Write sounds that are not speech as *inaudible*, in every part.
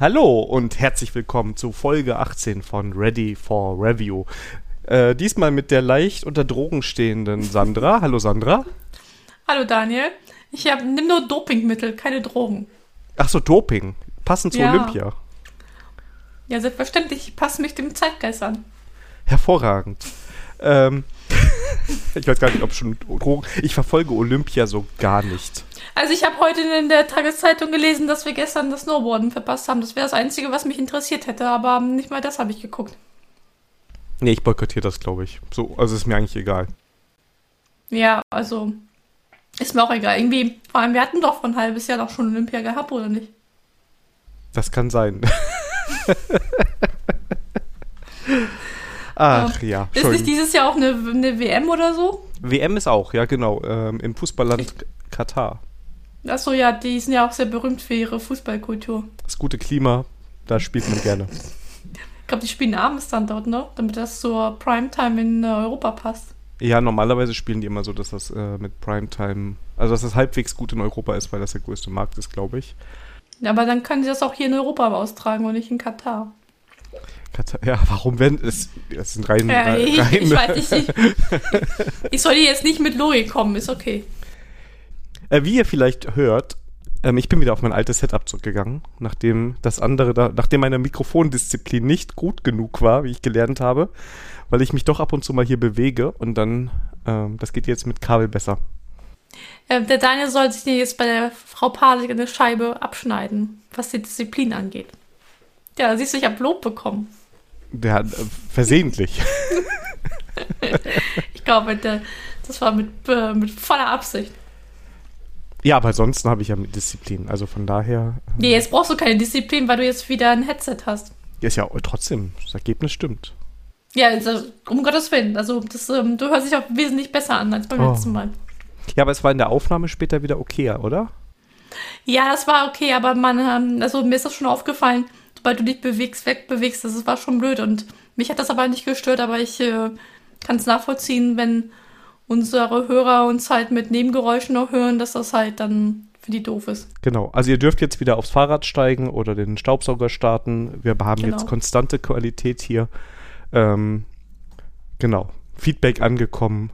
Hallo und herzlich willkommen zu Folge 18 von Ready for Review. Äh, diesmal mit der leicht unter Drogen stehenden Sandra. *laughs* Hallo Sandra. Hallo Daniel. Ich hab, nimm nur Dopingmittel, keine Drogen. Ach so, Doping. Passend zu Ja. Olympia. Ja, selbstverständlich. Ich passe mich dem Zeitgeist an. Hervorragend. Ähm, ich weiß gar nicht, ob schon Drogen. Ich verfolge Olympia so gar nicht. Also ich habe heute in der Tageszeitung gelesen, dass wir gestern das Snowboarden verpasst haben. Das wäre das Einzige, was mich interessiert hätte, aber nicht mal das habe ich geguckt. Nee, ich boykottiere das, glaube ich. So, also ist mir eigentlich egal. Ja, also ist mir auch egal. Irgendwie, vor allem, wir hatten doch vor ein halbes Jahr doch schon Olympia gehabt, oder nicht? Das kann sein. *laughs* Ach ja. Ist nicht dieses Jahr auch eine, eine WM oder so? WM ist auch, ja genau. Ähm, Im Fußballland Katar. Achso, ja, die sind ja auch sehr berühmt für ihre Fußballkultur. Das gute Klima, da spielt man gerne. Ich glaube, die spielen abends dann dort, ne? Damit das zur Primetime in äh, Europa passt. Ja, normalerweise spielen die immer so, dass das äh, mit Primetime, also dass das halbwegs gut in Europa ist, weil das der größte Markt ist, glaube ich. Ja, aber dann können sie das auch hier in Europa austragen und nicht in Katar. Ja, warum werden es? Das sind rein, Ja, rein, ich, ich weiß nicht. Ich, *laughs* ich soll hier jetzt nicht mit Logik kommen, ist okay. Äh, wie ihr vielleicht hört, ähm, ich bin wieder auf mein altes Setup zurückgegangen, nachdem das andere da, nachdem meine Mikrofondisziplin nicht gut genug war, wie ich gelernt habe, weil ich mich doch ab und zu mal hier bewege und dann, ähm, das geht jetzt mit Kabel besser. Äh, der Daniel soll sich jetzt bei der Frau Pasig eine Scheibe abschneiden, was die Disziplin angeht. Ja, siehst du, ich habe Lob bekommen. Hat äh, versehentlich. *laughs* Ich glaube, das war mit, äh, mit voller Absicht. ja, aber ansonsten habe ich ja mit Disziplin. Also von daher Nee, jetzt brauchst du keine Disziplin, weil du jetzt wieder ein Headset hast. äh, ist ja trotzdem, das Ergebnis stimmt. Ja, also, um Gottes Willen. Also, das, ähm, du hörst dich auch wesentlich besser an als beim Oh. letzten Mal. Ja, aber es war in der Aufnahme später wieder okayer, oder? Ja, das war okay, aber man, ähm, also mir ist das schon aufgefallen, sobald du dich bewegst, wegbewegst, das war schon blöd und mich hat das aber nicht gestört, aber ich äh, kann es nachvollziehen, wenn unsere Hörer uns halt mit Nebengeräuschen noch hören, dass das halt dann für die doof ist. Genau. Also ihr dürft jetzt wieder aufs Fahrrad steigen oder den Staubsauger starten. Wir haben Genau. jetzt konstante Qualität hier. Ähm, genau. Feedback angekommen.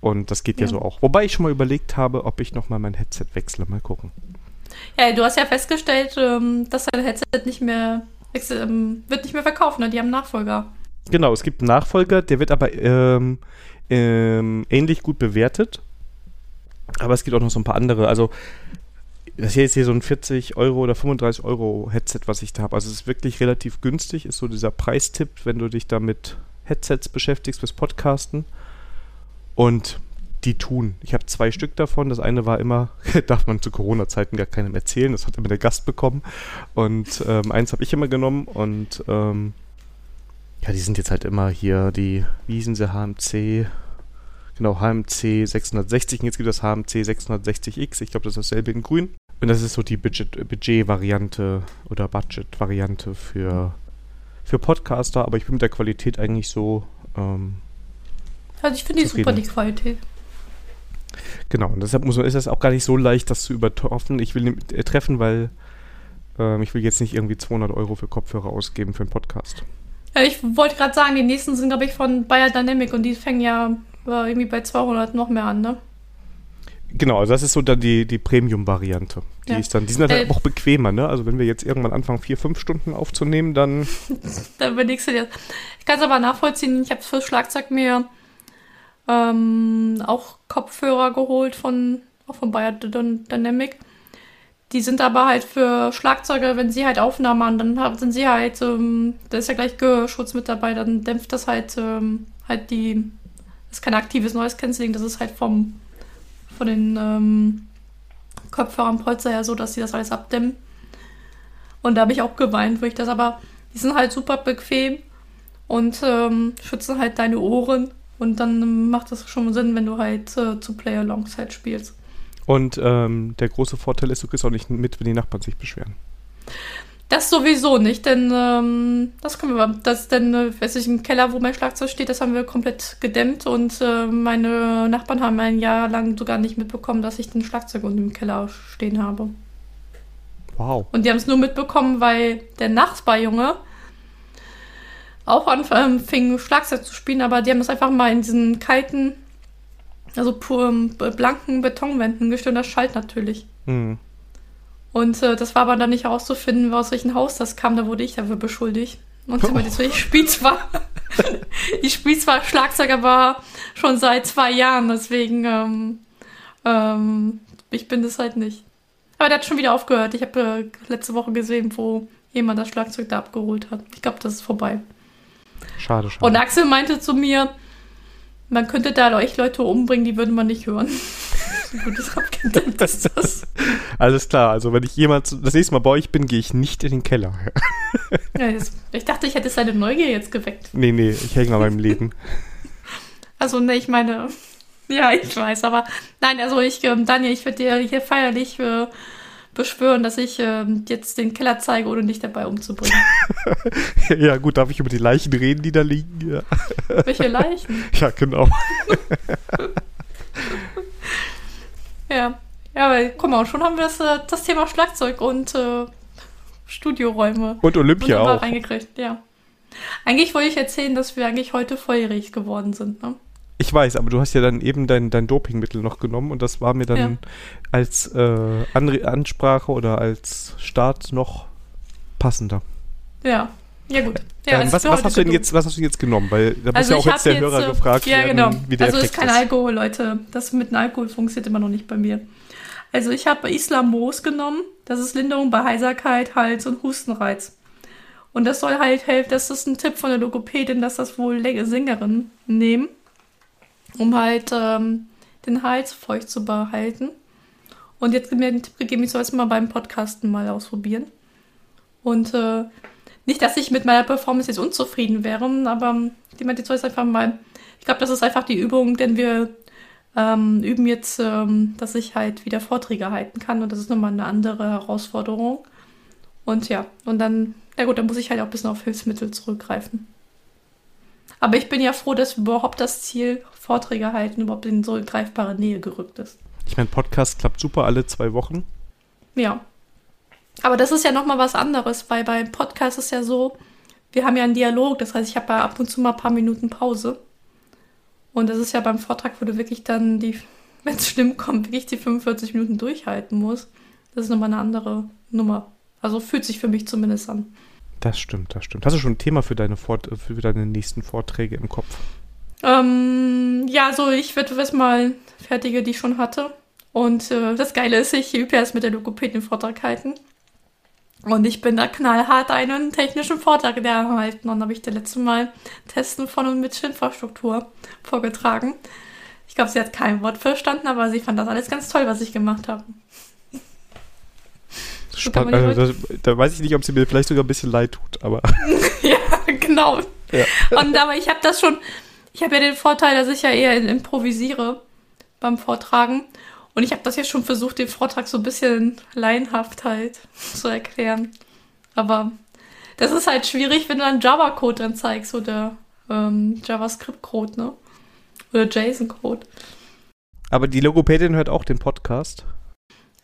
Und das geht ja. Ja. so auch. Wobei ich schon mal überlegt habe, ob ich noch mal mein Headset wechsle. Mal gucken. Ja, du hast ja festgestellt, ähm, dass dein Headset nicht mehr ähm, wird nicht mehr verkauft, ne? Die haben Nachfolger. Genau, es gibt einen Nachfolger, der wird aber ähm, ähm, ähnlich gut bewertet. Aber es gibt auch noch so ein paar andere. Also, das hier ist hier so ein 40 Euro oder 35 Euro Headset, was ich da habe. Also, es ist wirklich relativ günstig. Ist so dieser Preistipp, wenn du dich da mit Headsets beschäftigst fürs Podcasten. Und die tun. Ich habe zwei Stück davon. Das eine war immer, *laughs* darf man zu Corona-Zeiten gar keinem erzählen. Das hat immer der Gast bekommen. Und ähm, eins habe ich immer genommen. Und ähm, ja, die sind jetzt halt immer hier, die, wie hießen sie, HMC, genau, HMC 660, und jetzt gibt es HMC 660X, ich glaube, das ist dasselbe in grün. Und das ist so die Budget- Budget-Variante oder Budget-Variante für, für Podcaster, aber ich bin mit der Qualität eigentlich so, ähm, Also ich finde die super, die Qualität. Genau, und deshalb muss man, ist es auch gar nicht so leicht, das zu übertreffen. Ich will nicht, äh, treffen, weil ähm, ich will jetzt nicht irgendwie 200 Euro für Kopfhörer ausgeben für einen Podcast. Ja, ich wollte gerade sagen, die nächsten sind, glaube ich, von Bayer Dynamic und die fängen ja äh, irgendwie bei 200 noch mehr an, ne? Genau, also das ist so dann die, die Premium-Variante. Die Ja. ist dann, die sind dann Äh, auch bequemer, ne? Also wenn wir jetzt irgendwann anfangen, vier, fünf Stunden aufzunehmen, dann *laughs* Da überlegst du dir. Ich kann es aber nachvollziehen. Ich habe für Schlagzeug mir ähm, auch Kopfhörer geholt von, auch von Bayer Dyn- Dynamic. Die sind aber halt für Schlagzeuger, wenn sie halt Aufnahmen machen, dann haben, sind sie halt, ähm, da ist ja gleich Gehörschutz mit dabei, dann dämpft das halt, ähm, halt die, das ist kein aktives Noise Cancelling, das ist halt vom, von den ähm, Kopfhörern Polster her so, dass sie das alles abdämmen. Und da habe ich auch geweint, wo ich das aber, die sind halt super bequem und ähm, schützen halt deine Ohren. Und dann macht das schon Sinn, wenn du halt äh, zu Play-Alongs halt spielst. Und ähm, der große Vorteil ist, du kriegst auch nicht mit, wenn die Nachbarn sich beschweren. Das sowieso nicht, denn ähm, das können wir, das denn, äh, weiß ich, im Keller, wo mein Schlagzeug steht, das haben wir komplett gedämmt und äh, meine Nachbarn haben ein Jahr lang sogar nicht mitbekommen, dass ich den Schlagzeug unten im Keller stehen habe. Wow. Und die haben es nur mitbekommen, weil der Nachbarjunge auch anfing, Schlagzeug zu spielen, aber die haben es einfach mal in diesen kalten, also pur, blanken Betonwänden gestellt. Das schallt natürlich. Hm. Und äh, das war aber dann nicht herauszufinden, aus welchem Haus das kam. Da wurde ich dafür beschuldigt. Und oh. ich spiele zwar, *laughs* ich spiele zwar Schlagzeug, aber schon seit zwei Jahren. Deswegen, ähm, ähm, ich bin das halt nicht. Aber der hat schon wieder aufgehört. Ich habe äh, letzte Woche gesehen, wo jemand das Schlagzeug da abgeholt hat. Ich glaube, das ist vorbei. Schade, schade. Und Axel meinte zu mir, man könnte da echt Leute umbringen, die würden man nicht hören. gutes Abkenntnis *laughs* ist das. Alles klar, also wenn ich jemals das nächste Mal bei euch bin, gehe ich nicht in den Keller. ja, das, ich dachte, ich hätte seine Neugier jetzt geweckt. Nee, nee, ich hänge an meinem Leben. *laughs* Also, ne, ich meine, ja, ich weiß, aber nein, also ich, ähm, Daniel, ich würde dir hier feierlich äh, beschwören, dass ich äh, jetzt den Keller zeige, ohne dich dabei umzubringen. *laughs* ja, gut, darf ich über die Leichen reden, die da liegen? Ja. Welche Leichen? *laughs* Ja, genau. *laughs* ja. Ja, aber guck mal, schon haben wir das, äh, das Thema Schlagzeug und äh, Studioräume. Und Olympia auch. Reingekriegt, ja. Eigentlich wollte ich erzählen, dass wir eigentlich heute volljährig geworden sind, ne? Ich weiß, aber du hast ja dann eben dein, dein Dopingmittel noch genommen und das war mir dann ja. als äh, Ansprache oder als Start noch passender. Ja, ja gut. Ja, ähm, was, was, hast du denn jetzt, was hast du jetzt genommen? Weil da also muss ja auch jetzt der jetzt, Hörer äh, gefragt ja, werden, genau. wie der Also Effekt ist kein. Alkohol, Leute. Das mit dem Alkohol funktioniert immer noch nicht bei mir. Also ich habe Islamos genommen. Das ist Linderung bei Heiserkeit, Hals und Hustenreiz. Und das soll halt helfen, das ist ein Tipp von der Logopädin, dass das wohl Sängerinnen nehmen um halt ähm, den Hals feucht zu behalten. Und jetzt mir den Tipp gegeben, ich soll es mal beim Podcasten mal ausprobieren. Und äh, nicht, dass ich mit meiner Performance jetzt unzufrieden wäre, aber die meinte, ich soll es einfach mal. Ich glaube, das ist einfach die Übung, denn wir ähm, üben jetzt, ähm, dass ich halt wieder Vorträge halten kann und das ist nochmal eine andere Herausforderung. Und ja, und dann, ja gut, dann muss ich halt auch ein bisschen auf Hilfsmittel zurückgreifen. Aber ich bin ja froh, dass überhaupt das Ziel, Vorträge halten, überhaupt in so greifbare Nähe gerückt ist. Ich meine, Podcast klappt super alle zwei Wochen. Ja. Aber das ist ja nochmal was anderes, weil beim Podcast ist ja so, wir haben ja einen Dialog, das heißt, ich habe ja ab und zu mal ein paar Minuten Pause. Und das ist ja beim Vortrag, wo du wirklich dann die, *laughs* wenn es schlimm kommt, wirklich die 45 Minuten durchhalten musst. Das ist nochmal eine andere Nummer. Also fühlt sich für mich zumindest an. Das stimmt, das stimmt. Hast du schon ein Thema für deine, Fort für deine nächsten Vorträge im Kopf? Ähm, ja, so ich werde mal fertige, die ich schon hatte. Und äh, das Geile ist, ich übe erst mit der Logopädin Vortrag halten. Und ich bin da knallhart einen technischen Vortrag erhalten. Und habe ich das letzte Mal Testen von und mit Infrastruktur vorgetragen. Ich glaube, sie hat kein Wort verstanden, aber sie fand das alles ganz toll, was ich gemacht habe. Spannend. Also, da weiß ich nicht, ob sie mir vielleicht sogar ein bisschen leid tut, aber. *laughs* *laughs* ja, genau. Ja. Und aber ich habe das schon, ich habe ja den Vorteil, dass ich ja eher improvisiere beim Vortragen. Und ich habe das jetzt schon versucht, den Vortrag so ein bisschen laienhaft halt *laughs* zu erklären. Aber das ist halt schwierig, wenn du einen Java-Code dann zeigst oder ähm, JavaScript-Code, ne? Oder JSON-Code. Aber die Logopädin hört auch den Podcast.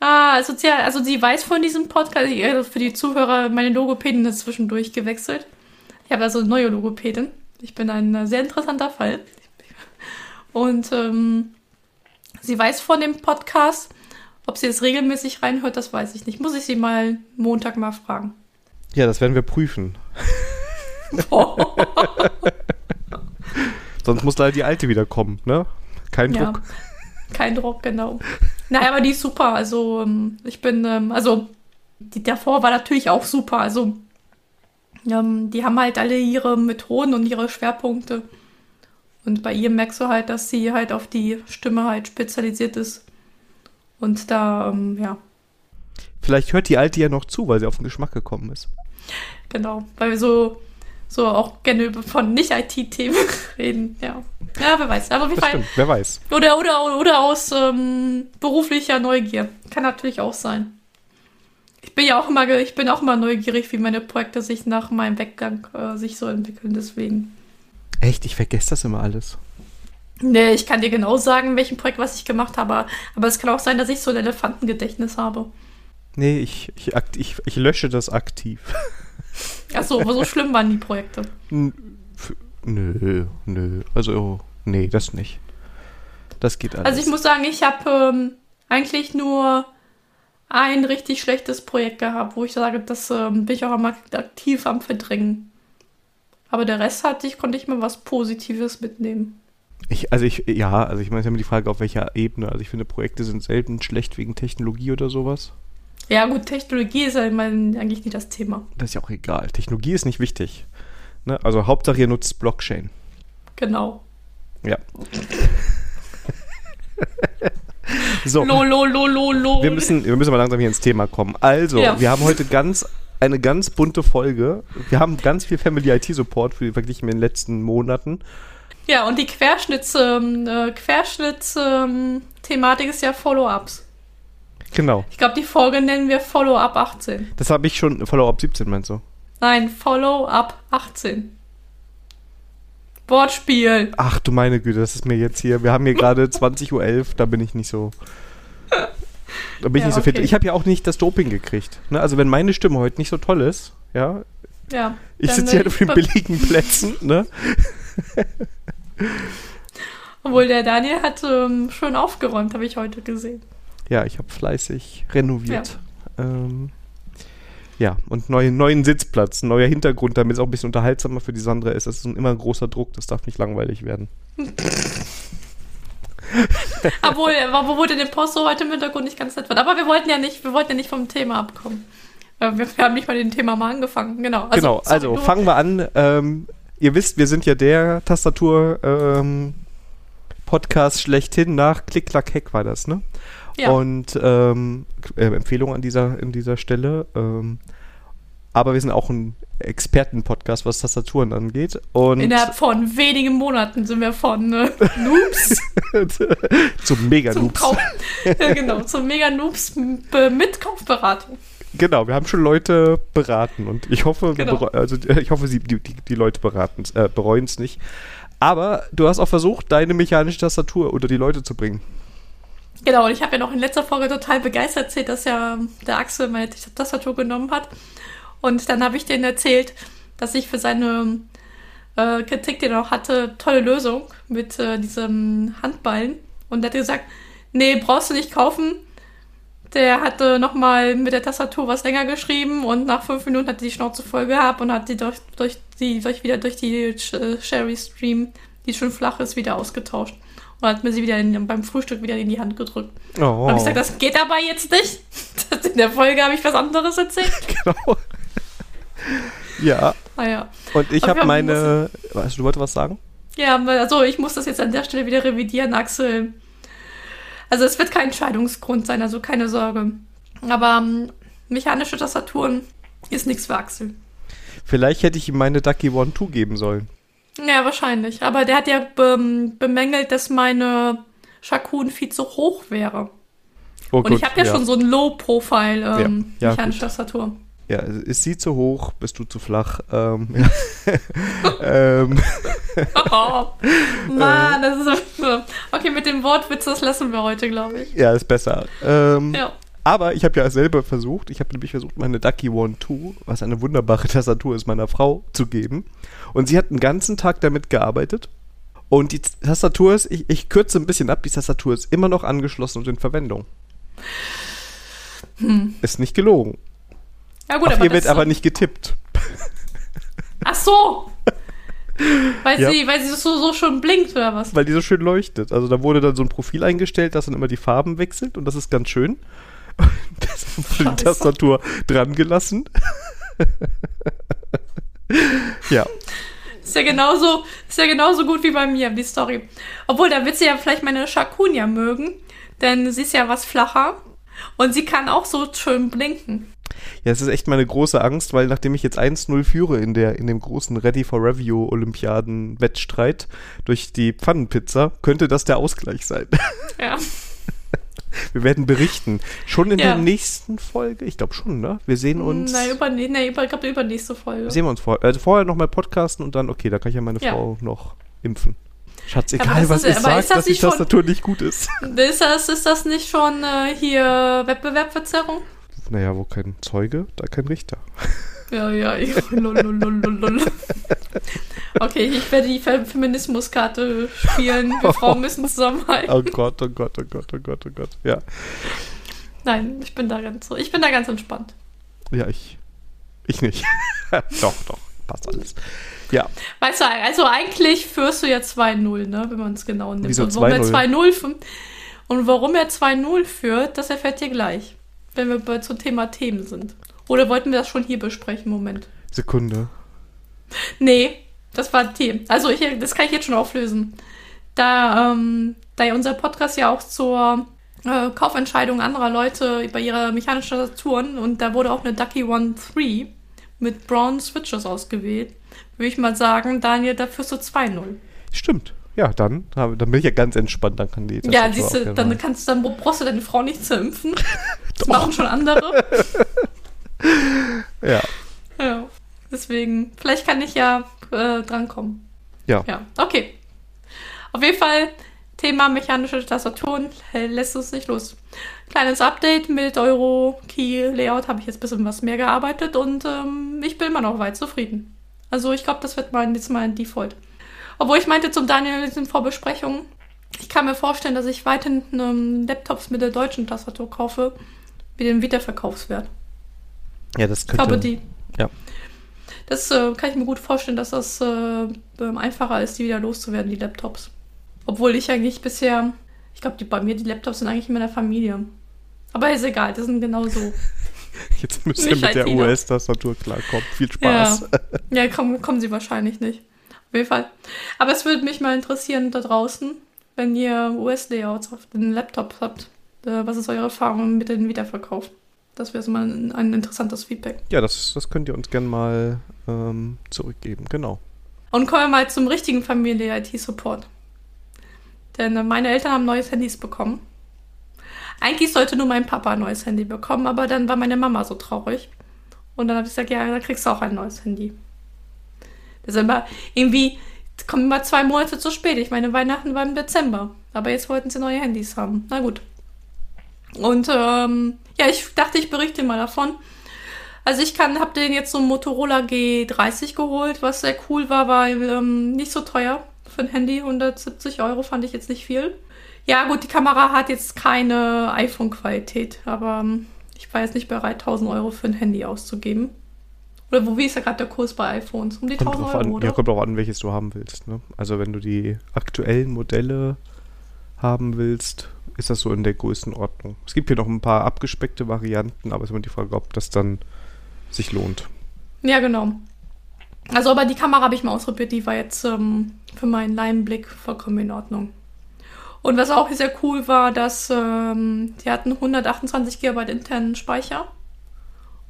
Ah, also, ja, also sie weiß von diesem Podcast, also für die Zuhörer, meine Logopädin ist zwischendurch gewechselt. Ich habe also eine neue Logopädin. Ich bin ein äh, sehr interessanter Fall. Und ähm, sie weiß von dem Podcast. Ob sie es regelmäßig reinhört, das weiß ich nicht. Muss ich sie mal Montag mal fragen. Ja, das werden wir prüfen. *laughs* Sonst muss leider die alte wieder kommen, ne? Kein Druck. Ja. Kein Druck, genau. Naja, aber die ist super. Also, ähm, ich bin, ähm, also, die davor war natürlich auch super. Also, ähm, die haben halt alle ihre Methoden und ihre Schwerpunkte. Und bei ihr merkst du halt, dass sie halt auf die Stimme halt spezialisiert ist. Und da, ja. Vielleicht hört die Alte ja noch zu, weil sie auf den Geschmack gekommen ist. Genau, weil wir so so auch gerne von Nicht-IT-Themen *laughs* reden. Ja. ja, wer weiß. Aber wie Fall, wer weiß. Oder, oder, oder aus ähm, beruflicher Neugier. Kann natürlich auch sein. Ich bin ja auch immer, ich bin auch immer neugierig, wie meine Projekte sich nach meinem Weggang äh, sich so entwickeln. Deswegen. Echt? Ich vergesse das immer alles. Nee, ich kann dir genau sagen, welchen Projekt, was ich gemacht habe. Aber es kann auch sein, dass ich so ein Elefantengedächtnis habe. Nee, ich, ich, ich, ich lösche das aktiv. *laughs* Achso, so schlimm waren die Projekte. Nö, nö. Also, nee, das nicht. Das geht alles. Also ich muss sagen, ich habe ähm, eigentlich nur ein richtig schlechtes Projekt gehabt, wo ich sage, das ähm, bin ich auch am aktiv am Verdrängen. Aber der Rest hatte ich, konnte ich mal was Positives mitnehmen. Ich, also ich, ja, also ich meine, es ist immer die Frage, auf welcher Ebene. Also ich finde, Projekte sind selten schlecht wegen Technologie oder sowas. Ja gut, Technologie ist ja immer eigentlich nicht das Thema. Das ist ja auch egal. Technologie ist nicht wichtig. Ne? Also Hauptsache ihr nutzt Blockchain. Genau. Ja. *laughs* so, Lo, lo, lo, lo, lo. wir müssen, wir müssen mal langsam hier ins Thema kommen. Also, Ja. wir haben heute ganz eine ganz bunte Folge. Wir haben ganz viel Family IT Support für verglichen mit den letzten Monaten. Ja, und die Querschnitts, ähm, äh, Querschnitts, ähm, Thematik ist ja Follow-ups. Genau. Ich glaube, die Folge nennen wir Follow-up 18. Das habe ich schon Follow-up 17, meinst du? Nein, Follow-up 18. Wortspiel. Ach du meine Güte, das ist mir jetzt hier. Wir haben hier gerade *laughs* 20.11 Uhr, da bin ich nicht so. Da bin ich Ja, nicht so fit. okay. Ich habe ja auch nicht das Doping gekriegt. Ne? Also wenn meine Stimme heute nicht so toll ist, ja, Ja. ich sitze hier auf den billigen *laughs* Plätzen, ne? Obwohl der Daniel hat ähm, schön aufgeräumt, habe ich heute gesehen. Ja, ich habe fleißig renoviert. Ja, ähm, ja und neuen, neuen Sitzplatz, neuer Hintergrund, damit es auch ein bisschen unterhaltsamer für die Sandra ist. Das ist immer ein großer Druck, das darf nicht langweilig werden. *laughs* Obwohl, obwohl der den Post so heute im Hintergrund nicht ganz nett wird. Aber wir wollten ja nicht, wir wollten ja nicht vom Thema abkommen. Äh, Wir, haben nicht mal den Thema mal angefangen. Genau. Also, genau, sorry, also fangen wir an. Ähm, ihr wisst, wir sind ja der Tastatur ähm, Podcast schlechthin nach Klick, Klack, Heck war das, ne? Ja. Und ähm, äh, Empfehlung an dieser, an dieser Stelle. Ähm, aber wir sind auch ein Experten-Podcast, was Tastaturen angeht. Und Innerhalb von wenigen Monaten sind wir von äh, Noobs *laughs* zum Mega-Noobs. Ja, genau, zum Mega-Noobs äh, mit Kaufberatung. Genau, wir haben schon Leute beraten und ich hoffe, Genau. also äh, ich hoffe, sie, die, die, Leute beraten, äh, bereuen es nicht. Aber du hast auch versucht, deine mechanische Tastatur unter die Leute zu bringen. Genau, und ich habe ja noch in letzter Folge total begeistert erzählt, dass ja der Axel meine Tastatur genommen hat. Und dann habe ich denen erzählt, dass ich für seine äh, Kritik, die er noch hatte, tolle Lösung mit äh, diesem Handballen. Und er hat gesagt, nee, brauchst du nicht kaufen. Der hatte nochmal mit der Tastatur was länger geschrieben und nach fünf Minuten hat die Schnauze voll gehabt und hat die durch, durch die durch wieder durch die Sherry Stream, die schon flach ist, wieder ausgetauscht. Und hat mir sie wieder in, beim Frühstück wieder in die Hand gedrückt. Oh, Und hab ich gesagt, das geht aber jetzt nicht. *laughs* In der Folge habe ich was anderes erzählt. *laughs* genau. ja, Naja. und ich habe meine. Was, du wolltest was sagen? Ja, also ich muss das jetzt an der Stelle wieder revidieren, Axel. Also es wird kein Entscheidungsgrund sein, also keine Sorge. Aber ähm, mechanische Tastaturen ist nichts für Axel. Vielleicht hätte ich ihm meine Ducky One 2 geben sollen. Ja, wahrscheinlich. Aber der hat ja bem- bemängelt, dass meine Shakun viel zu hoch wäre. Oh Und ich habe ja, schon so ein Low-Profile ähm, Ja, ja, gut. Tastatur. Ja, ist sie zu hoch, bist du zu flach. Ähm, ja. *laughs* ähm, Oh, *laughs* Mann, das ist. Okay, mit dem Wortwitz, das lassen wir heute, glaube ich. ja, ist besser. Ähm, Ja. Aber ich habe ja selber versucht, ich habe nämlich versucht, meine Ducky One 2, was eine wunderbare *laughs* Tastatur ist, meiner Frau zu geben. Und sie hat einen ganzen Tag damit gearbeitet. Und die Tastatur ist, ich, ich kürze ein bisschen ab, die Tastatur ist immer noch angeschlossen und in Verwendung. Ist nicht gelogen. Ja, gut, Auf aber ihr wird aber nicht getippt. *laughs* Ach so! Weil, Ja. sie, weil sie so, so schon blinkt, oder was? weil die so schön leuchtet. Also da wurde dann so ein Profil eingestellt, das dann immer die Farben wechselt und das ist ganz schön. Das wurde die. Tastatur dran gelassen. ja, Ist ja genauso, ist ja genauso gut wie bei mir, die Story. Obwohl, da wird sie ja vielleicht meine Shakunia mögen, denn sie ist ja was flacher und sie kann auch so schön blinken. ja, es ist echt meine große Angst, weil nachdem ich jetzt 1-0 führe in, der, in dem großen Ready for Review Olympiaden Wettstreit durch die Pfannenpizza, könnte das der Ausgleich sein. Ja. *laughs* Wir werden berichten. Schon in Ja. der nächsten Folge? Ich glaube schon, ne? Wir sehen uns. Na, über, nee, über, ich glaube, übernächste Folge. Sehen wir uns vor, also vorher nochmal podcasten und dann, okay, da kann ich ja meine Ja. Frau noch impfen. Schatz, egal was ich aber sag, ist das dass die nicht schon- Tastatur nicht gut ist. Ist das, ist das nicht schon äh, hier Wettbewerbverzerrung? Naja, wo kein Zeuge, da kein Richter. Ja, ja, ich. *laughs* Okay, ich werde die Fe- Feminismuskarte spielen. Wir *laughs* Frauen müssen zusammenhalten. Oh Gott, oh Gott, oh Gott, oh Gott, oh Gott. Ja, Nein, ich bin da ganz so. Ich bin da ganz entspannt. ja, ich. Ich nicht. *laughs* doch, doch, passt alles. Ja, Weißt du, also eigentlich führst du ja 2-0, ne, wenn man es genau nimmt. Wieso und warum er 2-0? 2-0 fü- und warum er 2-0 führt, das erfährt ihr gleich, wenn wir bei zum Thema Themen sind. Oder wollten wir das schon hier besprechen? Moment. Sekunde. Nee, das war Themen. Also ich, das kann ich jetzt schon auflösen. Da, ähm, da ja unser Podcast ja auch zur äh, Kaufentscheidung anderer Leute bei ihrer mechanischen Tastaturen und da wurde auch eine Ducky One 3 mit Brown Switches ausgewählt, würde ich mal sagen, Daniel, da führst du 2-0. Stimmt. Ja, dann, dann bin ich ja ganz entspannt. Dann kann die Ja, Tastatur siehst auch du, dann kannst du, dann brauchst du deine Frau nicht zu impfen. *laughs* Das machen schon andere. *laughs* *laughs* Ja, Ja. Deswegen, vielleicht kann ich ja äh, drankommen. ja. Ja, okay. Auf jeden Fall, Thema mechanische Tastaturen lässt uns nicht los. Kleines Update mit Euro Key Layout habe ich jetzt ein bisschen was mehr gearbeitet und ähm, ich bin immer noch weit zufrieden. Also ich glaube, das wird mein, jetzt mein Default. Obwohl ich meinte zum Daniel in den Vorbesprechungen, ich kann mir vorstellen, dass ich weiterhin ähm, Laptops mit der deutschen Tastatur kaufe, mit dem Wiederverkaufswert. Ja, das könnte. glaube, die. Ja. Das äh, kann ich mir gut vorstellen, dass das äh, ähm, einfacher ist, die wieder loszuwerden, die Laptops. Obwohl ich eigentlich bisher, ich glaube, bei mir die Laptops sind eigentlich in meiner Familie. Aber ist egal, das sind genau so. *laughs* Jetzt müsst ihr mit der. US-Tastatur klarkommen. Viel Spaß. Ja, kommen, kommen sie wahrscheinlich nicht. Auf jeden Fall. Aber es würde mich mal interessieren da draußen, wenn ihr US-Layouts auf den Laptops habt. Äh, was ist eure Erfahrung mit dem Wiederverkauf? Das wäre so mal ein, ein interessantes Feedback. Ja, das, das könnt ihr uns gerne mal ähm, zurückgeben. Genau. Und kommen wir mal zum richtigen Familie-IT-Support. Denn äh, meine Eltern haben neues Handys bekommen. Eigentlich sollte nur mein Papa ein neues Handy bekommen, aber dann war meine Mama so traurig. Und dann habe ich gesagt, ja, dann kriegst du auch ein neues Handy. Das ist immer irgendwie, kommt immer zwei Monate zu spät. Ich meine, Weihnachten war im Dezember. Aber jetzt wollten sie neue Handys haben. Na gut. Und ähm, ja, ich dachte, ich berichte mal davon. Also ich kann, habe den jetzt so einen Motorola G30 geholt, was sehr cool war, war ähm, nicht so teuer für ein Handy. 170 Euro fand ich jetzt nicht viel. Ja gut, die Kamera hat jetzt keine iPhone-Qualität, aber ähm, ich war jetzt nicht bereit, 1000 Euro für ein Handy auszugeben. Oder wo, wie ist ja gerade der Kurs bei iPhones? Um die Kommt 1000 drauf Euro, an, oder? ja, kommt auch an, welches du haben willst. Ne? Also wenn du die aktuellen Modelle haben willst, ist das so in der Größenordnung. Es gibt hier noch ein paar abgespeckte Varianten, aber es ist immer die Frage, ob das dann sich lohnt. Ja, genau. Also, aber die Kamera habe ich mal ausprobiert, die war jetzt ähm, für meinen Laienblick vollkommen in Ordnung. Und was auch sehr cool war, dass ähm, die hatten 128 GB internen Speicher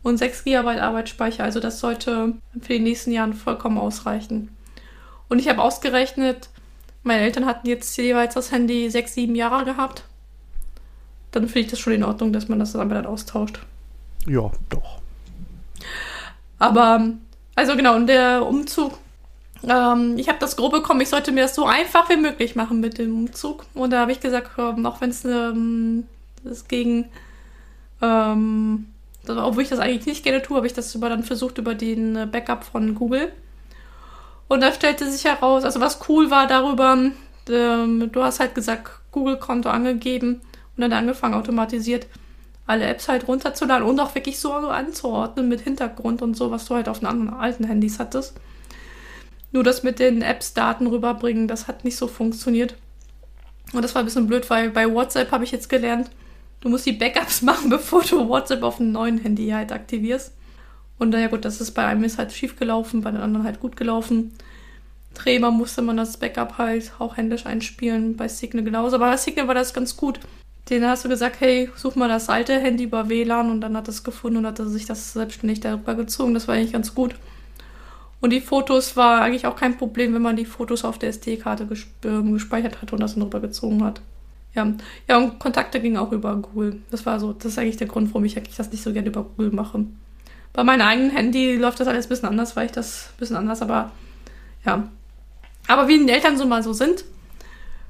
und 6 GB Arbeitsspeicher. Also das sollte für die nächsten Jahre vollkommen ausreichen. Und ich habe ausgerechnet, meine Eltern hatten jetzt jeweils das Handy 6, 7 Jahre gehabt. Dann finde ich das schon in Ordnung, dass man das dann dann austauscht. Ja, doch. Aber, also genau, und der Umzug, ähm, ich habe das grob bekommen, ich sollte mir das so einfach wie möglich machen mit dem Umzug. Und da habe ich gesagt, ähm, auch wenn es ähm, gegen, ähm, das, obwohl ich das eigentlich nicht gerne tue, habe ich das über, dann versucht über den äh, Backup von Google. Und da stellte sich heraus, also was cool war darüber, ähm, du hast halt gesagt, Google-Konto angegeben und dann angefangen automatisiert alle Apps halt runterzuladen und auch wirklich so anzuordnen mit Hintergrund und so, was du halt auf den anderen alten Handys hattest. Nur das mit den Apps Daten rüberbringen, das hat nicht so funktioniert. Und das war ein bisschen blöd, weil bei WhatsApp habe ich jetzt gelernt, du musst die Backups *laughs* machen, bevor du WhatsApp auf einem neuen Handy halt aktivierst. Und naja gut, das ist bei einem ist halt schief gelaufen, bei den anderen halt gut gelaufen. Trema musste man das Backup halt auch händisch einspielen, bei Signal genauso. Aber bei Signal war das ganz gut. Den hast du gesagt, hey, such mal das alte Handy über WLAN und dann hat es gefunden und hat er sich das selbstständig darüber gezogen. Das war eigentlich ganz gut. Und die Fotos war eigentlich auch kein Problem, wenn man die Fotos auf der SD-Karte ähm, gespeichert hat und das dann rübergezogen hat. Ja. ja, und Kontakte gingen auch über Google. Das war so, das ist eigentlich der Grund, warum ich eigentlich das nicht so gerne über Google mache. Bei meinem eigenen Handy läuft das alles ein bisschen anders, weil ich das ein bisschen anders, aber ja. Aber wie die Eltern so mal so sind,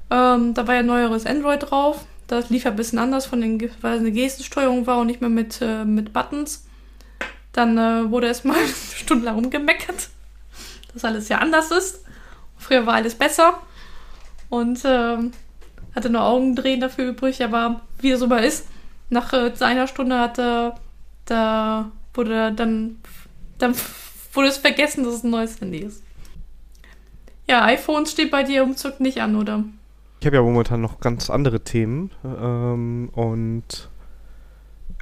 ähm, da war ja neueres Android drauf. Das lief ja ein bisschen anders, von den, weil es eine Gestensteuerung war und nicht mehr mit, äh, mit Buttons. Dann äh, wurde erstmal *laughs* stundenlang rumgemeckert, dass alles ja anders ist. Früher war alles besser. Und äh, hatte nur Augendrehen dafür übrig, aber wie es so mal ist, nach äh, einer Stunde hatte, da wurde dann, dann wurde es vergessen, dass es ein neues Handy ist. Ja, iPhone steht bei dir Umzug nicht an, oder? Ich habe ja momentan noch ganz andere Themen ähm, und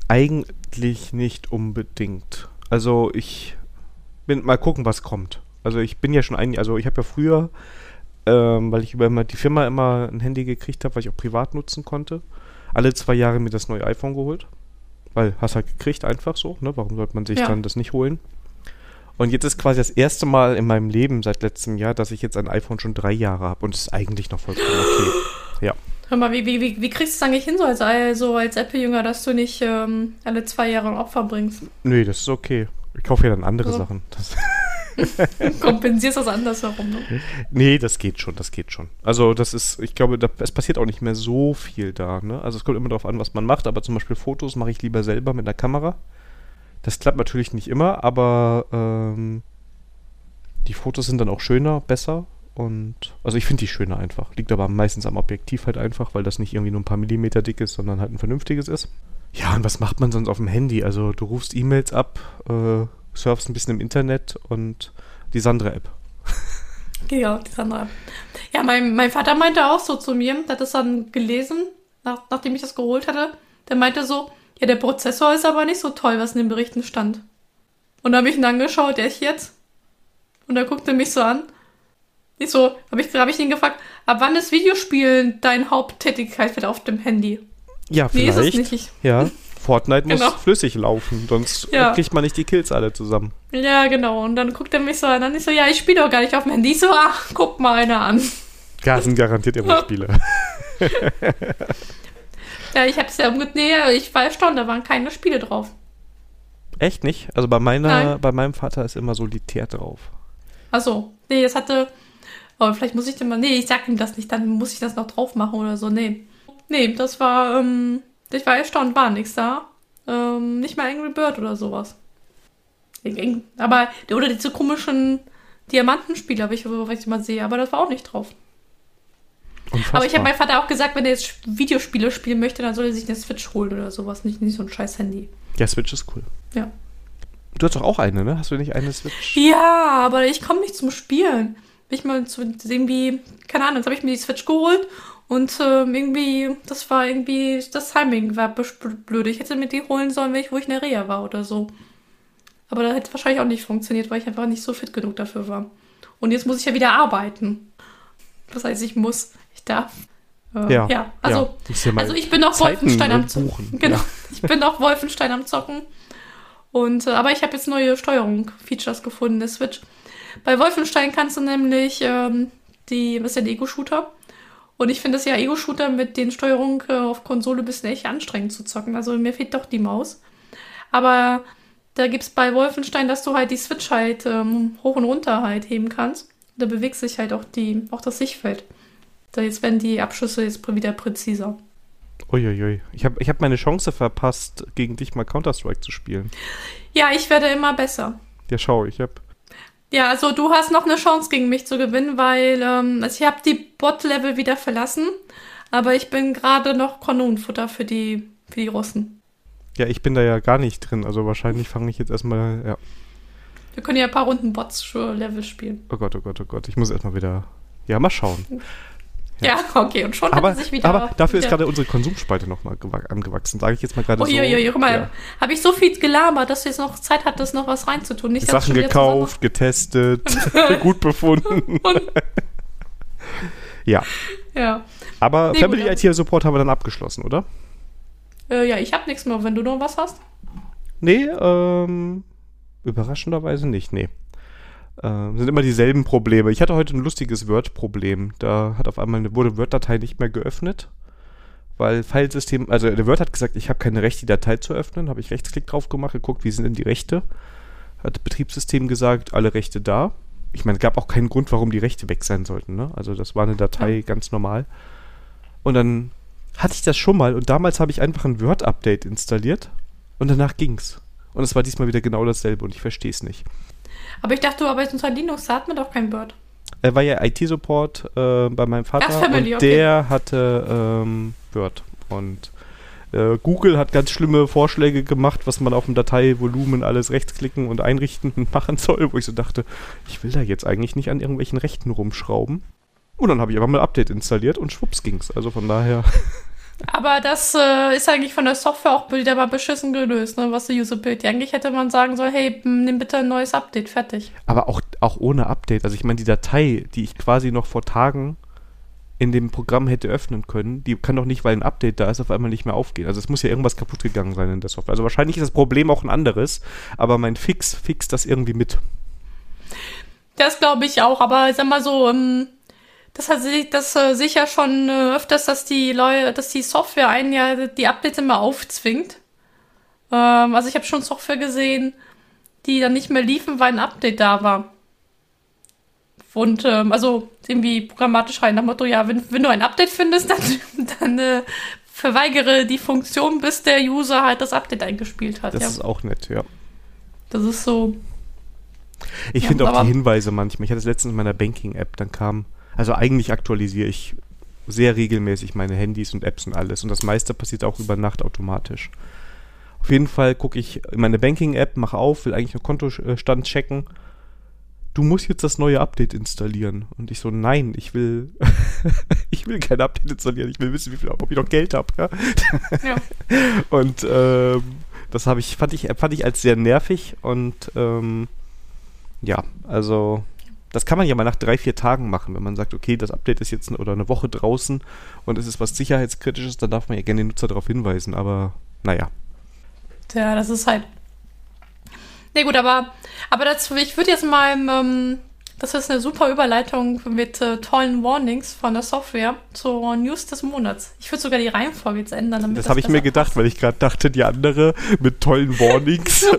eigentlich nicht unbedingt. Also ich bin mal gucken, was kommt. Also ich bin ja schon ein, also ich habe ja früher, ähm, weil ich über die Firma immer ein Handy gekriegt habe, was ich auch privat nutzen konnte, alle zwei Jahre mir das neue iPhone geholt. Weil hast halt gekriegt einfach so, ne? Warum sollte man sich ja. dann das nicht holen? Und jetzt ist quasi das erste Mal in meinem Leben seit letztem Jahr, dass ich jetzt ein iPhone schon drei Jahre habe und es ist eigentlich noch vollkommen okay. *gasps* Ja. Hör mal, wie, wie, wie, kriegst du es eigentlich hin, so als, also als Apple-Jünger, dass du nicht ähm, alle zwei Jahre ein Opfer bringst? Nee, das ist okay. Ich kaufe ja dann andere so. Sachen. *laughs* Kompensierst das andersherum, ne? Nee, das geht schon, das geht schon. Also das ist, ich glaube, da, es passiert auch nicht mehr so viel da, ne? Also es kommt immer darauf an, was man macht, aber zum Beispiel Fotos mache ich lieber selber mit einer Kamera. Das klappt natürlich nicht immer, aber ähm, die Fotos sind dann auch schöner, besser und also ich finde die schöner einfach. Liegt aber meistens am Objektiv halt einfach, weil das nicht irgendwie nur ein paar Millimeter dick ist, sondern halt ein vernünftiges ist. Ja, und was macht man sonst auf dem Handy? Also du rufst E-Mails ab, äh, surfst ein bisschen im Internet und die Sandra-App. Genau, die Sandra-App. Ja, mein, mein Vater meinte auch so zu mir, der hat das dann gelesen, nach, nachdem ich das geholt hatte. Der meinte so, ja, der Prozessor ist aber nicht so toll, was in den Berichten stand. Und da habe ich ihn angeschaut, der ist jetzt. Und er guckte mich so an. Ich so, habe ich, hab ich ihn gefragt, ab wann ist Videospielen dein Haupttätigkeitsfeld auf dem Handy? Ja, vielleicht. Nee, ist es nicht. Ja. Fortnite muss genau. flüssig laufen, sonst ja. kriegt man nicht die Kills alle zusammen. Ja, genau. Und dann guckt er mich so an, dann ich so, ja, ich spiele doch gar nicht auf dem Handy. Ich so, ach, guck mal einer an. Ja, sind garantiert immer Spiele. *laughs* ja, ich hab's ja umgedreht, nee, ich war erstaunt, da waren keine Spiele drauf. Echt nicht? Also bei meiner, bei meinem Vater ist immer Solitär drauf. Achso, nee, es hatte, aber oh, vielleicht muss ich dem mal, nee, ich sag ihm das nicht, dann muss ich das noch drauf machen oder so, nee. Nee, das war, ähm, ich war erstaunt, war nichts da. Ähm, nicht mal Angry Bird oder sowas. Aber, oder diese komischen Diamantenspiele habe ich, was ich mal sehe, aber das war auch nicht drauf. Unfassbar. Aber ich habe meinem Vater auch gesagt, wenn er jetzt Videospiele spielen möchte, dann soll er sich eine Switch holen oder sowas, nicht, nicht so ein scheiß Handy. Ja, Switch ist cool. Ja. Du hast doch auch eine, ne? Hast du nicht eine Switch? Ja, aber ich komme nicht zum Spielen. Ich mal zu irgendwie, keine Ahnung, jetzt habe ich mir die Switch geholt und äh, irgendwie, das war irgendwie, das Timing war blöd. Ich hätte mir die holen sollen, wenn ich, wo ich in der Reha war oder so. Aber da hätte es wahrscheinlich auch nicht funktioniert, weil ich einfach nicht so fit genug dafür war. Und jetzt muss ich ja wieder arbeiten. Das heißt, ich muss, ich darf. Äh, ja, ja, also, ja. also ich bin noch Zeiten Wolfenstein am Zocken. *laughs* Genau, ja. ich bin noch Wolfenstein am Zocken. Und, äh, aber ich habe jetzt neue Steuerung, Features gefunden, der Switch. Bei Wolfenstein kannst du nämlich ähm, die, was ist der Ego-Shooter? Und ich finde es ja Ego-Shooter mit den Steuerungen äh, auf Konsole ein bisschen echt anstrengend zu zocken. Also mir fehlt doch die Maus. Aber da gibt es bei Wolfenstein, dass du halt die Switch halt ähm, hoch und runter halt heben kannst. Da bewegt sich halt auch die, auch das Sichtfeld. Da jetzt werden die Abschüsse jetzt wieder präziser. Uiuiui. Ich habe ich hab meine Chance verpasst, gegen dich mal Counter-Strike zu spielen. Ja, ich werde immer besser. Ja, schau, ich habe ja, also du hast noch eine Chance gegen mich zu gewinnen, weil ähm, also ich habe die Bot-Level wieder verlassen, aber ich bin gerade noch Kanonenfutter für die, für die Russen. Ja, ich bin da ja gar nicht drin, also wahrscheinlich fange ich jetzt erstmal, ja. Wir können ja ein paar Runden Bots-Level spielen. Oh Gott, oh Gott, oh Gott, ich muss erstmal wieder, ja, mal schauen. Ja, okay, und schon aber, sich wieder. Aber dafür wieder ist gerade unsere Konsumspalte nochmal angewachsen, sage ich jetzt mal gerade so. Uiuiui, guck mal, ja. habe ich so viel gelabert, dass du jetzt noch Zeit hattest, noch was reinzutun. Nicht, Sachen gekauft, getestet, *laughs* gut befunden. ja. Ja. Aber nee, Family gut, IT Support haben wir dann abgeschlossen, oder? Äh, ja, ich habe nichts mehr, wenn du noch was hast. Nee, ähm, überraschenderweise nicht, nee. Äh, sind immer dieselben Probleme. Ich hatte heute ein lustiges Word-Problem. Da hat auf einmal eine, wurde Word-Datei nicht mehr geöffnet, weil Filesystem, also der Word hat gesagt, ich habe keine Rechte, die Datei zu öffnen. Habe ich Rechtsklick drauf gemacht, geguckt, wie sind denn die Rechte. Hat das Betriebssystem gesagt, alle Rechte da. Ich meine, es gab auch keinen Grund, warum die Rechte weg sein sollten. Ne? Also das war eine Datei ja. ganz normal. Und dann hatte ich das schon mal und damals habe ich einfach ein Word-Update installiert und danach ging's. Und es war diesmal wieder genau dasselbe und ich verstehe es nicht. Aber ich dachte, arbeitest unter Linux, da hat man doch kein Word. Er war ja IT-Support äh, bei meinem Vater Ach, Family, und okay. der hatte ähm, Word. Und äh, Google hat ganz schlimme Vorschläge gemacht, was man auf dem Dateivolumen alles rechtsklicken und einrichten und *laughs* machen soll, wo ich so dachte, ich will da jetzt eigentlich nicht an irgendwelchen Rechten rumschrauben. Und dann habe ich einfach mal Update installiert und schwupps ging's. Also von daher. *laughs* Aber das äh, ist eigentlich von der Software auch wieder mal beschissen gelöst, ne, was die Usability. Eigentlich hätte man sagen sollen, hey, nimm bitte ein neues Update, fertig. Aber auch, auch ohne Update. Also ich meine, die Datei, die ich quasi noch vor Tagen in dem Programm hätte öffnen können, die kann doch nicht, weil ein Update da ist, auf einmal nicht mehr aufgehen. Also es muss ja irgendwas kaputt gegangen sein in der Software. Also wahrscheinlich ist das Problem auch ein anderes, aber mein Fix fixt das irgendwie mit. Das glaube ich auch, aber sag mal so, ähm, das hat sich, das äh, sicher schon äh, öfters, dass die Leute, dass die Software einen ja die Updates immer aufzwingt. Ähm, also ich habe schon Software gesehen, die dann nicht mehr liefen, weil ein Update da war. Und ähm, also irgendwie programmatisch rein nach dem Motto, ja, wenn, wenn du ein Update findest, *laughs* dann, dann äh, verweigere die Funktion, bis der User halt das Update eingespielt hat. Das ja. ist auch nett, ja. Das ist so. Ich Ja, finde auch die Hinweise manchmal. Ich hatte es letztens in meiner Banking-App, dann kam, also eigentlich aktualisiere ich sehr regelmäßig meine Handys und Apps und alles. Und das meiste passiert auch über Nacht automatisch. Auf jeden Fall gucke ich in meine Banking-App, mache auf, will eigentlich nur Kontostand checken. Du musst jetzt das neue Update installieren. Und ich so, nein, ich will, *laughs* ich will kein Update installieren. Ich will wissen, wie viel, ob ich noch Geld habe. Ja? Ja. *laughs* Und ähm, das habe ich, fand ich, fand ich als sehr nervig und ähm, ja, also das kann man ja mal nach drei, vier Tagen machen, wenn man sagt, okay, das Update ist jetzt n- oder eine Woche draußen und es ist was Sicherheitskritisches, dann darf man ja gerne den Nutzer darauf hinweisen, aber naja. Ja, das ist halt. Nee, gut, aber, aber das, ich würde jetzt mal, ähm, das ist eine super Überleitung mit äh, tollen Warnings von der Software zur News des Monats. Ich würde sogar die Reihenfolge jetzt ändern. Damit Das habe ich mir gedacht, passt. weil ich gerade dachte, die andere mit tollen Warnings. *laughs*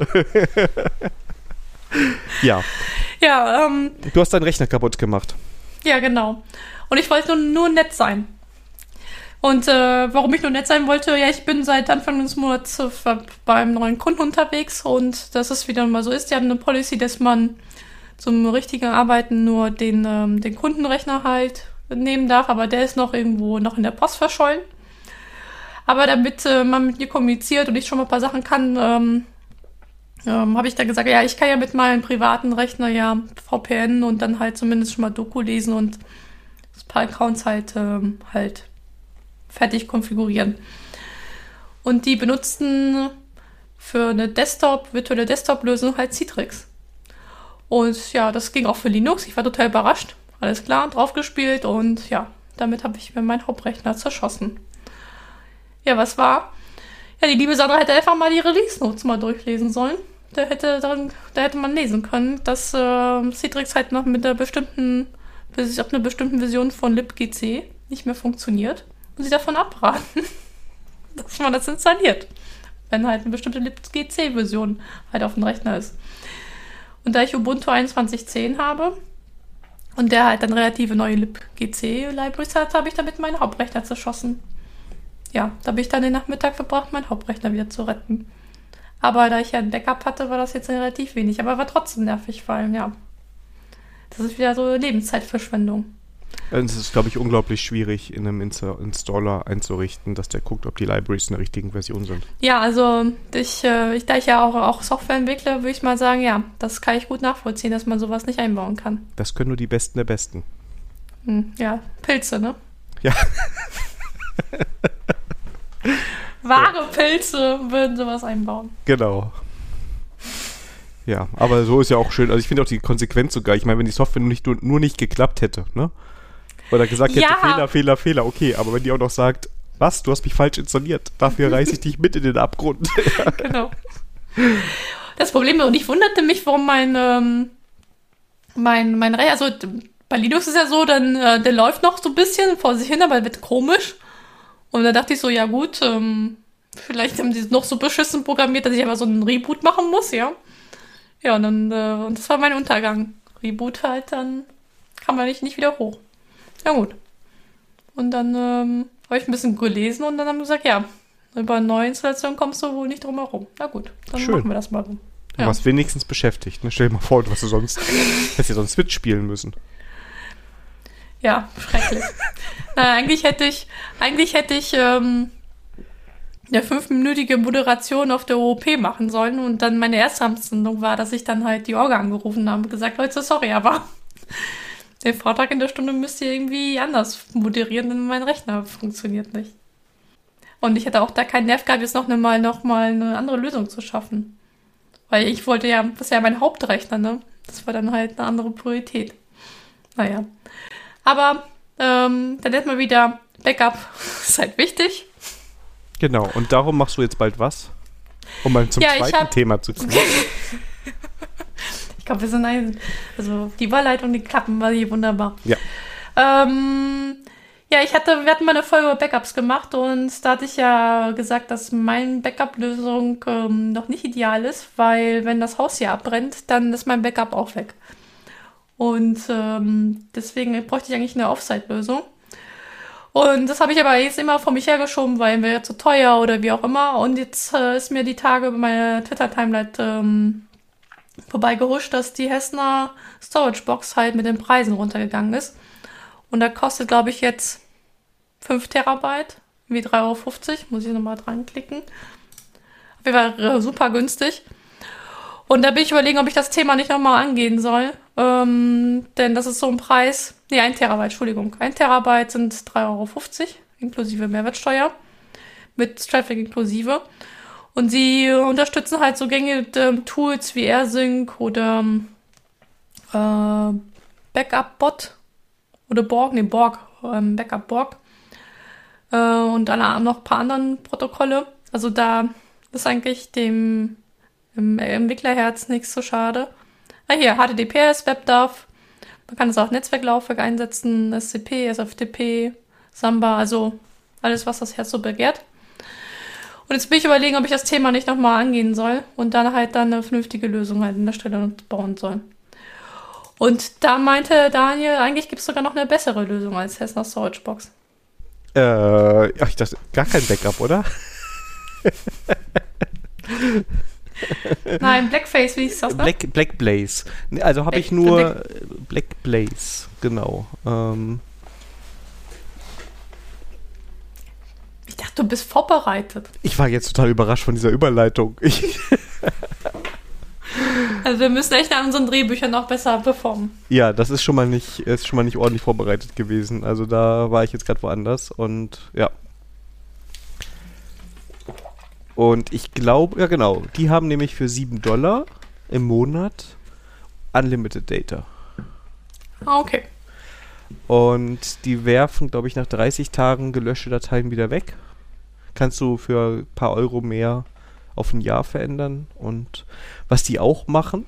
*laughs* ja, Ja, ähm, du hast deinen Rechner kaputt gemacht. ja, genau. Und ich wollte nur, nur nett sein. Und äh, warum ich nur nett sein wollte, ja, ich bin seit Anfang des Monats äh, beim neuen Kunden unterwegs und dass es wieder mal so ist. Die haben eine Policy, dass man zum richtigen Arbeiten nur den, ähm, den Kundenrechner halt nehmen darf, aber der ist noch irgendwo noch in der Post verschollen. Aber damit äh, man mit mir kommuniziert und ich schon mal ein paar Sachen kann, ähm, ähm, habe ich dann gesagt, ja, ich kann ja mit meinem privaten Rechner ja VPN und dann halt zumindest schon mal Doku lesen und ein paar Accounts halt, ähm, halt fertig konfigurieren. Und die benutzten für eine Desktop, virtuelle Desktop-Lösung halt Citrix. Und ja, das ging auch für Linux. Ich war total überrascht. Alles klar, draufgespielt und ja, damit habe ich mir meinen Hauptrechner zerschossen. Ja, was war? Ja, die liebe Sandra hätte einfach mal die Release-Notes mal durchlesen sollen. Da hätte, darin, da hätte man lesen können, dass äh, Citrix halt noch mit einer bestimmten, bis auf einer bestimmten Version von libgc nicht mehr funktioniert und sie davon abraten, *laughs* dass man das installiert, wenn halt eine bestimmte libgc-Version halt auf dem Rechner ist. Und da ich Ubuntu 21.10 habe und der halt dann relative neue libgc-Libraries hat, habe ich damit meinen Hauptrechner zerschossen. Ja, da habe ich dann den Nachmittag verbracht, meinen Hauptrechner wieder zu retten. Aber da ich ja ein Backup hatte, war das jetzt relativ wenig. Aber war trotzdem nervig, weil, ja. Das ist wieder so Lebenszeitverschwendung. Es ist, glaube ich, unglaublich schwierig, in einem Insta Installer einzurichten, dass der guckt, ob die Libraries in der richtigen Version sind. Ja, also ich, äh, ich da ich ja auch, auch Software entwickle, würde ich mal sagen, ja, das kann ich gut nachvollziehen, dass man sowas nicht einbauen kann. Das können nur die Besten der Besten. Hm, ja, Pilze, ne? Ja. *laughs* Wahre Pilze würden sowas einbauen. Genau. Ja, aber so ist ja auch schön. Also ich finde auch die Konsequenz sogar. Ich meine, wenn die Software nur nicht, nur, nicht geklappt hätte, ne? Oder gesagt hätte, Ja. Fehler, Fehler, Fehler, okay. Aber wenn die auch noch sagt, was, du hast mich falsch installiert, dafür reiße ich dich mit in den Abgrund. *laughs* genau. Das Problem, und ich wunderte mich, warum mein, ähm, mein, mein Rechner, also bei Linux ist ja so, dann, äh, der läuft noch so ein bisschen vor sich hin, aber wird komisch. Und da dachte ich so, ja gut, ähm, vielleicht haben die es noch so beschissen programmiert, dass ich einfach so einen Reboot machen muss, ja. Ja, und dann, äh, und das war mein Untergang. Reboot halt, dann kann man nicht, nicht wieder hoch. Ja gut. Und dann ähm, habe ich ein bisschen gelesen und dann haben wir gesagt, ja, über eine neue Installation kommst du wohl nicht drum herum. Na gut, dann Schön. machen wir das mal so. Du warst wenigstens beschäftigt. Ne? Stell dir mal vor, was du sonst, *laughs* hättest du sonst Switch spielen müssen. Ja, schrecklich. Na, *laughs* eigentlich hätte ich, eigentlich hätte ich ähm, eine fünfminütige Moderation auf der OOP machen sollen und dann meine erste Amtssendung war, dass ich dann halt die Orga angerufen habe und gesagt, Leute, sorry, aber *laughs* den Vortrag in der Stunde müsst ihr irgendwie anders moderieren, denn mein Rechner funktioniert nicht. Und ich hatte auch da keinen Nerv gehabt, jetzt noch, mal, noch mal eine andere Lösung zu schaffen. Weil ich wollte ja, das ist ja mein Hauptrechner, ne? Das war dann halt eine andere Priorität. Naja. Aber ähm, dann hätten wir wieder Backup *laughs* ist halt wichtig. Genau, und darum machst du jetzt bald was? Um mal zum Ja, zweiten hab- Thema zu kommen. *laughs* Ich glaube, wir sind ein, also die Überleitung, die klappen war hier wunderbar. Ja. Ähm, ja, ich hatte, wir hatten mal eine Folge über Backups gemacht und da hatte ich ja gesagt, dass meine Backup-Lösung ähm, noch nicht ideal ist, weil wenn das Haus hier abbrennt, dann ist mein Backup auch weg. Und ähm, deswegen bräuchte ich eigentlich eine Offsite-Lösung. Und das habe ich aber jetzt immer vor mich hergeschoben, weil mir zu teuer oder wie auch immer. Und jetzt äh, ist mir die Tage über meine Twitter-Timeline ähm, vorbeigehuscht, dass die Hessner Storage Box halt mit den Preisen runtergegangen ist. Und da kostet, glaube ich, jetzt 5 Terabyte, wie 3,50 Euro. Muss ich nochmal dran klicken. Auf jeden Fall äh, super günstig. Und da bin ich überlegen, ob ich das Thema nicht nochmal angehen soll. Ähm, denn das ist so ein Preis. Nee, 1 Terabyte, Entschuldigung. 1 Terabyte sind 3,50 Euro, inklusive Mehrwertsteuer. Mit Traffic inklusive. Und sie unterstützen halt so gängige ähm, Tools wie AirSync oder äh, Backup-Bot oder Borg, nee, Borg, ähm, Backup Borg äh, und alle, noch ein paar anderen Protokolle. Also da ist eigentlich dem, dem Entwicklerherz nichts so schade. Ah, hier, HTTPS, WebDAV. Man kann es auch Netzwerklaufwerk einsetzen, SCP, SFTP, Samba, also alles, was das Herz so begehrt. Und jetzt bin ich überlegen, ob ich das Thema nicht nochmal angehen soll und dann halt dann eine vernünftige Lösung halt an der Stelle bauen soll. Und da meinte Daniel, eigentlich gibt es sogar noch eine bessere Lösung als Hessner Storage Box. Äh, ach, ich dachte, gar kein Backup, oder? *laughs* *laughs* Nein, Blackface, wie hieß das? Ne? Black, Black Blaze. Also habe Black- ich nur äh, Black Blaze, genau. Ähm, Ich dachte, du bist vorbereitet. ich war jetzt total überrascht von dieser Überleitung. Ich, *laughs* Also wir müssen echt an unseren Drehbüchern noch besser performen. ja, das ist schon mal nicht, ist schon mal nicht ordentlich vorbereitet gewesen. Also da war ich jetzt gerade woanders und ja. Und ich glaube, ja genau, die haben nämlich für 7 Dollar im Monat Unlimited Data. Ah, okay. Und die werfen, glaube ich, nach 30 Tagen gelöschte Dateien wieder weg. Kannst du für ein paar Euro mehr auf ein Jahr verändern. Und was die auch machen,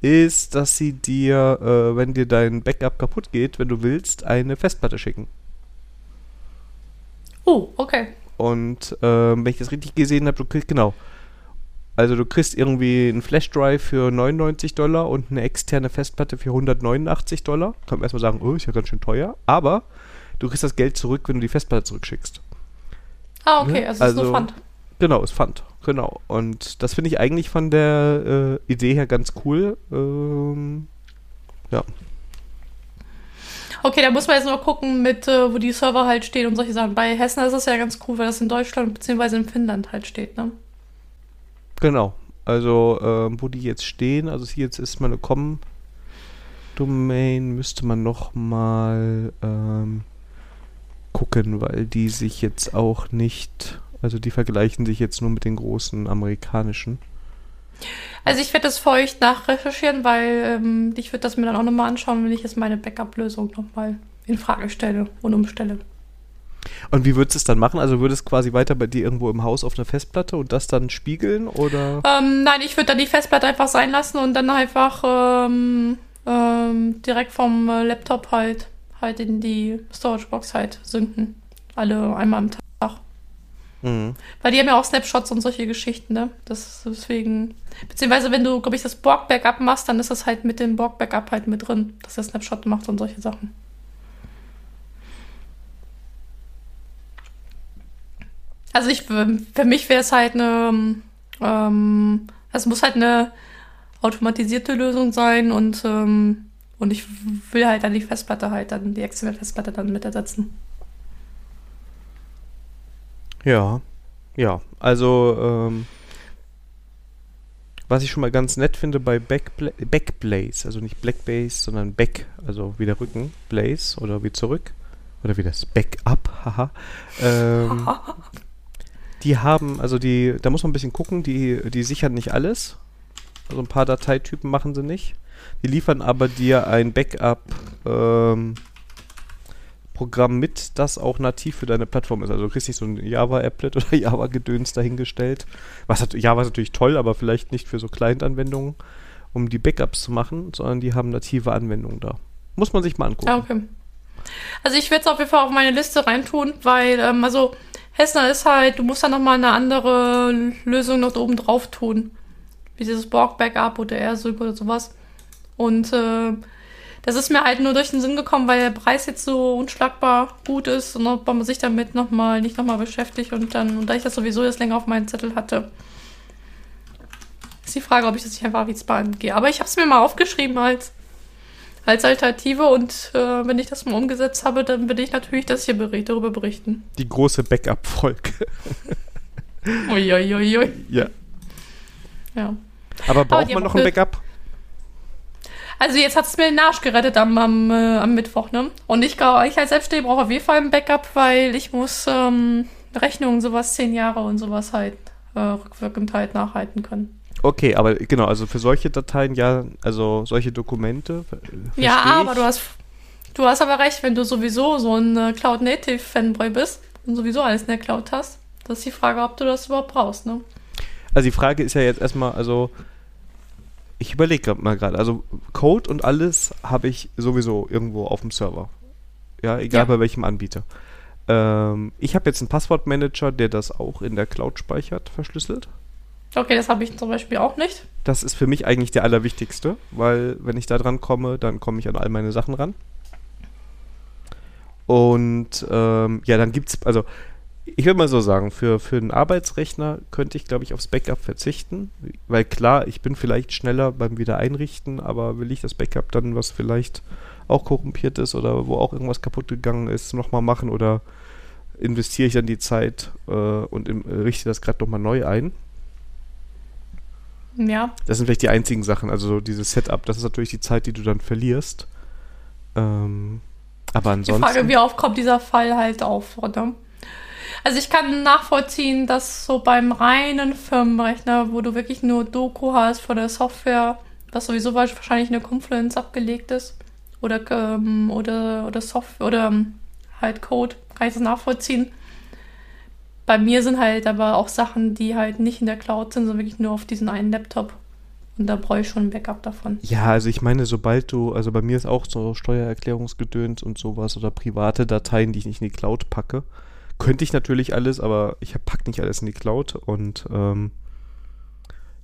ist, dass sie dir, äh, wenn dir dein Backup kaputt geht, wenn du willst, eine Festplatte schicken. Oh, okay. Und ähm, wenn ich das richtig gesehen habe, du kriegst, genau. Also du kriegst irgendwie einen Flashdrive für 99 Dollar und eine externe Festplatte für 189 Dollar. Kann man erstmal sagen, oh, ist ja ganz schön teuer. Aber du kriegst das Geld zurück, wenn du die Festplatte zurückschickst. Ah, okay, Ne? also, es ist nur Also- Pfand. Genau, ist Pfand. Genau. Und das finde ich eigentlich von der äh, Idee her ganz cool. Ähm, ja. Okay, da muss man jetzt nur gucken, mit, äh, wo die Server halt stehen und solche Sachen. Bei Hessen ist es ja ganz cool, weil das in Deutschland bzw. in Finnland halt steht, ne? Genau. Also, ähm, wo die jetzt stehen, also hier jetzt ist meine Com-Domain, müsste man noch mal ähm, gucken, weil die sich jetzt auch nicht, also die vergleichen sich jetzt nur mit den großen amerikanischen. Also ich werde das für euch nachrecherchieren, weil ähm, ich würde das mir dann auch nochmal anschauen, wenn ich jetzt meine Backup-Lösung nochmal in Frage stelle und umstelle. Und wie würdest du es dann machen? Also würdest du quasi weiter bei dir irgendwo im Haus auf einer Festplatte und das dann spiegeln oder? Ähm, nein, ich würde dann die Festplatte einfach sein lassen und dann einfach ähm, ähm, direkt vom äh, Laptop halt halt in die Storage-Box halt synken. Alle einmal am Tag. Mhm. Weil die haben ja auch Snapshots und solche Geschichten, ne? Das deswegen. Beziehungsweise, wenn du, glaube ich, das Borg-Backup machst, dann ist das halt mit dem Borg-Backup halt mit drin, dass der Snapshot macht und solche Sachen. Also ich, für mich wäre es halt eine, ähm, es muss halt eine automatisierte Lösung sein und, ähm, und ich will halt dann die Festplatte halt dann, die externe Festplatte dann mit ersetzen. Ja, ja, also ähm, was ich schon mal ganz nett finde bei Backbla Backblaze, also nicht Blackbase, sondern Back, also wieder Rücken, Blaze oder wie zurück oder wie das Backup, *laughs* haha. Ähm, *laughs* die haben, also die, da muss man ein bisschen gucken, die, die sichern nicht alles. Also ein paar Dateitypen machen sie nicht. Die liefern aber dir ein Backup ähm, Programm mit, das auch nativ für deine Plattform ist. Also du kriegst nicht so ein Java-Applet *laughs* oder Java-Gedöns dahingestellt. Was hat, Java ist natürlich toll, aber vielleicht nicht für so Client-Anwendungen, um die Backups zu machen, sondern die haben native Anwendungen da. Muss man sich mal angucken. Okay. Also ich werde es auf jeden Fall auf meine Liste reintun, weil, ähm, also Hessner ist halt, du musst da nochmal eine andere Lösung noch oben drauf tun. Wie dieses Borg-Backup oder AirSync oder sowas. Und äh, das ist mir halt nur durch den Sinn gekommen, weil der Preis jetzt so unschlagbar gut ist und ob man sich damit noch mal, nicht nochmal beschäftigt und dann, und da ich das sowieso jetzt länger auf meinen Zettel hatte, ist die Frage, ob ich das nicht einfach wie angehe. Aber ich habe es mir mal aufgeschrieben als, als Alternative und äh, wenn ich das mal umgesetzt habe, dann will ich natürlich das hier bericht, darüber berichten. Die große Backup-Folge. *laughs* Uiuiui. Ja. Ja. Aber braucht Aber man noch ein Backup? Also jetzt hat es mir den Arsch gerettet am, am, äh, am Mittwoch, ne? Und ich glaube, ich als Selbstständiger brauche auf jeden Fall ein Backup, weil ich muss ähm, Rechnungen, sowas zehn Jahre und sowas halt äh, rückwirkend halt nachhalten können. Okay, aber genau, also für solche Dateien ja, also solche Dokumente. Ja, aber du hast, du hast aber recht, wenn du sowieso so ein äh, Cloud-Native-Fanboy bist und sowieso alles in der Cloud hast, das ist die Frage, ob du das überhaupt brauchst, ne? Also die Frage ist ja jetzt erstmal, also ich überlege mal gerade, also Code und alles habe ich sowieso irgendwo auf dem Server. Ja, egal ja. bei welchem Anbieter. Ähm, ich habe jetzt einen Passwortmanager, der das auch in der Cloud speichert, verschlüsselt. Okay, das habe ich zum Beispiel auch nicht. Das ist für mich eigentlich der allerwichtigste, weil wenn ich da dran komme, dann komme ich an all meine Sachen ran. Und ähm, ja, dann gibt es, also ich würde mal so sagen, für, für einen Arbeitsrechner könnte ich, glaube ich, aufs Backup verzichten. Weil klar, ich bin vielleicht schneller beim Wiedereinrichten, aber will ich das Backup dann, was vielleicht auch korrumpiert ist oder wo auch irgendwas kaputt gegangen ist, nochmal machen oder investiere ich dann die Zeit äh, und im, richte das gerade nochmal neu ein? Ja. Das sind vielleicht die einzigen Sachen. Also dieses Setup, das ist natürlich die Zeit, die du dann verlierst. Ähm, aber ansonsten. Die Frage, wie oft kommt dieser Fall halt auf, oder? Also ich kann nachvollziehen, dass so beim reinen Firmenrechner, wo du wirklich nur Doku hast von der Software, was sowieso wahrscheinlich eine Confluence abgelegt ist, oder, ähm, oder, oder Software oder ähm, halt Code, kann ich das nachvollziehen. Bei mir sind halt aber auch Sachen, die halt nicht in der Cloud sind, sondern wirklich nur auf diesen einen Laptop. Und da brauche ich schon ein Backup davon. Ja, also ich meine, sobald du, also bei mir ist auch so Steuererklärungsgedöns und sowas oder private Dateien, die ich nicht in die Cloud packe, könnte ich natürlich alles, aber ich pack nicht alles in die Cloud und ähm,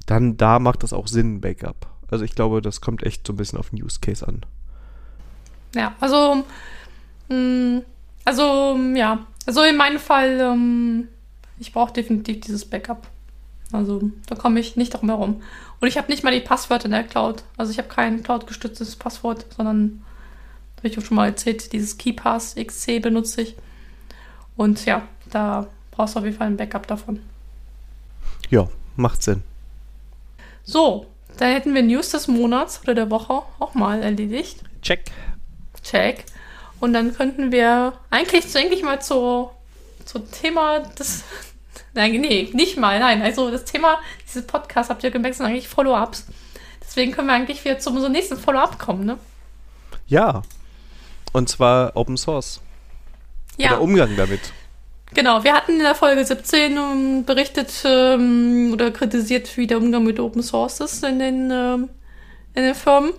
dann da macht das auch Sinn, Backup. Also ich glaube, das kommt echt so ein bisschen auf den Use Case an. Ja, also mh, mm, also ja, also in meinem Fall, ähm, ich brauche definitiv dieses Backup. Also da komme ich nicht drum herum. Und ich habe nicht mal die Passwörter in der Cloud. Also ich habe kein Cloud-gestütztes Passwort, sondern, habe ich auch schon mal erzählt, dieses KeyPass XC benutze ich. Und ja, da brauchst du auf jeden Fall ein Backup davon. Ja, macht Sinn. So, dann hätten wir News des Monats oder der Woche auch mal erledigt. Check. Check. Und dann könnten wir eigentlich, eigentlich mal zu, zum Thema des. *laughs* Nein, nee, nicht mal, nein. Also das Thema dieses Podcasts, habt ihr gemerkt, sind eigentlich Follow-ups. Deswegen können wir eigentlich wieder zu unserem nächsten Follow-up kommen, ne? Ja. Und zwar Open Source. Ja. Oder Umgang damit. Genau, wir hatten in der Folge 17 um, ähm, berichtet ähm, oder kritisiert, wie der Umgang mit Open Source ist in den, ähm, in den Firmen.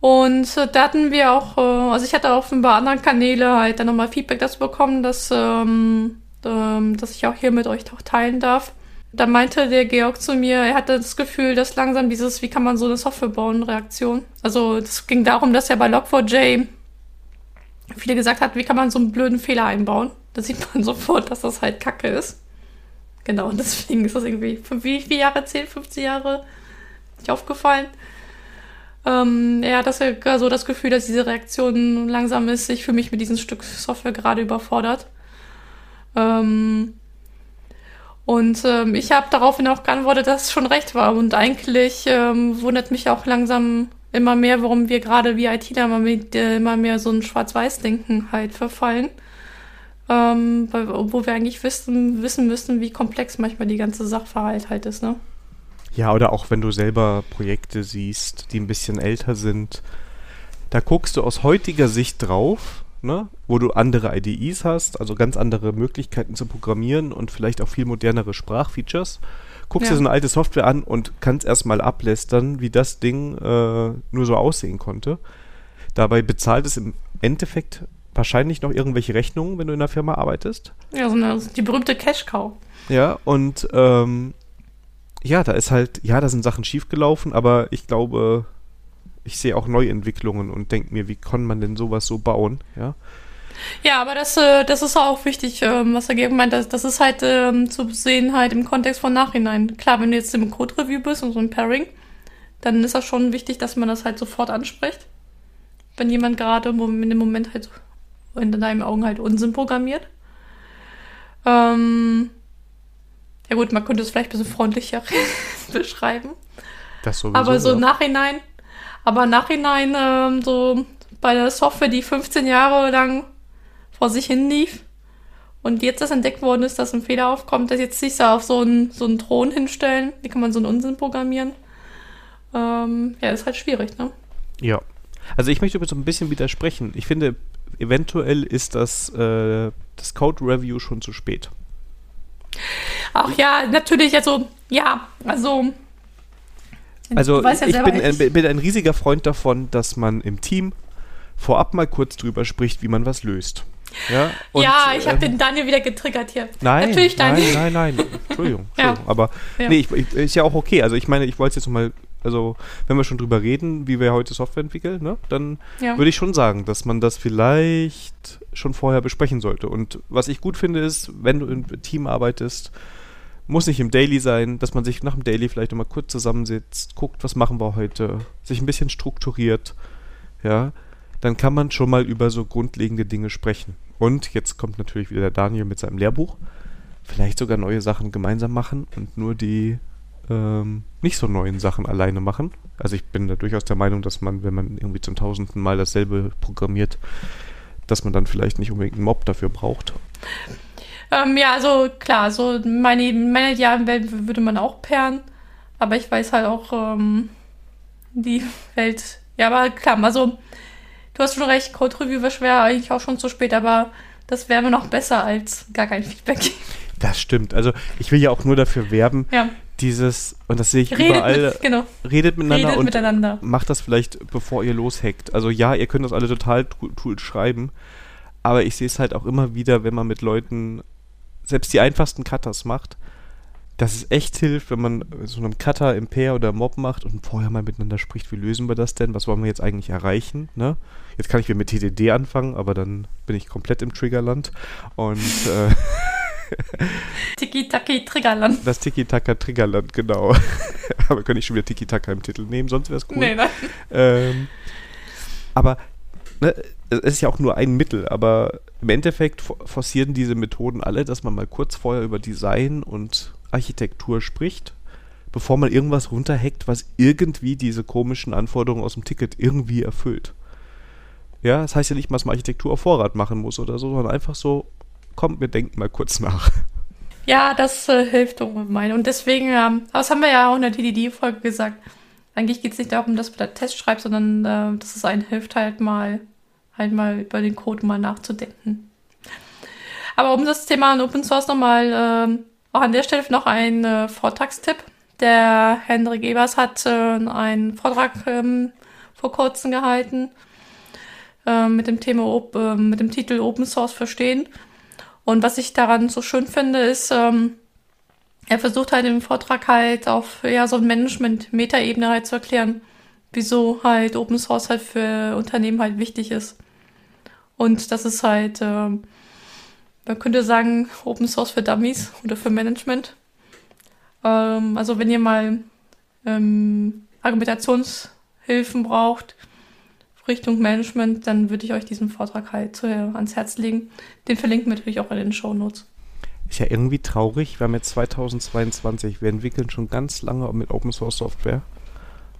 Und äh, da hatten wir auch, äh, also ich hatte auch über anderen Kanäle halt dann nochmal Feedback dazu bekommen, dass, ähm, ähm, dass ich auch hier mit euch auch teilen darf. Da meinte der Georg zu mir, er hatte das Gefühl, dass langsam dieses, wie kann man so eine Software bauen, Reaktion. Also es ging darum, dass er bei Log4j viele gesagt hat, wie kann man so einen blöden Fehler einbauen, Da sieht man *laughs* sofort, dass das halt Kacke ist. Genau, und deswegen ist das irgendwie, wie viele Jahre, 10, 15 Jahre nicht aufgefallen. Ähm, er hat das ja so das Gefühl, dass diese Reaktion langsam ist. Ich fühle mich mit diesem Stück Software gerade überfordert. Ähm, und ähm, ich habe daraufhin auch geantwortet, dass es schon recht war. Und eigentlich ähm, wundert mich auch langsam immer mehr, warum wir gerade wie ITler immer, mit, äh, immer mehr so ein Schwarz-Weiß-Denken halt verfallen. Ähm, weil, obwohl wir eigentlich wissen, wissen müssen, wie komplex manchmal die ganze Sachverhalt halt ist, ne? Ja, oder auch wenn du selber Projekte siehst, die ein bisschen älter sind, da guckst du aus heutiger Sicht drauf, ne, wo du andere IDEs hast, also ganz andere Möglichkeiten zu programmieren und vielleicht auch viel modernere Sprachfeatures. Guckst ja. dir so eine alte Software an und kannst erstmal ablästern, wie das Ding äh, nur so aussehen konnte. Dabei bezahlt es im Endeffekt wahrscheinlich noch irgendwelche Rechnungen, wenn du in der Firma arbeitest. Ja, so eine, die berühmte Cash-Cow. Ja, und ähm, ja, da ist halt, ja, da sind Sachen schiefgelaufen, aber ich glaube, ich sehe auch Neuentwicklungen und denke mir, wie kann man denn sowas so bauen, ja. Ja, aber das, äh, das ist auch wichtig, ähm, was er gegeben meint. Das, das ist halt ähm, zu sehen halt im Kontext von Nachhinein. Klar, wenn du jetzt im Code-Review bist und so ein Pairing, dann ist das schon wichtig, dass man das halt sofort anspricht. Wenn jemand gerade in dem Moment halt in deinen Augen halt Unsinn programmiert. Ähm, ja gut, man könnte es vielleicht ein bisschen freundlicher *laughs* beschreiben. Das sowieso, aber so ja. Nachhinein, aber Nachhinein ähm, so bei der Software, die 15 Jahre lang vor sich hin lief und jetzt das entdeckt worden ist, dass ein Fehler aufkommt, dass jetzt sich da auf so einen, so einen Thron hinstellen, wie kann man so einen Unsinn programmieren? Ähm, ja, ist halt schwierig, ne? Ja. Also ich möchte so ein bisschen widersprechen. Ich finde, eventuell ist das, äh, das Code Review schon zu spät. Ach ja, natürlich, also, ja, also. Also, ja ich bin, ein, bin ein riesiger Freund davon, dass man im Team vorab mal kurz drüber spricht, wie man was löst. Ja, und, ja ich habe ähm, den Daniel wieder getriggert hier. Nein, Natürlich, Daniel. nein, nein, nein. Entschuldigung. *laughs* Entschuldigung. ja. Aber ja. nee, ich, ich, ist ja auch okay. Also ich meine, ich wollte es jetzt mal, also wenn wir schon drüber reden, wie wir heute Software entwickeln, ne, dann ja. würde ich schon sagen, dass man das vielleicht schon vorher besprechen sollte. Und was ich gut finde, ist, wenn du im Team arbeitest, muss nicht im Daily sein, dass man sich nach dem Daily vielleicht nochmal kurz zusammensetzt, guckt, was machen wir heute, sich ein bisschen strukturiert, ja, dann kann man schon mal über so grundlegende Dinge sprechen. Und jetzt kommt natürlich wieder der Daniel mit seinem Lehrbuch. Vielleicht sogar neue Sachen gemeinsam machen und nur die ähm, nicht so neuen Sachen alleine machen. Also ich bin da durchaus der Meinung, dass man, wenn man irgendwie zum tausendsten Mal dasselbe programmiert, dass man dann vielleicht nicht unbedingt einen Mob dafür braucht. Ähm, ja, also klar, so meine, meine idealen Welt würde man auch perren, aber ich weiß halt auch, ähm, die Welt, ja, aber klar, also du hast schon recht, Code Review wäre schwer, eigentlich auch schon zu spät, aber das wäre mir noch besser als gar kein Feedback. *laughs* Das stimmt. Also ich will ja auch nur dafür werben, ja. dieses, und das sehe ich redet überall, mit, genau. redet miteinander redet und miteinander. macht das vielleicht, bevor ihr loshackt. Also ja, ihr könnt das alle total Tools schreiben, aber ich sehe es halt auch immer wieder, wenn man mit Leuten selbst die einfachsten Cutters macht, dass es echt hilft, wenn man so einem Cutter im Pair oder Mob macht und vorher mal miteinander spricht, wie lösen wir das denn? Was wollen wir jetzt eigentlich erreichen? Ne? Jetzt kann ich wieder mit TDD anfangen, aber dann bin ich komplett im Triggerland. Und äh, *laughs* Tiki-Taki Triggerland. Das Tiki-Taka Triggerland, genau. *laughs* aber könnte ich schon wieder Tiki-Taka im Titel nehmen, sonst wäre es cool. Nee, nein. Ähm, aber ne, es ist ja auch nur ein Mittel, aber im Endeffekt forcieren diese Methoden alle, dass man mal kurz vorher über Design und Architektur spricht, bevor man irgendwas runterhackt, was irgendwie diese komischen Anforderungen aus dem Ticket irgendwie erfüllt. Ja, das heißt ja nicht, dass man Architektur auf Vorrat machen muss oder so, sondern einfach so, kommt, wir denken mal kurz nach. *laughs* Ja, das äh, hilft ungemein. Und deswegen, ähm, das haben wir ja auch in der TDD-Folge gesagt, eigentlich geht es nicht darum, dass man da Test schreibt, sondern äh, dass es einen hilft, halt mal halt mal über den Code mal nachzudenken. Aber um das Thema Open Source nochmal, äh, auch an der Stelle noch ein äh, Vortragstipp. Der Hendrik Ebers hat äh, einen Vortrag ähm, vor kurzem gehalten äh, mit dem Thema, äh, mit dem Titel Open Source verstehen. Und was ich daran so schön finde, ist, ähm, er versucht halt im Vortrag halt auf ja, so ein Management-Metaebene halt zu erklären, wieso halt Open Source halt für Unternehmen halt wichtig ist. Und das ist halt, äh, man könnte sagen, Open Source für Dummies oder für Management. Ähm, also wenn ihr mal ähm, Argumentationshilfen braucht, Richtung Management, dann würde ich euch diesen Vortrag halt äh, ans Herz legen. Den verlinken wir natürlich auch in den Show Notes. Ist ja irgendwie traurig. Wir haben jetzt 2022. Wir entwickeln schon ganz lange mit Open Source Software.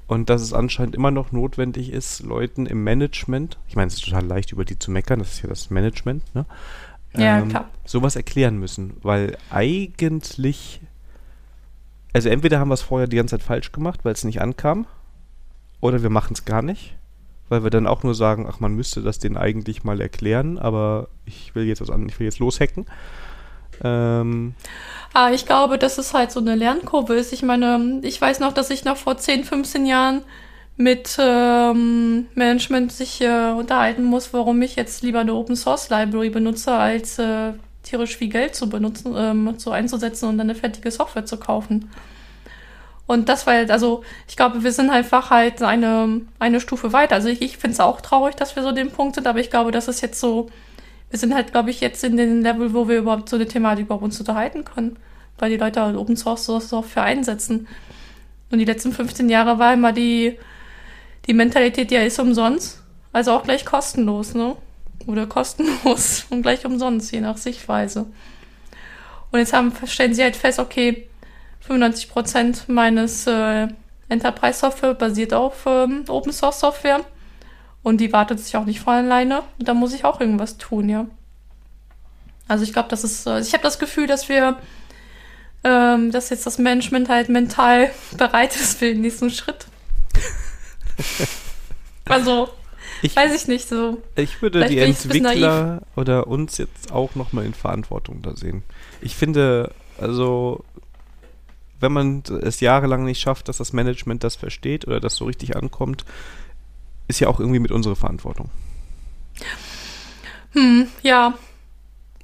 Und dass es anscheinend immer noch notwendig ist, Leuten im Management, ich meine, es ist total leicht, über die zu meckern, das ist ja das Management, ne? Ja, ähm, klar. Sowas erklären müssen. Weil eigentlich, also entweder haben wir es vorher die ganze Zeit falsch gemacht, weil es nicht ankam, oder wir machen es gar nicht weil wir dann auch nur sagen, ach, man müsste das denen eigentlich mal erklären, aber ich will jetzt was an, ich will jetzt loshacken. Ähm, ah, ich glaube, dass es halt so eine Lernkurve ist. Ich meine, ich weiß noch, dass ich noch vor 10, 15 Jahren mit ähm, Management sich äh, unterhalten muss, warum ich jetzt lieber eine Open Source Library benutze, als äh, tierisch viel Geld zu benutzen, ähm, so einzusetzen und dann eine fertige Software zu kaufen. Und das war halt, also ich glaube, wir sind einfach halt eine, eine Stufe weiter. Also ich, ich finde es auch traurig, dass wir so den Punkt sind, aber ich glaube, das ist jetzt so, wir sind halt, glaube ich, jetzt in den Level, wo wir überhaupt so eine Thematik über uns unterhalten können, weil die Leute halt Open Source Software einsetzen. Und die letzten 15 Jahre war immer die, die Mentalität, ja, ist umsonst, also auch gleich kostenlos, ne? Oder kostenlos *laughs* und gleich umsonst, je nach Sichtweise. Und jetzt haben, stellen sie halt fest, okay, 95% meines äh, Enterprise-Software basiert auf ähm, Open Source Software. Und die wartet sich auch nicht von alleine. Da muss ich auch irgendwas tun, ja. Also ich glaube, das ist, äh, ich habe das Gefühl, dass wir, ähm, dass jetzt das Management halt mental *laughs* bereit ist für den nächsten Schritt. *laughs* also, ich, weiß ich nicht so. Ich würde die Entwickler oder uns jetzt auch nochmal in Verantwortung da sehen. Ich finde, also wenn man es jahrelang nicht schafft, dass das Management das versteht oder das so richtig ankommt, ist ja auch irgendwie mit unserer Verantwortung. Hm, ja.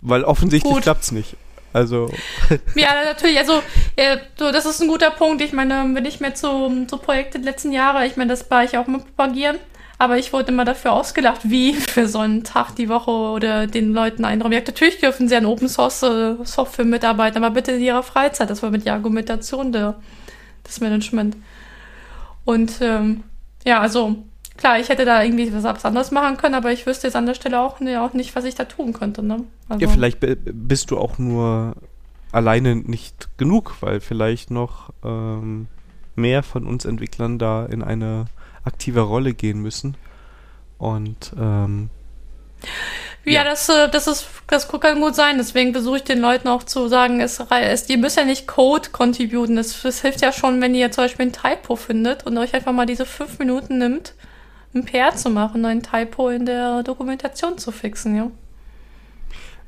Weil offensichtlich klappt es nicht. Also. *laughs* Ja, natürlich. Also, ja, so, das ist ein guter Punkt. Ich meine, wenn ich mir zu, zu Projekte der letzten Jahre, ich meine, das war ich auch mit propagieren. Aber ich wurde immer dafür ausgelacht, wie für so einen Tag die Woche oder den Leuten einräumen. Ja, natürlich dürfen sie an Open Source äh, Software mitarbeiten, aber bitte in ihrer Freizeit. Das war mit der Argumentation der, des Management. Und ähm, ja, also klar, ich hätte da irgendwie was anderes machen können, aber ich wüsste jetzt an der Stelle auch, ne, auch nicht, was ich da tun könnte. Ne? Also. Ja, vielleicht bist du auch nur alleine nicht genug, weil vielleicht noch ähm, mehr von uns Entwicklern da in eine aktive Rolle gehen müssen. Und ähm, ja, ja, das, äh, das ist, das kann gut sein. Deswegen versuche ich den Leuten auch zu sagen, es, es, ihr müsst ja nicht Code contributen. Es, es hilft ja schon, wenn ihr zum Beispiel ein Typo findet und euch einfach mal diese fünf Minuten nimmt, ein PR zu machen, ein Typo in der Dokumentation zu fixen, ja.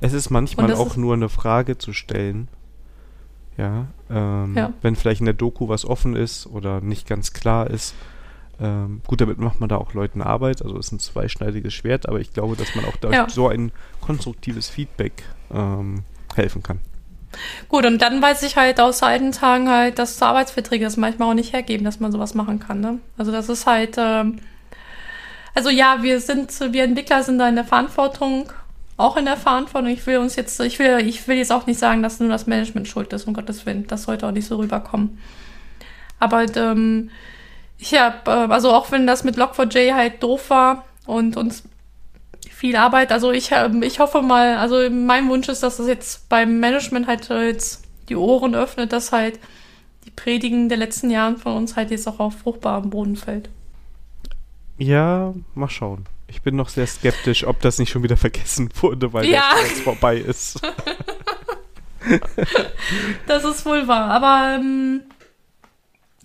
Es ist manchmal auch ist nur eine Frage zu stellen. Ja, ähm, ja, wenn vielleicht in der Doku was offen ist oder nicht ganz klar ist ähm, gut, damit macht man da auch Leuten Arbeit, also ist ein zweischneidiges Schwert, aber ich glaube, dass man auch durch ja. so ein konstruktives Feedback ähm, helfen kann. Gut, und dann weiß ich halt aus alten Tagen halt, dass Arbeitsverträge das manchmal auch nicht hergeben, dass man sowas machen kann. Ne? Also das ist halt, ähm, also ja, wir sind, wir Entwickler sind da in der Verantwortung, auch in der Verantwortung. Ich will uns jetzt, ich will, ich will jetzt auch nicht sagen, dass nur das Management schuld ist, um Gottes Willen. Das sollte auch nicht so rüberkommen. Aber ähm, ich habe, äh, also auch wenn das mit Log4j halt doof war und uns viel Arbeit, also ich, ähm, ich hoffe mal, also mein Wunsch ist, dass das jetzt beim Management halt jetzt die Ohren öffnet, dass halt die Predigen der letzten Jahre von uns halt jetzt auch auf fruchtbarem Boden fällt. Ja, mal schauen. Ich bin noch sehr skeptisch, ob das nicht schon wieder vergessen wurde, weil ja. jetzt vorbei ist. *laughs* das ist wohl wahr. Aber ähm,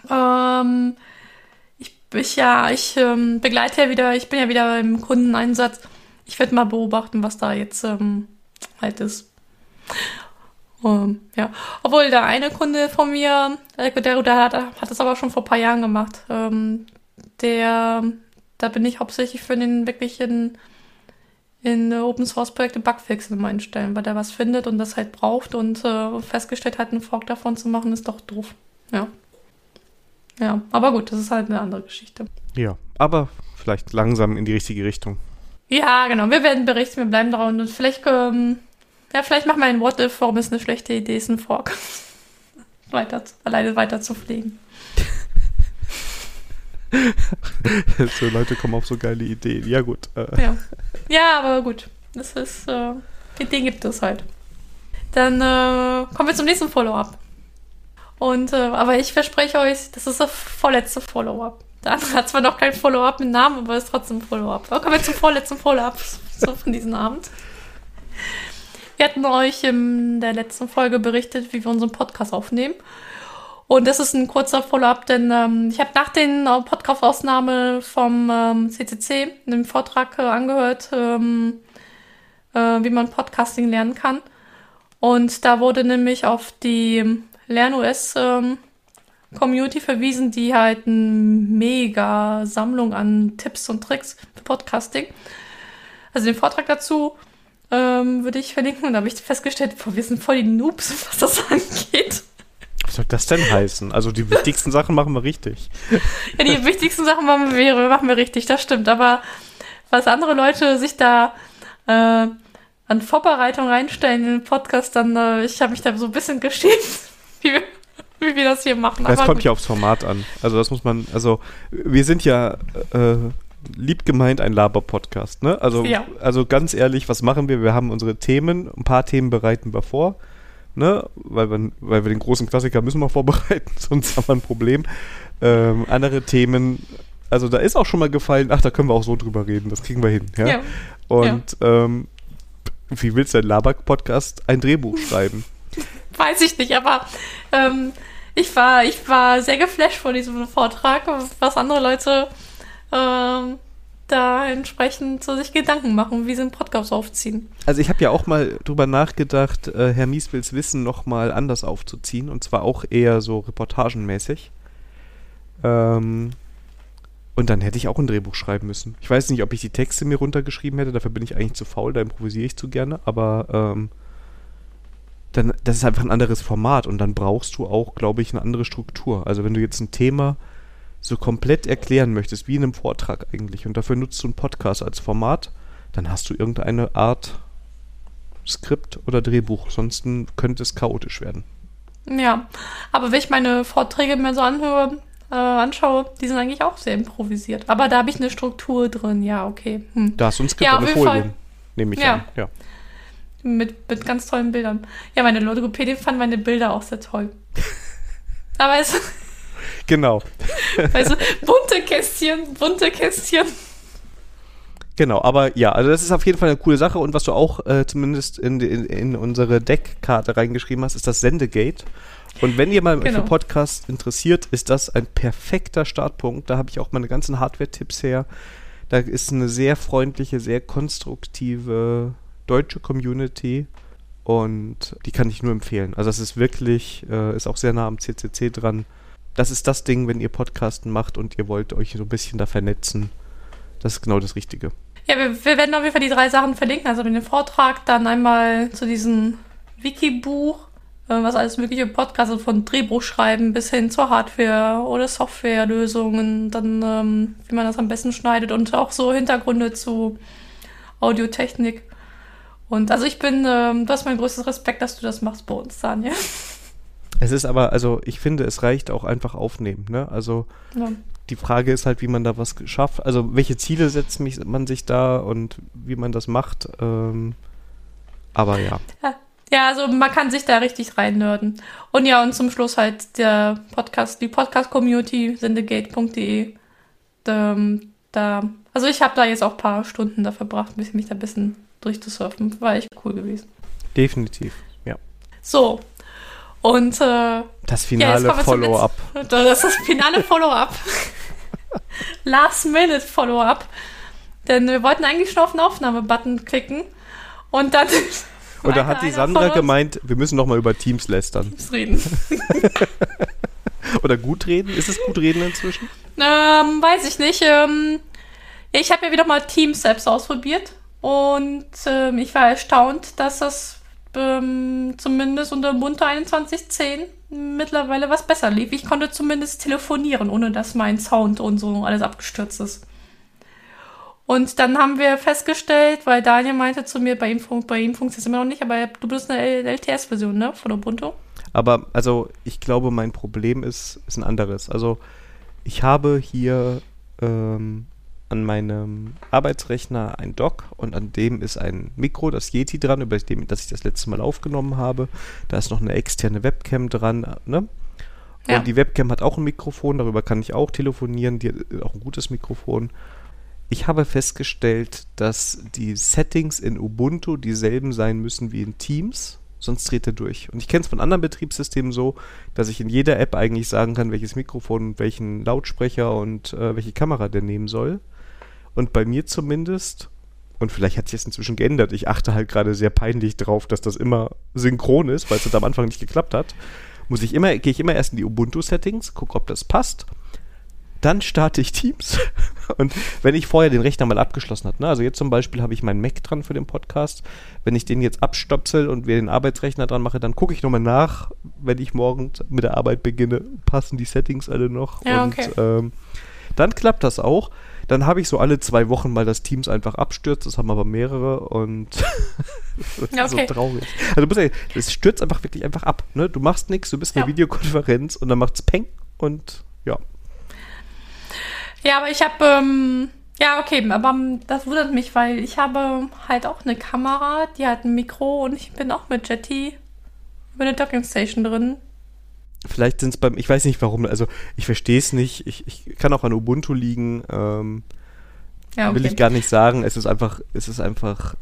ähm, ich ja, ich ähm, begleite ja wieder, ich bin ja wieder im Kundeneinsatz. Ich werde mal beobachten, was da jetzt ähm, halt ist. Um, ja, obwohl der eine Kunde von mir, der, der hat, hat das aber schon vor ein paar Jahren gemacht. Ähm, der, da bin ich hauptsächlich für den wirklichen in Open Source Projekte Bugfixen im Einstellen, weil der was findet und das halt braucht und äh, festgestellt hat, einen Fork davon zu machen, ist doch doof. Ja. Ja, aber gut, das ist halt eine andere Geschichte. Ja, aber vielleicht langsam in die richtige Richtung. Ja, genau. Wir werden berichten, wir bleiben dran und vielleicht ähm, Ja, vielleicht machen wir ein What If, warum es eine schlechte Idee ist, ein Fork *laughs* weiter, alleine weiter zu pflegen. *laughs* so Leute kommen auf so geile Ideen. Ja, gut. Äh. Ja. ja, aber gut. Das ist, äh, Ideen gibt es halt. Dann äh, kommen wir zum nächsten Follow-up. Und, äh, aber ich verspreche euch, das ist das vorletzte Follow-up. Der andere hat zwar noch kein Follow-up mit Namen, aber ist trotzdem Follow-up. Kommen wir zum vorletzten Follow-up so von diesem Abend. Wir hatten euch in der letzten Folge berichtet, wie wir unseren Podcast aufnehmen. Und das ist ein kurzer Follow-up, denn ähm, ich habe nach den äh, Podcast-Ausnahme vom ähm, CCC einen Vortrag äh, angehört, ähm, äh, wie man Podcasting lernen kann. Und da wurde nämlich auf die LernOS ähm, Community verwiesen, die halt eine mega Sammlung an Tipps und Tricks für Podcasting. Also den Vortrag dazu ähm, würde ich verlinken. Und da habe ich festgestellt, boah, wir sind voll die Noobs, *laughs* was das angeht. Was soll das denn heißen? Also die wichtigsten Sachen machen wir richtig. Ja, die wichtigsten Sachen machen wir, machen wir richtig, das stimmt. Aber was andere Leute sich da äh, an Vorbereitung reinstellen in den Podcast, dann, äh, ich habe mich da so ein bisschen geschämt, *laughs* wie wir, wie wir das hier machen. Es kommt ja aufs Format an. Also das muss man, also wir sind ja äh, lieb gemeint ein Laber-Podcast, ne? Also, ja. also ganz ehrlich, was machen wir? Wir haben unsere Themen, ein paar Themen bereiten wir vor, ne? Weil wir, weil wir den großen Klassiker müssen wir vorbereiten, *laughs* sonst haben wir ein Problem. Ähm, andere Themen, also da ist auch schon mal gefallen, ach, da können wir auch so drüber reden, das kriegen wir hin, ja? ja. Und ja. Ähm, wie willst du ein Laber-Podcast ein Drehbuch *laughs* schreiben? Weiß ich nicht, aber ähm, ich, war, ich war sehr geflasht von diesem Vortrag, was andere Leute ähm, da entsprechend so sich Gedanken machen, wie sie einen Podcast aufziehen. Also ich habe ja auch mal drüber nachgedacht, äh, Herr Mieswils Wissen nochmal anders aufzuziehen und zwar auch eher so reportagenmäßig. Ähm, und dann hätte ich auch ein Drehbuch schreiben müssen. Ich weiß nicht, ob ich die Texte mir runtergeschrieben hätte, dafür bin ich eigentlich zu faul, da improvisiere ich zu gerne, aber ähm, dann, das ist einfach ein anderes Format und dann brauchst du auch, glaube ich, eine andere Struktur. Also wenn du jetzt ein Thema so komplett erklären möchtest, wie in einem Vortrag eigentlich, und dafür nutzt du einen Podcast als Format, dann hast du irgendeine Art Skript oder Drehbuch, sonst könnte es chaotisch werden. Ja, aber wenn ich meine Vorträge mir so anhöre, äh, anschaue, die sind eigentlich auch sehr improvisiert. Aber da habe ich eine Struktur drin, ja, okay. Hm. Da hast du ein Skript ja, eine Folie, nehme ich ja. an. Ja. Mit, mit ganz tollen Bildern. Ja, meine Logopädin fand meine Bilder auch sehr toll. *laughs* aber es Genau. *laughs* Also bunte Kästchen, bunte Kästchen. Genau, aber ja, also das ist auf jeden Fall eine coole Sache und was du auch äh, zumindest in, in, in, unsere Deckkarte reingeschrieben hast, ist das Sendegate. Und wenn ihr mal genau. für Podcast interessiert, ist das ein perfekter Startpunkt. Da habe ich auch meine ganzen Hardware-Tipps her. Da ist eine sehr freundliche, sehr konstruktive deutsche Community und die kann ich nur empfehlen. Also das ist wirklich, äh, ist auch sehr nah am CCC dran das ist das Ding, wenn ihr Podcasten macht und ihr wollt euch so ein bisschen da vernetzen. Das ist genau das Richtige. Ja, wir, wir werden auf jeden Fall die drei Sachen verlinken. Also den Vortrag, dann einmal zu diesem Wikibuch, äh, was alles mögliche Podcasts also von Drehbuchschreiben bis hin zur Hardware- oder Softwarelösungen, dann ähm, wie man das am besten schneidet und auch so Hintergründe zu Audiotechnik. Und also ich bin, ähm, du hast mein größtes Respekt, dass du das machst bei uns, Daniel. Es ist aber, also ich finde, es reicht auch einfach aufnehmen. Ne? Also ja. die Frage ist halt, wie man da was schafft. Also welche Ziele setzt man sich da und wie man das macht. Ähm, aber ja. ja. Also man kann sich da richtig reinnörden. Und ja, und zum Schluss halt der Podcast, die Podcast-Community, sendegate.de. Ähm, da, also ich habe da jetzt auch ein paar Stunden da verbracht, mich da ein bisschen durchzusurfen. War echt cool gewesen. Definitiv, ja. So, und äh, das finale ja, Follow-up. Das ist das finale *laughs* Follow-up. Last-Minute Follow-up. Denn wir wollten eigentlich schon auf den Aufnahme-Button klicken. Und dann. *laughs* Und da hat die Sandra gemeint, wir müssen noch mal über Teams lästern. Teams reden. *laughs* Oder gut reden? Ist es gut reden inzwischen? Ähm, weiß ich nicht. Ähm, ich habe ja wieder mal Teams selbst ausprobiert. Und ähm, ich war erstaunt, dass das ähm, zumindest unter Ubuntu 21.10 mittlerweile was besser lief. Ich konnte zumindest telefonieren, ohne dass mein Sound und so alles abgestürzt ist. Und dann haben wir festgestellt, weil Daniel meinte zu mir, bei ihm, bei ihm funktioniert es immer noch nicht, aber du bist eine LTS-Version, ne, von Ubuntu. Aber also ich glaube, mein Problem ist, ist ein anderes. Also ich habe hier ähm, an meinem Arbeitsrechner ein Dock und an dem ist ein Mikro, das Yeti dran, über dem, das ich das letzte Mal aufgenommen habe. Da ist noch eine externe Webcam dran, ne? Und ja. die Webcam hat auch ein Mikrofon, darüber kann ich auch telefonieren, die hat auch ein gutes Mikrofon. Ich habe festgestellt, dass die Settings in Ubuntu dieselben sein müssen wie in Teams sonst dreht er durch. Und ich kenne es von anderen Betriebssystemen so, dass ich in jeder App eigentlich sagen kann, welches Mikrofon und welchen Lautsprecher und äh, welche Kamera der nehmen soll. Und bei mir zumindest, und vielleicht hat sich das inzwischen geändert, ich achte halt gerade sehr peinlich drauf, dass das immer synchron ist, weil es am Anfang nicht geklappt hat, muss ich immer, gehe ich immer erst in die Ubuntu-Settings, gucke, ob das passt dann starte ich Teams. *laughs* Und wenn ich vorher den Rechner mal abgeschlossen habe, ne, also jetzt zum Beispiel habe ich meinen Mac dran für den Podcast, wenn ich den jetzt abstöpsel und wir den Arbeitsrechner dran mache, dann gucke ich nochmal nach, wenn ich morgen mit der Arbeit beginne, passen die Settings alle noch. Ja, und okay. ähm, dann klappt das auch. Dann habe ich so alle zwei Wochen mal das Teams einfach abstürzt, das haben aber mehrere und *laughs* ja, okay. so traurig. Also du musst es stürzt einfach wirklich einfach ab. Ne? Du machst nichts, du bist in der Videokonferenz und dann macht es Peng und ja. Ja, aber ich habe, ähm, ja, okay, aber das wundert mich, weil ich habe halt auch eine Kamera, die hat ein Mikro und ich bin auch mit Jetty über eine Dockingstation drin. Vielleicht sind es beim, ich weiß nicht warum, also ich verstehe es nicht, ich, ich kann auch an Ubuntu liegen, ähm, ja, okay. will ich gar nicht sagen, es ist einfach, es ist einfach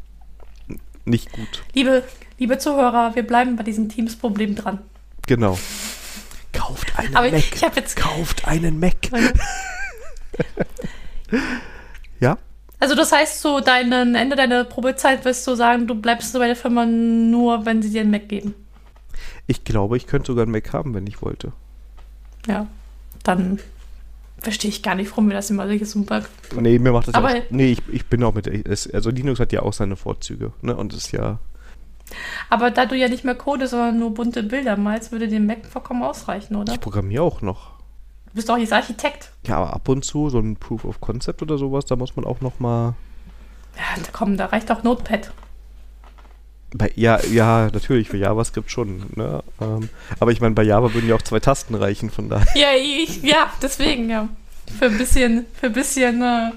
nicht gut. Liebe, liebe Zuhörer, wir bleiben bei diesem Teams-Problem dran. Genau. Kauft einen Aber Mac. Ich, ich jetzt Kauft einen Mac. *laughs* ja? Also das heißt, so deinen Ende deiner Probezeit wirst du sagen, du bleibst bei der Firma nur, wenn sie dir einen Mac geben. Ich glaube, ich könnte sogar einen Mac haben, wenn ich wollte. Ja, dann verstehe ich gar nicht, warum wir das immer solches super. Nee, mir macht das Aber ja auch, Nee, ich, ich bin auch mit. Also Linux hat ja auch seine Vorzüge, ne? Und ist ja. Aber da du ja nicht mehr codest, sondern nur bunte Bilder malst, würde dem Mac vollkommen ausreichen, oder? Ich programmiere auch noch. Du bist doch jetzt Architekt. Ja, aber ab und zu so ein Proof of Concept oder sowas, da muss man auch noch mal. Ja, komm, da reicht doch Notepad. Bei, ja, ja, natürlich, für JavaScript schon. Ne? Ähm, aber ich meine, bei Java würden ja auch zwei Tasten reichen, von daher. Ja, ich, ja deswegen, ja. Für ein bisschen, für ein bisschen äh,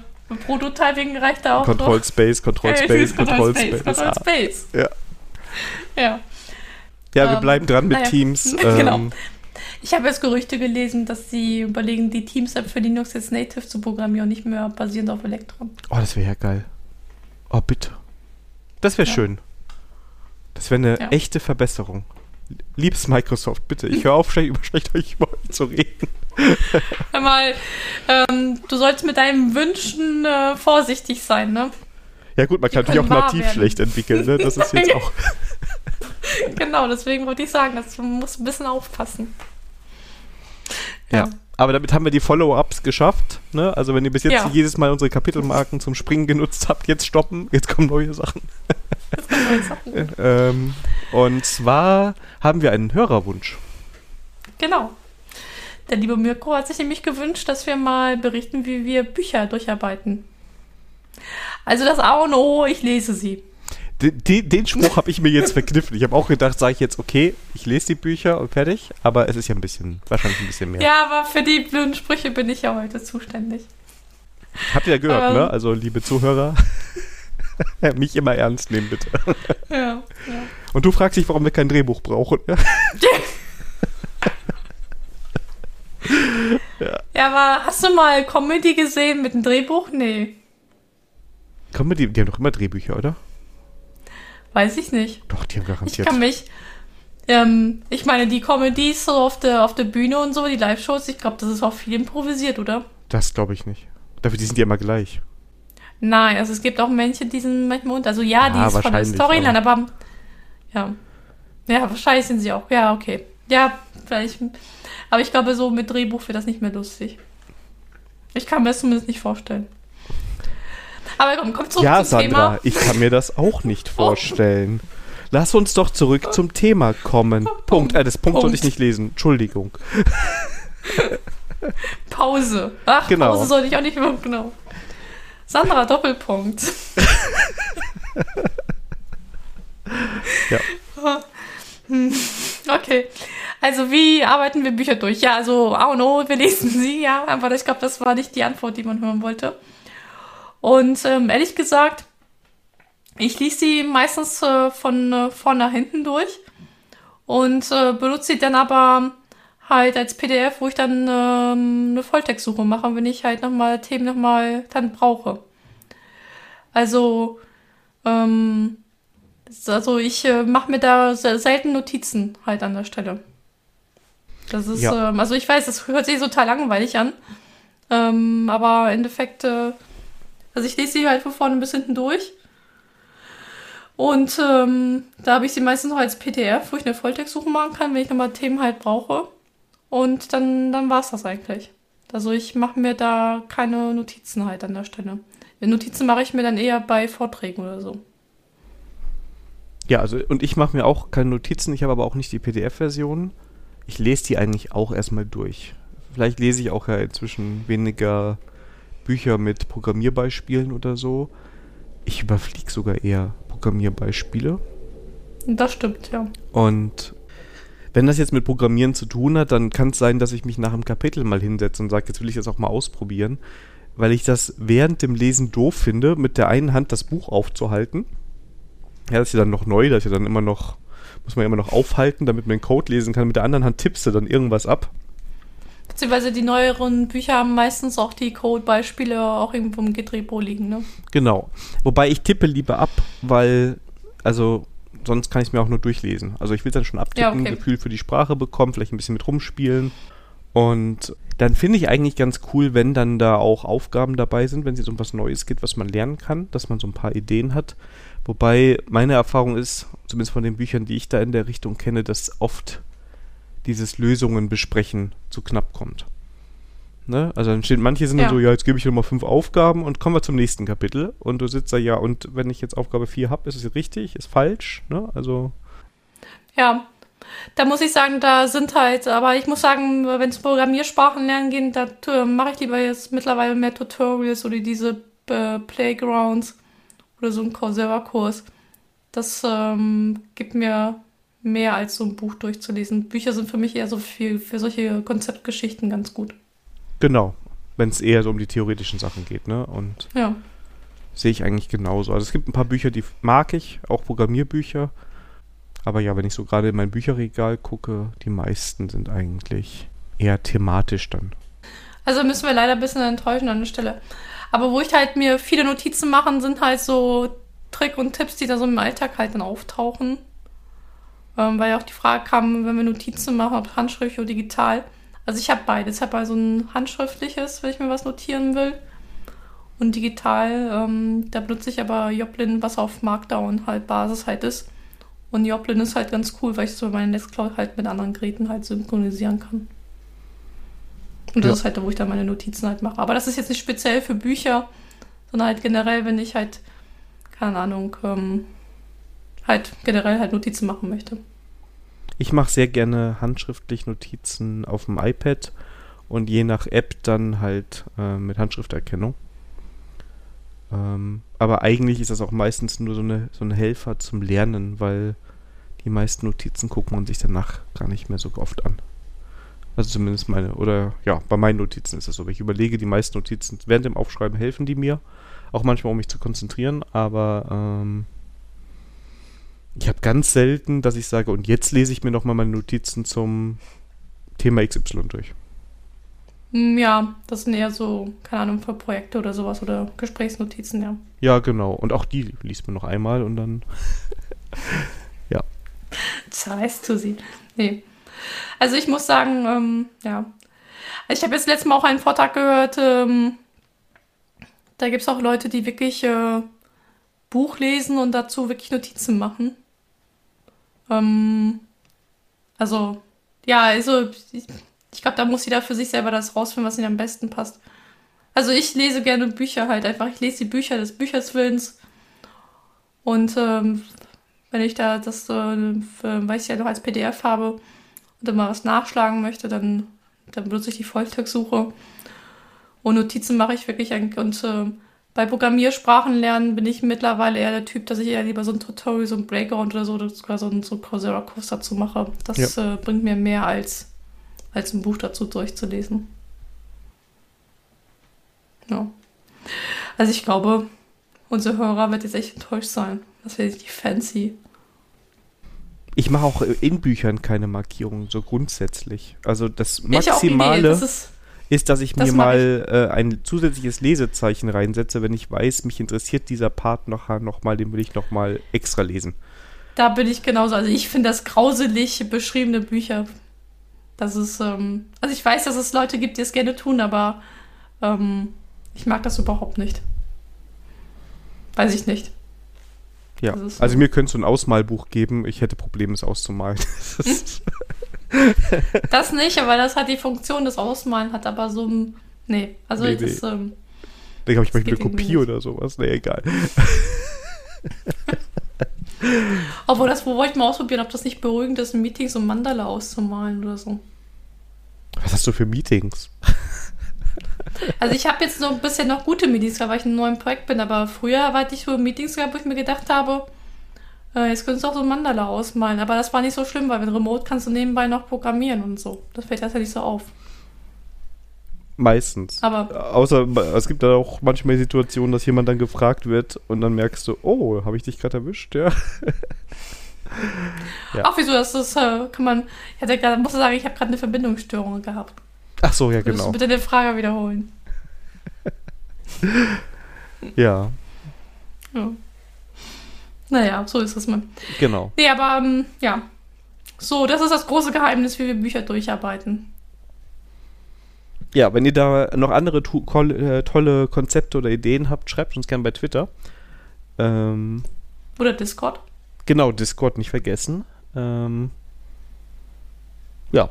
Prototyping reicht da auch. Control noch. Space, Control *laughs* Space, Control, Control Space. Control ah. Space. Ja. Ja. Ja, wir ähm, bleiben dran mit naja. Teams. *laughs* genau. Ähm, ich habe jetzt Gerüchte gelesen, dass sie überlegen, die Teams-App für Linux jetzt native zu programmieren nicht mehr basierend auf Electron. Oh, das wäre ja geil. Oh, bitte. Das wäre ja. schön. Das wäre eine ja. echte Verbesserung. Liebes Microsoft, bitte, ich höre auf, schlecht, über schlecht euch zu reden. *laughs* Hör mal, ähm, du sollst mit deinen Wünschen äh, vorsichtig sein, ne? Ja gut, man kann natürlich auch nativ werden. schlecht entwickeln, ne? Das ist jetzt *laughs* auch... *laughs* genau, deswegen wollte ich sagen, dass du musst ein bisschen aufpassen. Ja. Aber damit haben wir die Follow-ups geschafft. Ne? Also wenn ihr bis jetzt ja. jedes Mal unsere Kapitelmarken zum Springen genutzt habt, jetzt stoppen. Jetzt kommen neue Sachen. Ähm, und zwar haben wir einen Hörerwunsch. Genau. Der liebe Mirko hat sich nämlich gewünscht, dass wir mal berichten, wie wir Bücher durcharbeiten. Also das A und O, ich lese sie. Den, den Spruch habe ich mir jetzt verkniffen. Ich habe auch gedacht, sage ich jetzt, okay, ich lese die Bücher und fertig. Aber es ist ja ein bisschen, wahrscheinlich ein bisschen mehr. Ja, aber für die blöden Sprüche bin ich ja heute zuständig. Habt ihr ja gehört, ähm, ne? Also, liebe Zuhörer, *laughs* mich immer ernst nehmen, bitte. Ja, ja. Und du fragst dich, warum wir kein Drehbuch brauchen. Ja? *laughs* ja. ja, aber hast du mal Comedy gesehen mit einem Drehbuch? Nee. Comedy, die haben doch immer Drehbücher, oder? Weiß ich nicht. Doch, die haben garantiert. Ich kann mich. Ähm, ich meine, die Comedies so auf der, auf der Bühne und so, die Live-Shows, ich glaube, das ist auch viel improvisiert, oder? Das glaube ich nicht. Dafür, die sind ja immer gleich. Nein, also es gibt auch Männchen, die sind manchmal unter. Also ja, die ist von der Storyline, aber, aber ja. Ja, wahrscheinlich sind sie auch. Ja, okay. Ja, vielleicht. Aber ich glaube, so mit Drehbuch wird das nicht mehr lustig. Ich kann mir das zumindest nicht vorstellen. Aber komm, komm zurück ja, zum Sandra, Thema. ich kann mir das auch nicht *laughs* oh. vorstellen. Lass uns doch zurück zum Thema kommen. Punkt. Punkt. Äh, das Punkt, Punkt. sollte ich nicht lesen. Entschuldigung. *laughs* Pause. Ach, genau. Pause sollte ich auch nicht mehr. Genau. Sandra Doppelpunkt. *laughs* Ja. Okay. Also wie arbeiten wir Bücher durch? Ja, also oh no, wir lesen sie, ja, aber ich glaube, das war nicht die Antwort, die man hören wollte. Und ähm, ehrlich gesagt, ich lese sie meistens äh, von äh, vorn nach hinten durch und äh, benutze sie dann aber halt als PDF, wo ich dann ähm, eine Volltextsuche mache, wenn ich halt nochmal Themen nochmal dann brauche. Also, ähm, also ich äh, mache mir da selten Notizen halt an der Stelle. Das ist, ja. ähm, also ich weiß, das hört sich total langweilig an. Ähm, aber im Endeffekt, äh, also ich lese sie halt von vorne bis hinten durch. Und ähm, da habe ich sie meistens noch als PDF, wo ich eine Volltextsuche machen kann, wenn ich nochmal Themen halt brauche. Und dann, dann war es das eigentlich. Also ich mache mir da keine Notizen halt an der Stelle. Notizen mache ich mir dann eher bei Vorträgen oder so. Ja, also und ich mache mir auch keine Notizen, ich habe aber auch nicht die PDF-Version. Ich lese die eigentlich auch erstmal durch. Vielleicht lese ich auch ja inzwischen weniger Bücher mit Programmierbeispielen oder so. Ich überfliege sogar eher Programmierbeispiele. Das stimmt, ja. Und wenn das jetzt mit Programmieren zu tun hat, dann kann es sein, dass ich mich nach einem Kapitel mal hinsetze und sage, jetzt will ich das auch mal ausprobieren, weil ich das während dem Lesen doof finde, mit der einen Hand das Buch aufzuhalten ja, das ist ja dann noch neu, das ist ja dann immer noch, muss man ja immer noch aufhalten, damit man den Code lesen kann. Mit der anderen Hand tippst du dann irgendwas ab. Beziehungsweise die neueren Bücher haben meistens auch die Code-Beispiele auch irgendwo im Gitrepo liegen, ne? Genau. Wobei ich tippe lieber ab, weil, also, sonst kann ich es mir auch nur durchlesen. Also ich will dann schon abtippen, ja, okay. Gefühl für die Sprache bekommen, vielleicht ein bisschen mit rumspielen. Und dann finde ich eigentlich ganz cool, wenn dann da auch Aufgaben dabei sind, wenn es jetzt um was Neues geht, was man lernen kann, dass man so ein paar Ideen hat. Wobei meine Erfahrung ist, zumindest von den Büchern, die ich da in der Richtung kenne, dass oft dieses Lösungen besprechen zu knapp kommt. Ne? Also dann stehen manche sind ja. dann so, ja, jetzt gebe ich nochmal fünf Aufgaben und kommen wir zum nächsten Kapitel. Und du sitzt da, ja, und wenn ich jetzt Aufgabe 4 habe, ist es richtig, ist falsch, ne? Also. Ja, da muss ich sagen, da sind halt, aber ich muss sagen, wenn es Programmiersprachen lernen geht, da mache ich lieber jetzt mittlerweile mehr Tutorials oder diese äh, Playgrounds oder so ein Coursera-Kurs. Das ähm, gibt mir mehr als so ein Buch durchzulesen. Bücher sind für mich eher so viel für solche Konzeptgeschichten ganz gut. Genau, wenn es eher so um die theoretischen Sachen geht, ne? Und ja. sehe ich eigentlich genauso. Also es gibt ein paar Bücher, die mag ich, auch Programmierbücher. Aber ja, wenn ich so gerade in mein Bücherregal gucke, die meisten sind eigentlich eher thematisch dann. Also müssen wir leider ein bisschen enttäuschen an der Stelle. Aber wo ich halt mir viele Notizen machen, sind halt so Trick und Tipps, die da so im Alltag halt dann auftauchen. Ähm, weil ja auch die Frage kam, wenn wir Notizen machen, ob handschriftlich oder digital. Also ich habe beides. Ich habe also ein handschriftliches, wenn ich mir was notieren will. Und digital, ähm, da benutze ich aber Joplin, was auf Markdown halt Basis halt ist. Und Joplin ist halt ganz cool, weil ich so meine Nextcloud halt mit anderen Geräten halt synchronisieren kann. Und das ja. ist halt wo ich dann meine Notizen halt mache. Aber das ist jetzt nicht speziell für Bücher, sondern halt generell, wenn ich halt, keine Ahnung, ähm, halt generell halt Notizen machen möchte. Ich mache sehr gerne handschriftlich Notizen auf dem iPad und je nach App dann halt äh, mit Handschrifterkennung. Ähm, aber eigentlich ist das auch meistens nur so eine, so ein Helfer zum Lernen, weil die meisten Notizen guckt man sich danach gar nicht mehr so oft an. Also zumindest meine, oder ja, bei meinen Notizen ist das so. Ich überlege, die meisten Notizen während dem Aufschreiben helfen die mir. Auch manchmal, um mich zu konzentrieren, aber ähm, ich habe ganz selten, dass ich sage, und jetzt lese ich mir nochmal meine Notizen zum Thema XY durch. Hm, ja, das sind eher so, keine Ahnung, für Projekte oder sowas oder Gesprächsnotizen, ja. Ja, genau. Und auch die liest man noch einmal und dann. *laughs* ja. Scheiß zu sie. Nee. Also ich muss sagen, ähm, ja. Ich habe jetzt letztes Mal auch einen Vortrag gehört, ähm, da gibt es auch Leute, die wirklich äh, Buch lesen und dazu wirklich Notizen machen. Ähm, also, ja, also ich, ich glaube, da muss jeder für sich selber das rausfinden, was ihnen am besten passt. Also ich lese gerne Bücher halt einfach. Ich lese die Bücher des Bücherswillens. Und ähm, wenn ich da das, äh, weil ich ja noch als PDF habe, oder mal was nachschlagen möchte, dann, dann benutze ich die Volltextsuche. Und Notizen mache ich wirklich und äh, bei Programmiersprachen lernen bin ich mittlerweile eher der Typ, dass ich eher lieber so ein Tutorial, so ein Breakout oder so, oder sogar so ein so Coursera-Kurs dazu mache. Das ja. äh, bringt mir mehr als, als ein Buch dazu durchzulesen. Ja. Also ich glaube, unser Hörer wird jetzt echt enttäuscht sein. Das wäre die fancy. Ich mache auch in Büchern keine Markierungen, so grundsätzlich. Also das Maximale das ist, ist, dass ich das mir mal ich. Äh, ein zusätzliches Lesezeichen reinsetze, wenn ich weiß, mich interessiert dieser Part noch, noch mal, den will ich noch mal extra lesen. Da bin ich genauso. Also ich finde das grauselig beschriebene Bücher. Das ist, ähm, also ich weiß, dass es Leute gibt, die es gerne tun, aber ähm, ich mag das überhaupt nicht. Weiß ich nicht. Ja, so. also mir könnte so ein Ausmalbuch geben, ich hätte Probleme, es auszumalen. *laughs* *laughs* *laughs* das nicht, aber das hat die Funktion des Ausmalen, hat aber so ein. Nee, also nee, das. Nee. Ähm, ich habe ich mal eine Kopie oder sowas. Nee, egal. *laughs* Obwohl, das wollte ich mal ausprobieren, ob das nicht beruhigend ist, in Meetings um Mandala auszumalen oder so. Was hast du für Meetings? *laughs* Also ich habe jetzt so ein bisschen noch gute Meetings weil ich in einem neuen Projekt bin, aber früher hatte ich so Meetings gehabt, wo ich mir gedacht habe, äh, jetzt könntest du auch so ein Mandala ausmalen. Aber das war nicht so schlimm, weil mit Remote kannst du nebenbei noch programmieren und so. Das fällt nicht so auf. Meistens. Aber Außer es gibt da auch manchmal Situationen, dass jemand dann gefragt wird und dann merkst du, oh, habe ich dich gerade erwischt, ja. ja. *laughs* Ach, wieso, das ist, äh, kann man, ich hatte grad, muss sagen, ich habe gerade eine Verbindungsstörung gehabt. Ach so, ja, genau. Du bitte die Frage wiederholen? *laughs* ja. ja. Naja, so ist es mal. Genau. Nee, aber ähm, ja. So, das ist das große Geheimnis, wie wir Bücher durcharbeiten. Ja, wenn ihr da noch andere äh, tolle Konzepte oder Ideen habt, schreibt uns gerne bei Twitter. Ähm, oder Discord. Genau, Discord nicht vergessen. Ähm, ja,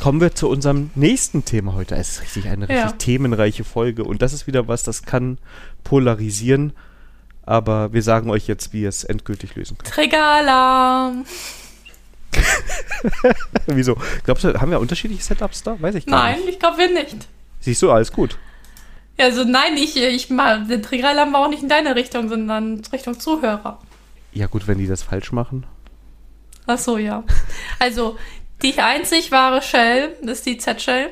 kommen wir zu unserem nächsten Thema heute. Es ist richtig eine richtig ja. themenreiche Folge und das ist wieder was, das kann polarisieren, aber wir sagen euch jetzt, wie ihr es endgültig lösen könnt. Triggeralarm! *laughs* Wieso? Glaubst du, haben wir unterschiedliche Setups da? Weiß ich gar nein, nicht. Nein, ich glaube wir nicht. Siehst du, alles gut. Ja, also nein, ich, ich mal, der Triggeralarm war auch nicht in deine Richtung, sondern Richtung Zuhörer. Ja gut, wenn die das falsch machen. Ach so, ja. Also, die einzig wahre Shell ist die Z-Shell.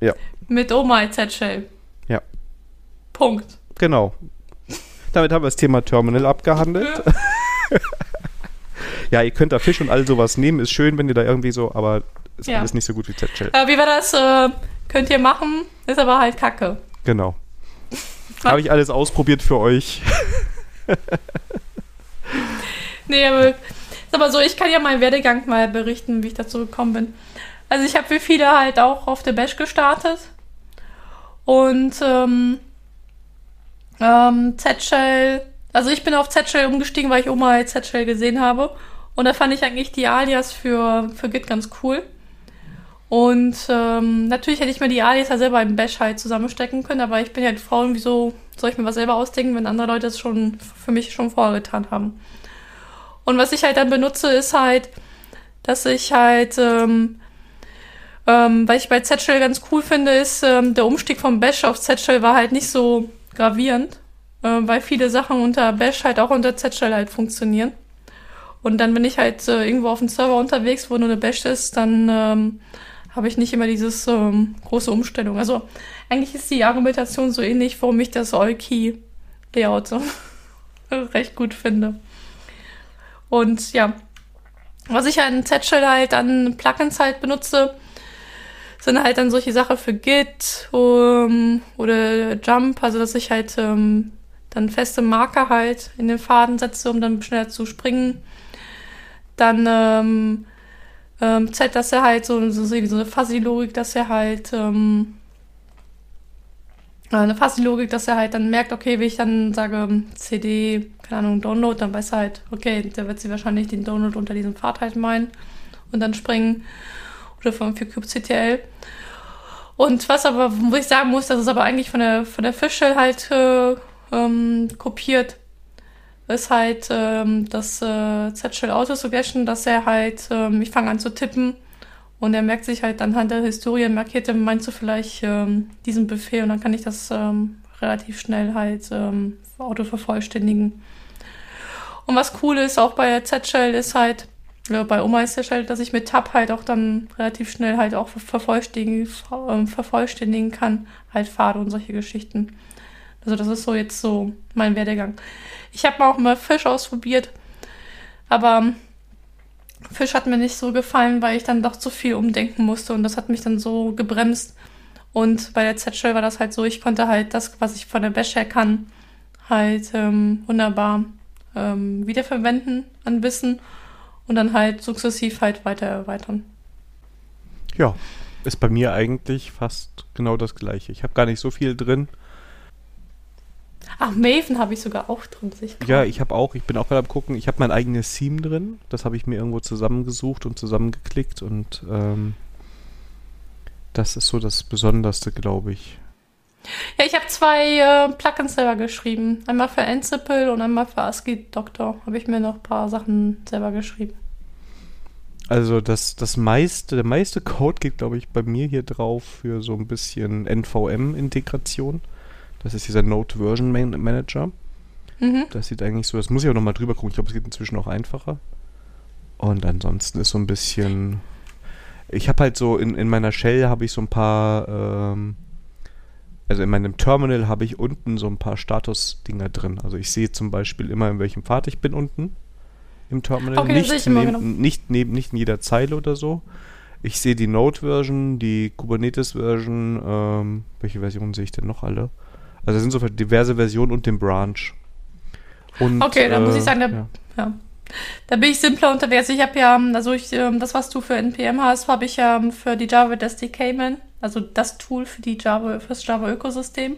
Ja. Mit Oma Z-Shell. Ja. Punkt. Genau. Damit haben wir das Thema Terminal abgehandelt. Ja. *laughs* ja, ihr könnt da Fisch und all sowas nehmen. Ist schön, wenn ihr da irgendwie so, aber ist ja. alles nicht so gut wie Z-Shell. Äh, wie war das? Äh, könnt ihr machen, ist aber halt kacke. Genau. *laughs* Habe ich alles ausprobiert für euch. *laughs* nee, aber aber so, ich kann ja meinen Werdegang mal berichten, wie ich dazu gekommen bin. Also ich habe wie viele halt auch auf der Bash gestartet. Und ähm, ähm, Z-Shell, also ich bin auf Z-Shell umgestiegen, weil ich Oma Z-Shell gesehen habe. Und da fand ich eigentlich die Alias für, für Git ganz cool. Und ähm, natürlich hätte ich mir die Alias ja selber im Bash halt zusammenstecken können, aber ich bin halt Frau wieso soll ich mir was selber ausdenken, wenn andere Leute es schon für mich schon vorgetan haben. Und was ich halt dann benutze, ist halt, dass ich halt, ähm, ähm, weil ich bei Z-Shell ganz cool finde, ist, ähm, der Umstieg vom Bash auf Z-Shell war halt nicht so gravierend, äh, weil viele Sachen unter Bash halt auch unter Z-Shell halt funktionieren. Und dann bin ich halt äh, irgendwo auf dem Server unterwegs, wo nur eine Bash ist, dann ähm, habe ich nicht immer dieses ähm, große Umstellung. Also eigentlich ist die Argumentation so ähnlich, warum ich das All-Key-Layout so *laughs* recht gut finde. Und ja, was ich an Z-Shell halt an Plugins halt benutze, sind halt dann solche Sachen für Git um, oder Jump, also dass ich halt ähm, dann feste Marker halt in den Faden setze, um dann schneller zu springen. Dann ähm, ähm, Z, dass er halt so, so, so eine Fuzzy-Logik, dass er halt ähm, eine Fuzzy-Logik, dass er halt dann merkt, okay, wie ich dann sage CD keine Ahnung, Download, dann weiß er halt, okay, der wird sie wahrscheinlich den Download unter diesem Pfad halt meinen und dann springen. Von für kubectl. Und was aber, wo ich sagen muss, das ist aber eigentlich von der, von der Fischshell halt äh, ähm, kopiert, ist halt ähm, das äh, Z-Shell Autosuggestion, dass er halt, ähm, ich fange an zu tippen und er merkt sich halt anhand der Historie, markiert er, meinst du vielleicht ähm, diesen Befehl und dann kann ich das ähm, relativ schnell halt ähm, Auto vervollständigen. Und was cool ist, auch bei der Z-Shell ist halt, ja, bei Oma ist der Shell, dass ich mit Tab halt auch dann relativ schnell halt auch vervollständigen, äh, vervollständigen kann, halt Pfade und solche Geschichten. Also das ist so jetzt so mein Werdegang. Ich habe auch mal Fisch ausprobiert, aber Fisch hat mir nicht so gefallen, weil ich dann doch zu viel umdenken musste und das hat mich dann so gebremst. Und bei der Z-Shell war das halt so, ich konnte halt das, was ich von der Bash her kann, halt ähm, wunderbar ähm, wiederverwenden an Wissen und dann halt sukzessiv halt weiter erweitern. Ja, ist bei mir eigentlich fast genau das gleiche. Ich habe gar nicht so viel drin. Ach, Maven habe ich sogar auch drin. Ich ja, ich habe auch, ich bin auch gerade am gucken, ich habe mein eigenes Theme drin. Das habe ich mir irgendwo zusammengesucht und zusammengeklickt und ähm, das ist so das Besonderste, glaube ich. Ja, ich habe zwei äh, Plugins selber geschrieben. Einmal für Ansible und einmal für ASCII Doctor. Habe ich mir noch ein paar Sachen selber geschrieben. Also das, das meiste, der meiste Code geht, glaube ich, bei mir hier drauf für so ein bisschen NVM-Integration. Das ist dieser Node Version Manager. Mhm. Das sieht eigentlich so, das muss ich auch nochmal drüber gucken. Ich glaube, es geht inzwischen auch einfacher. Und ansonsten ist so ein bisschen. Ich habe halt so in, in meiner Shell habe ich so ein paar ähm, also in meinem Terminal habe ich unten so ein paar Status-Dinger drin. Also ich sehe zum Beispiel immer, in welchem Pfad ich bin unten im Terminal. Okay, nicht, neben, genau. nicht, neben, nicht in jeder Zeile oder so. Ich sehe die Node-Version, die Kubernetes-Version, ähm, welche Versionen sehe ich denn noch alle? Also es sind so diverse Versionen und den Branch. Und, okay, dann äh, muss ich äh, sagen, da, ja. ja. da bin ich simpler unterwegs. Ich habe ja, also ich, ähm, das, was du für NPM hast, habe ich ja für die Java SDK Man also das Tool für die Java, fürs Java-Ökosystem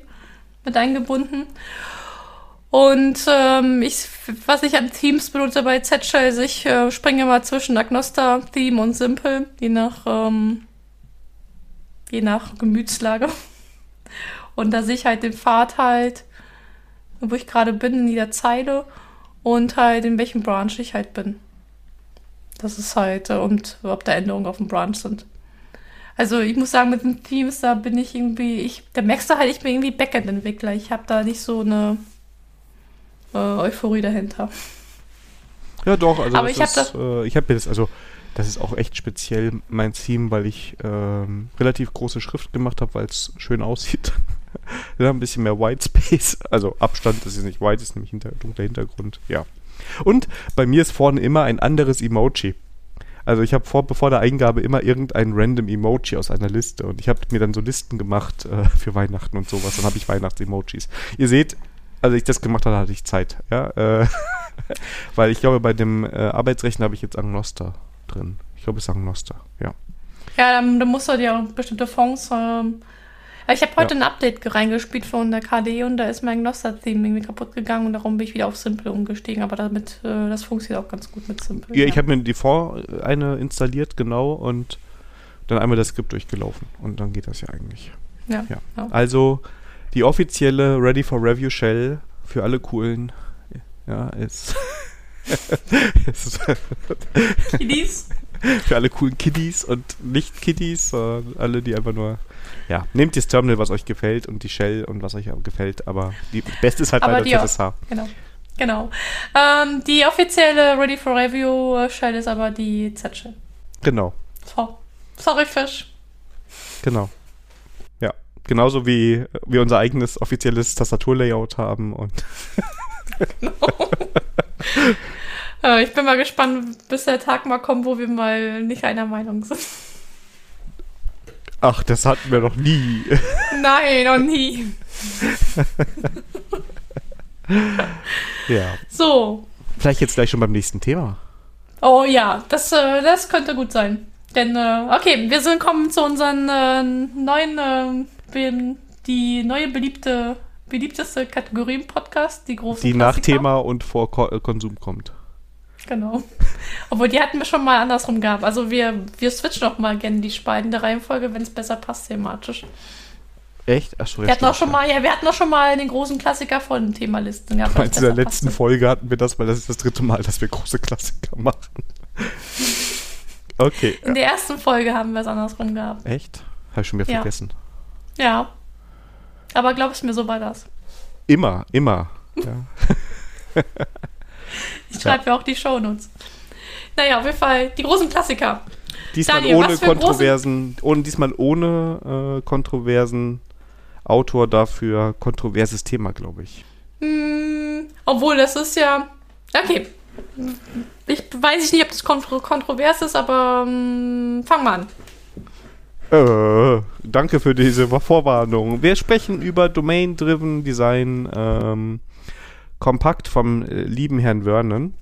mit eingebunden. Und ähm, ich, was ich an Themes benutze bei Z-Shell, also ich äh, springe mal zwischen Agnosta, Theme und Simple, je nach, ähm, je nach Gemütslage. *laughs* Und da sehe ich halt den Pfad halt, wo ich gerade bin, in jeder Zeile und halt in welchem Branch ich halt bin. Das ist halt, äh, und ob da Änderungen auf dem Branch sind. Also ich muss sagen, mit den Teams, da bin ich irgendwie, ich, da merkst du halt, ich bin irgendwie Backend-Entwickler. Ich habe da nicht so eine äh, Euphorie dahinter. Ja, doch, also Aber ich habe das, äh, ich habe jetzt, also das ist auch echt speziell mein Theme, weil ich ähm, relativ große Schrift gemacht habe, weil es schön aussieht. *laughs* Dann ein bisschen mehr White Space, also Abstand, das ist nicht white, ist nämlich hinter, dunkler Hintergrund, ja. Und bei mir ist vorne immer ein anderes Emoji. Also ich habe vor, bevor der Eingabe immer irgendein random Emoji aus einer Liste und ich habe mir dann so Listen gemacht äh, *laughs* für Weihnachten und sowas. Dann habe ich Weihnachts-Emojis. Ihr seht, als ich das gemacht habe, hatte ich Zeit, ja, äh, *laughs* weil ich glaube, bei dem äh, Arbeitsrechner habe ich jetzt Agnoster drin. Ich glaube, es ist Agnoster, ja. Ja, dann, dann musst du dir bestimmte Fonds ähm, ich habe heute ja. ein Update reingespielt von der KD und da ist mein Gnoster-Theme irgendwie kaputt gegangen und darum bin ich wieder auf Simple umgestiegen. Aber damit, äh, das funktioniert auch ganz gut mit Simple. Ja, ja. ich habe mir die Vor eine installiert, genau, und dann einmal das Skript durchgelaufen. Und dann geht das ja eigentlich. Ja. ja. ja. Also die offizielle Ready for Review Shell für alle coolen, ja, ist. *laughs* Kiddies? *laughs* Für alle coolen Kiddies und nicht Kiddies, sondern alle, die einfach nur ja, nehmt das Terminal, was euch gefällt und die Shell und was euch gefällt, aber die beste ist halt aber bei der ZSH. Genau. Genau. Ähm, die offizielle Ready for Review Shell ist aber die Z-Shell. Genau. So. Sorry, Fisch. Genau. Ja. Genauso wie wir unser eigenes offizielles Tastaturlayout haben und. genau. *laughs* ich bin mal gespannt, bis der Tag mal kommt, wo wir mal nicht einer Meinung sind. Ach, das hatten wir noch nie. *laughs* Nein, noch nie. ja. So. Vielleicht jetzt gleich schon beim nächsten Thema. Oh ja, das, äh, das könnte gut sein. Denn, äh, okay, wir sind kommen zu unseren äh, neuen, äh, die neue beliebte, beliebteste Kategorie im Podcast, die große Die Klassiker. nach Thema und vor Ko äh, Konsum kommt. Genau. Obwohl, die hatten wir schon mal andersrum gehabt. Also wir, wir switchen auch mal gerne die Spalten der Reihenfolge, wenn es besser passt thematisch. Echt? Achso, wir hatten auch schon mal, ja, wir hatten auch schon mal den großen Klassiker von Themalisten gehabt. In der letzten passte. Folge hatten wir das, weil das ist das dritte Mal, dass wir große Klassiker machen. Okay. In ja. der ersten Folge haben wir es andersrum gehabt. Echt? Habe ich schon wieder ja. vergessen. Ja. Aber glaubst mir, so war das. Immer, immer. *laughs* Ja. ich schreibe ja auch die Shownotes. Naja, auf jeden Fall die großen Klassiker. Diesmal Daniel, ohne Kontroversen, ohne, diesmal ohne äh, Kontroversen. Autor dafür kontroverses Thema, glaube ich. Mm, obwohl, das ist ja. Okay. Ich weiß nicht, ob das kontro kontrovers ist, aber ähm, fang mal an. Äh, danke für diese Vorwarnung. Wir sprechen über Domain-Driven Design ähm, kompakt vom äh, lieben Herrn Vernon.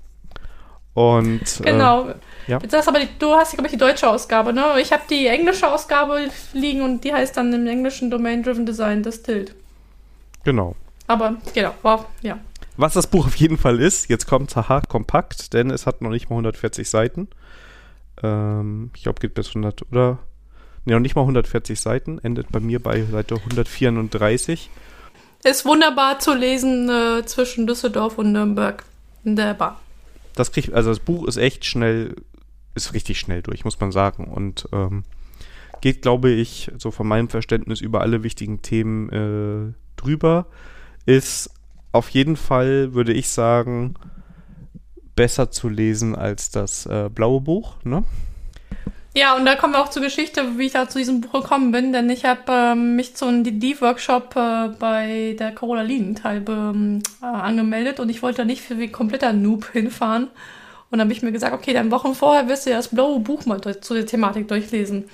Und äh, genau. Äh, ja. Jetzt hast aber die, du hast, glaube ich, die deutsche Ausgabe, ne? Ich habe die englische Ausgabe liegen und die heißt dann im englischen Domain-Driven Design Distilled. Genau. Aber genau, wow, ja. Was das Buch auf jeden Fall ist, jetzt kommt haha, kompakt, denn es hat noch nicht mal 140 Seiten. Ähm, ich glaube, geht bis 100, oder? Ne, noch nicht mal 140 Seiten, endet bei mir bei Seite 134. Ist wunderbar zu lesen äh, zwischen Düsseldorf und Nürnberg in der Bar. Das kriegt, also das Buch ist echt schnell, ist richtig schnell durch, muss man sagen. Und ähm, geht, glaube ich, so von meinem Verständnis über alle wichtigen Themen äh, drüber. Ist auf jeden Fall, würde ich sagen, besser zu lesen als das äh, blaue Buch, ne? Ja, und da kommen wir auch zur Geschichte, wie ich da zu diesem Buch gekommen bin, denn ich habe ähm, mich zu einem DD-Workshop äh, bei der Carola Linienthal ähm, äh, angemeldet und ich wollte da nicht für wie kompletter Noob hinfahren. Und dann habe ich mir gesagt, okay, dann Wochen vorher wirst du ja das blaue Buch mal zu der Thematik durchlesen.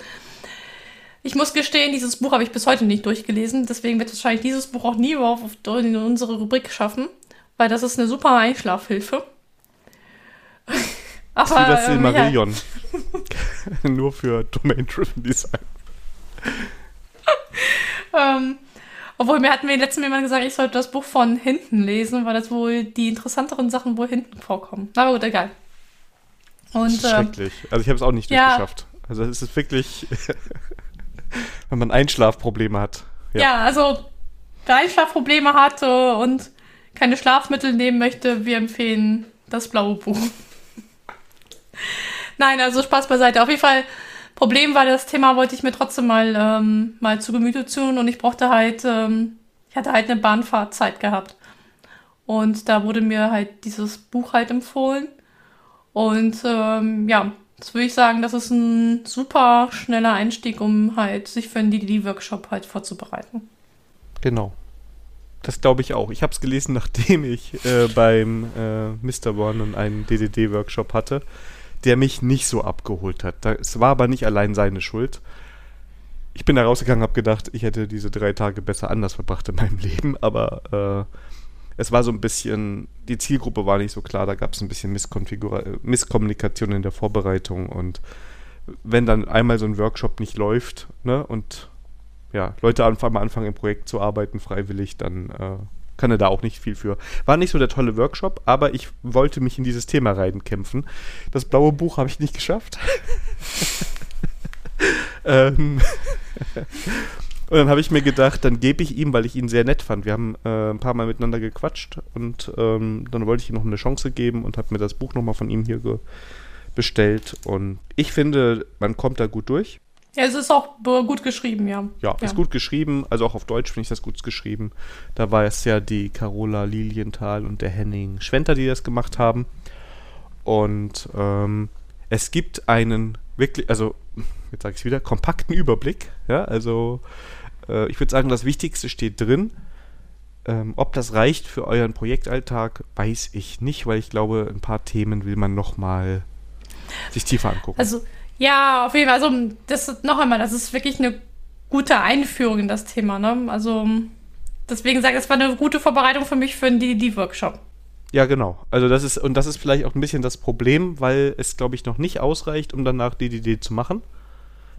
Ich muss gestehen, dieses Buch habe ich bis heute nicht durchgelesen, deswegen wird wahrscheinlich dieses Buch auch nie auf in unsere Rubrik schaffen, weil das ist eine super Einschlafhilfe. Aber, wie das Silmarillion. Ähm, *laughs* Nur für Domain-Driven Design. ähm, obwohl, mir hatten wir letzten Mal gesagt, ich sollte das Buch von hinten lesen, weil das wohl die interessanteren Sachen wohl hinten vorkommen. Aber gut, egal. Und, ähm, schrecklich. Also ich habe es auch nicht ja, durchgeschafft. Also es ist wirklich, *laughs* wenn man Einschlafprobleme hat. Ja, ja also wer Einschlafprobleme hat und keine Schlafmittel nehmen möchte, wir empfehlen das blaue Buch. Nein, also Spaß beiseite. Auf jeden Fall, Problem war, das Thema wollte ich mir trotzdem mal, ähm, mal zu Gemüte tun und ich brauchte halt, ähm, ich hatte halt eine Bahnfahrtzeit gehabt. Und da wurde mir halt dieses Buch halt empfohlen. Und ähm, ja, das würde ich sagen, das ist ein super schneller Einstieg, um halt sich für einen DDD-Workshop halt vorzubereiten. Genau. Das glaube ich auch. Ich habe es gelesen, nachdem ich äh, beim äh, Mr. One einen DDD-Workshop hatte der mich nicht so abgeholt hat. Es war aber nicht allein seine Schuld. Ich bin da rausgegangen, habe gedacht, ich hätte diese drei Tage besser anders verbracht in meinem *laughs* Leben, aber äh, es war so ein bisschen, die Zielgruppe war nicht so klar, da gab es ein bisschen Misskommunikation in der Vorbereitung und wenn dann einmal so ein Workshop nicht läuft ne, und ja, Leute anfangen, anfangen im Projekt zu arbeiten freiwillig, dann äh, kann er da auch nicht viel für. War nicht so der tolle Workshop, aber ich wollte mich in dieses Thema reinkämpfen. Das blaue Buch habe ich nicht geschafft. *laughs* ähm, und dann habe ich mir gedacht, dann gebe ich ihm, weil ich ihn sehr nett fand. Wir haben äh, ein paar Mal miteinander gequatscht und ähm, dann wollte ich ihm noch eine Chance geben und habe mir das Buch nochmal von ihm hier bestellt. Und ich finde, man kommt da gut durch. Ja, es ist auch gut geschrieben, ja. Ja, ja. ist gut geschrieben. Also auch auf Deutsch finde ich das gut geschrieben. Da war es ja die Carola Lilienthal und der Henning Schwenter, die das gemacht haben. Und ähm, es gibt einen wirklich, also jetzt sage ich es wieder, kompakten Überblick. Ja, also äh, ich würde sagen, das Wichtigste steht drin. Ähm, ob das reicht für euren Projektalltag, weiß ich nicht, weil ich glaube, ein paar Themen will man noch mal sich tiefer angucken. Also ja, auf jeden Fall. Also, das noch einmal, das ist wirklich eine gute Einführung in das Thema. Ne? Also, deswegen sage ich, es war eine gute Vorbereitung für mich für einen DDD-Workshop. Ja, genau. Also das ist, und das ist vielleicht auch ein bisschen das Problem, weil es, glaube ich, noch nicht ausreicht, um danach DDD zu machen.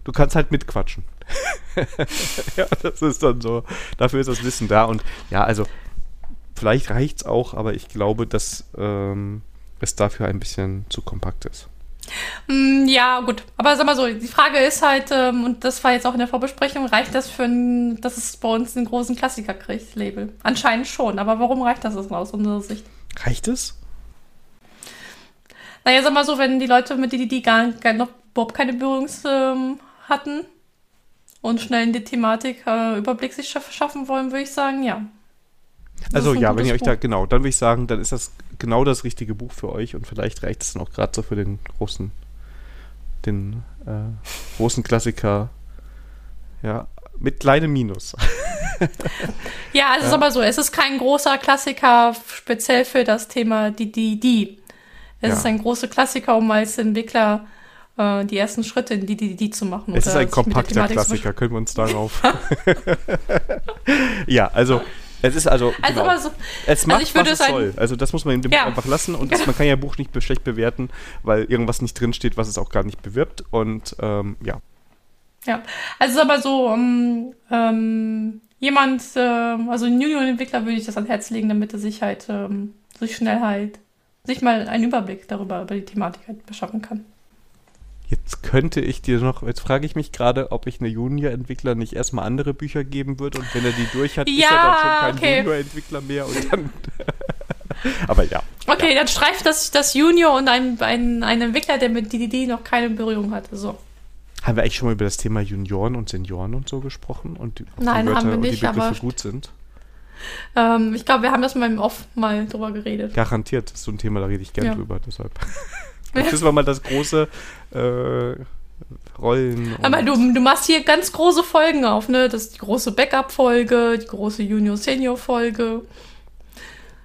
Du kannst halt mitquatschen. *laughs* ja, das ist dann so. Dafür ist das Wissen da. Und ja, also vielleicht reicht es auch, aber ich glaube, dass ähm, es dafür ein bisschen zu kompakt ist. Mm, ja, gut. Aber sag mal so, die Frage ist halt, ähm, und das war jetzt auch in der Vorbesprechung, reicht das für ein, dass es bei uns einen großen Klassiker kriegt, Label? Anscheinend schon, aber warum reicht das aus unserer Sicht? Reicht es? Naja, sag mal so, wenn die Leute, mit die gar, gar noch überhaupt keine Berührungs ähm, hatten, und schnell in die Thematik äh, Überblick sich schaff schaffen wollen, würde ich sagen, ja. Also ja, wenn ihr euch Buch. da, genau, dann würde ich sagen, dann ist das genau das richtige Buch für euch und vielleicht reicht es dann auch gerade so für den großen, den äh, großen Klassiker. Ja, mit kleinem Minus. *laughs* Ja, es ist Ja. aber so, es ist kein großer Klassiker speziell für das Thema die, die, die. Es Ja. ist ein großer Klassiker, um als Entwickler äh, die ersten Schritte in die, die, die zu machen. Es ist ein kompakter Klassiker, können wir uns *laughs* darauf. *laughs* ja, also es ist also, Also genau, so, es macht, ich würde was es soll. Also das muss man in dem Ja. Buch einfach lassen und das, *laughs* man kann ja ein Buch nicht schlecht bewerten, weil irgendwas nicht drinsteht, was es auch gar nicht bewirbt und ähm, ja. ja. Also es ist aber so, um, ähm, jemand, äh, also ein Junior-Entwickler würde ich das ans Herz legen, damit er sich halt, ähm, sich schnell halt, sich mal einen Überblick darüber, über die Thematik halt beschaffen kann. Jetzt könnte ich dir noch, jetzt frage ich mich gerade, ob ich eine Junior-Entwickler nicht erstmal andere Bücher geben würde und wenn er die durch hat, ist er Ja, dann schon kein okay. Junior-Entwickler mehr und dann. *laughs* Aber ja. Okay, dann streift das, das Junior und ein, ein, ein Entwickler, der mit DDD noch keine Berührung hatte. So. Haben wir eigentlich schon mal über das Thema Junioren und Senioren und so gesprochen und Nein, die haben wir und die nicht, Begriffe aber- gut sind? Ähm, ich glaube, wir haben das mal im Off mal drüber geredet. Garantiert, das ist so ein Thema, da rede ich gern Ja. drüber, deshalb. *laughs* Müssen wir mal das große äh, Rollen. Aber du, du machst hier ganz große Folgen auf, ne? Das ist die große Backup-Folge, die große Junior-Senior-Folge.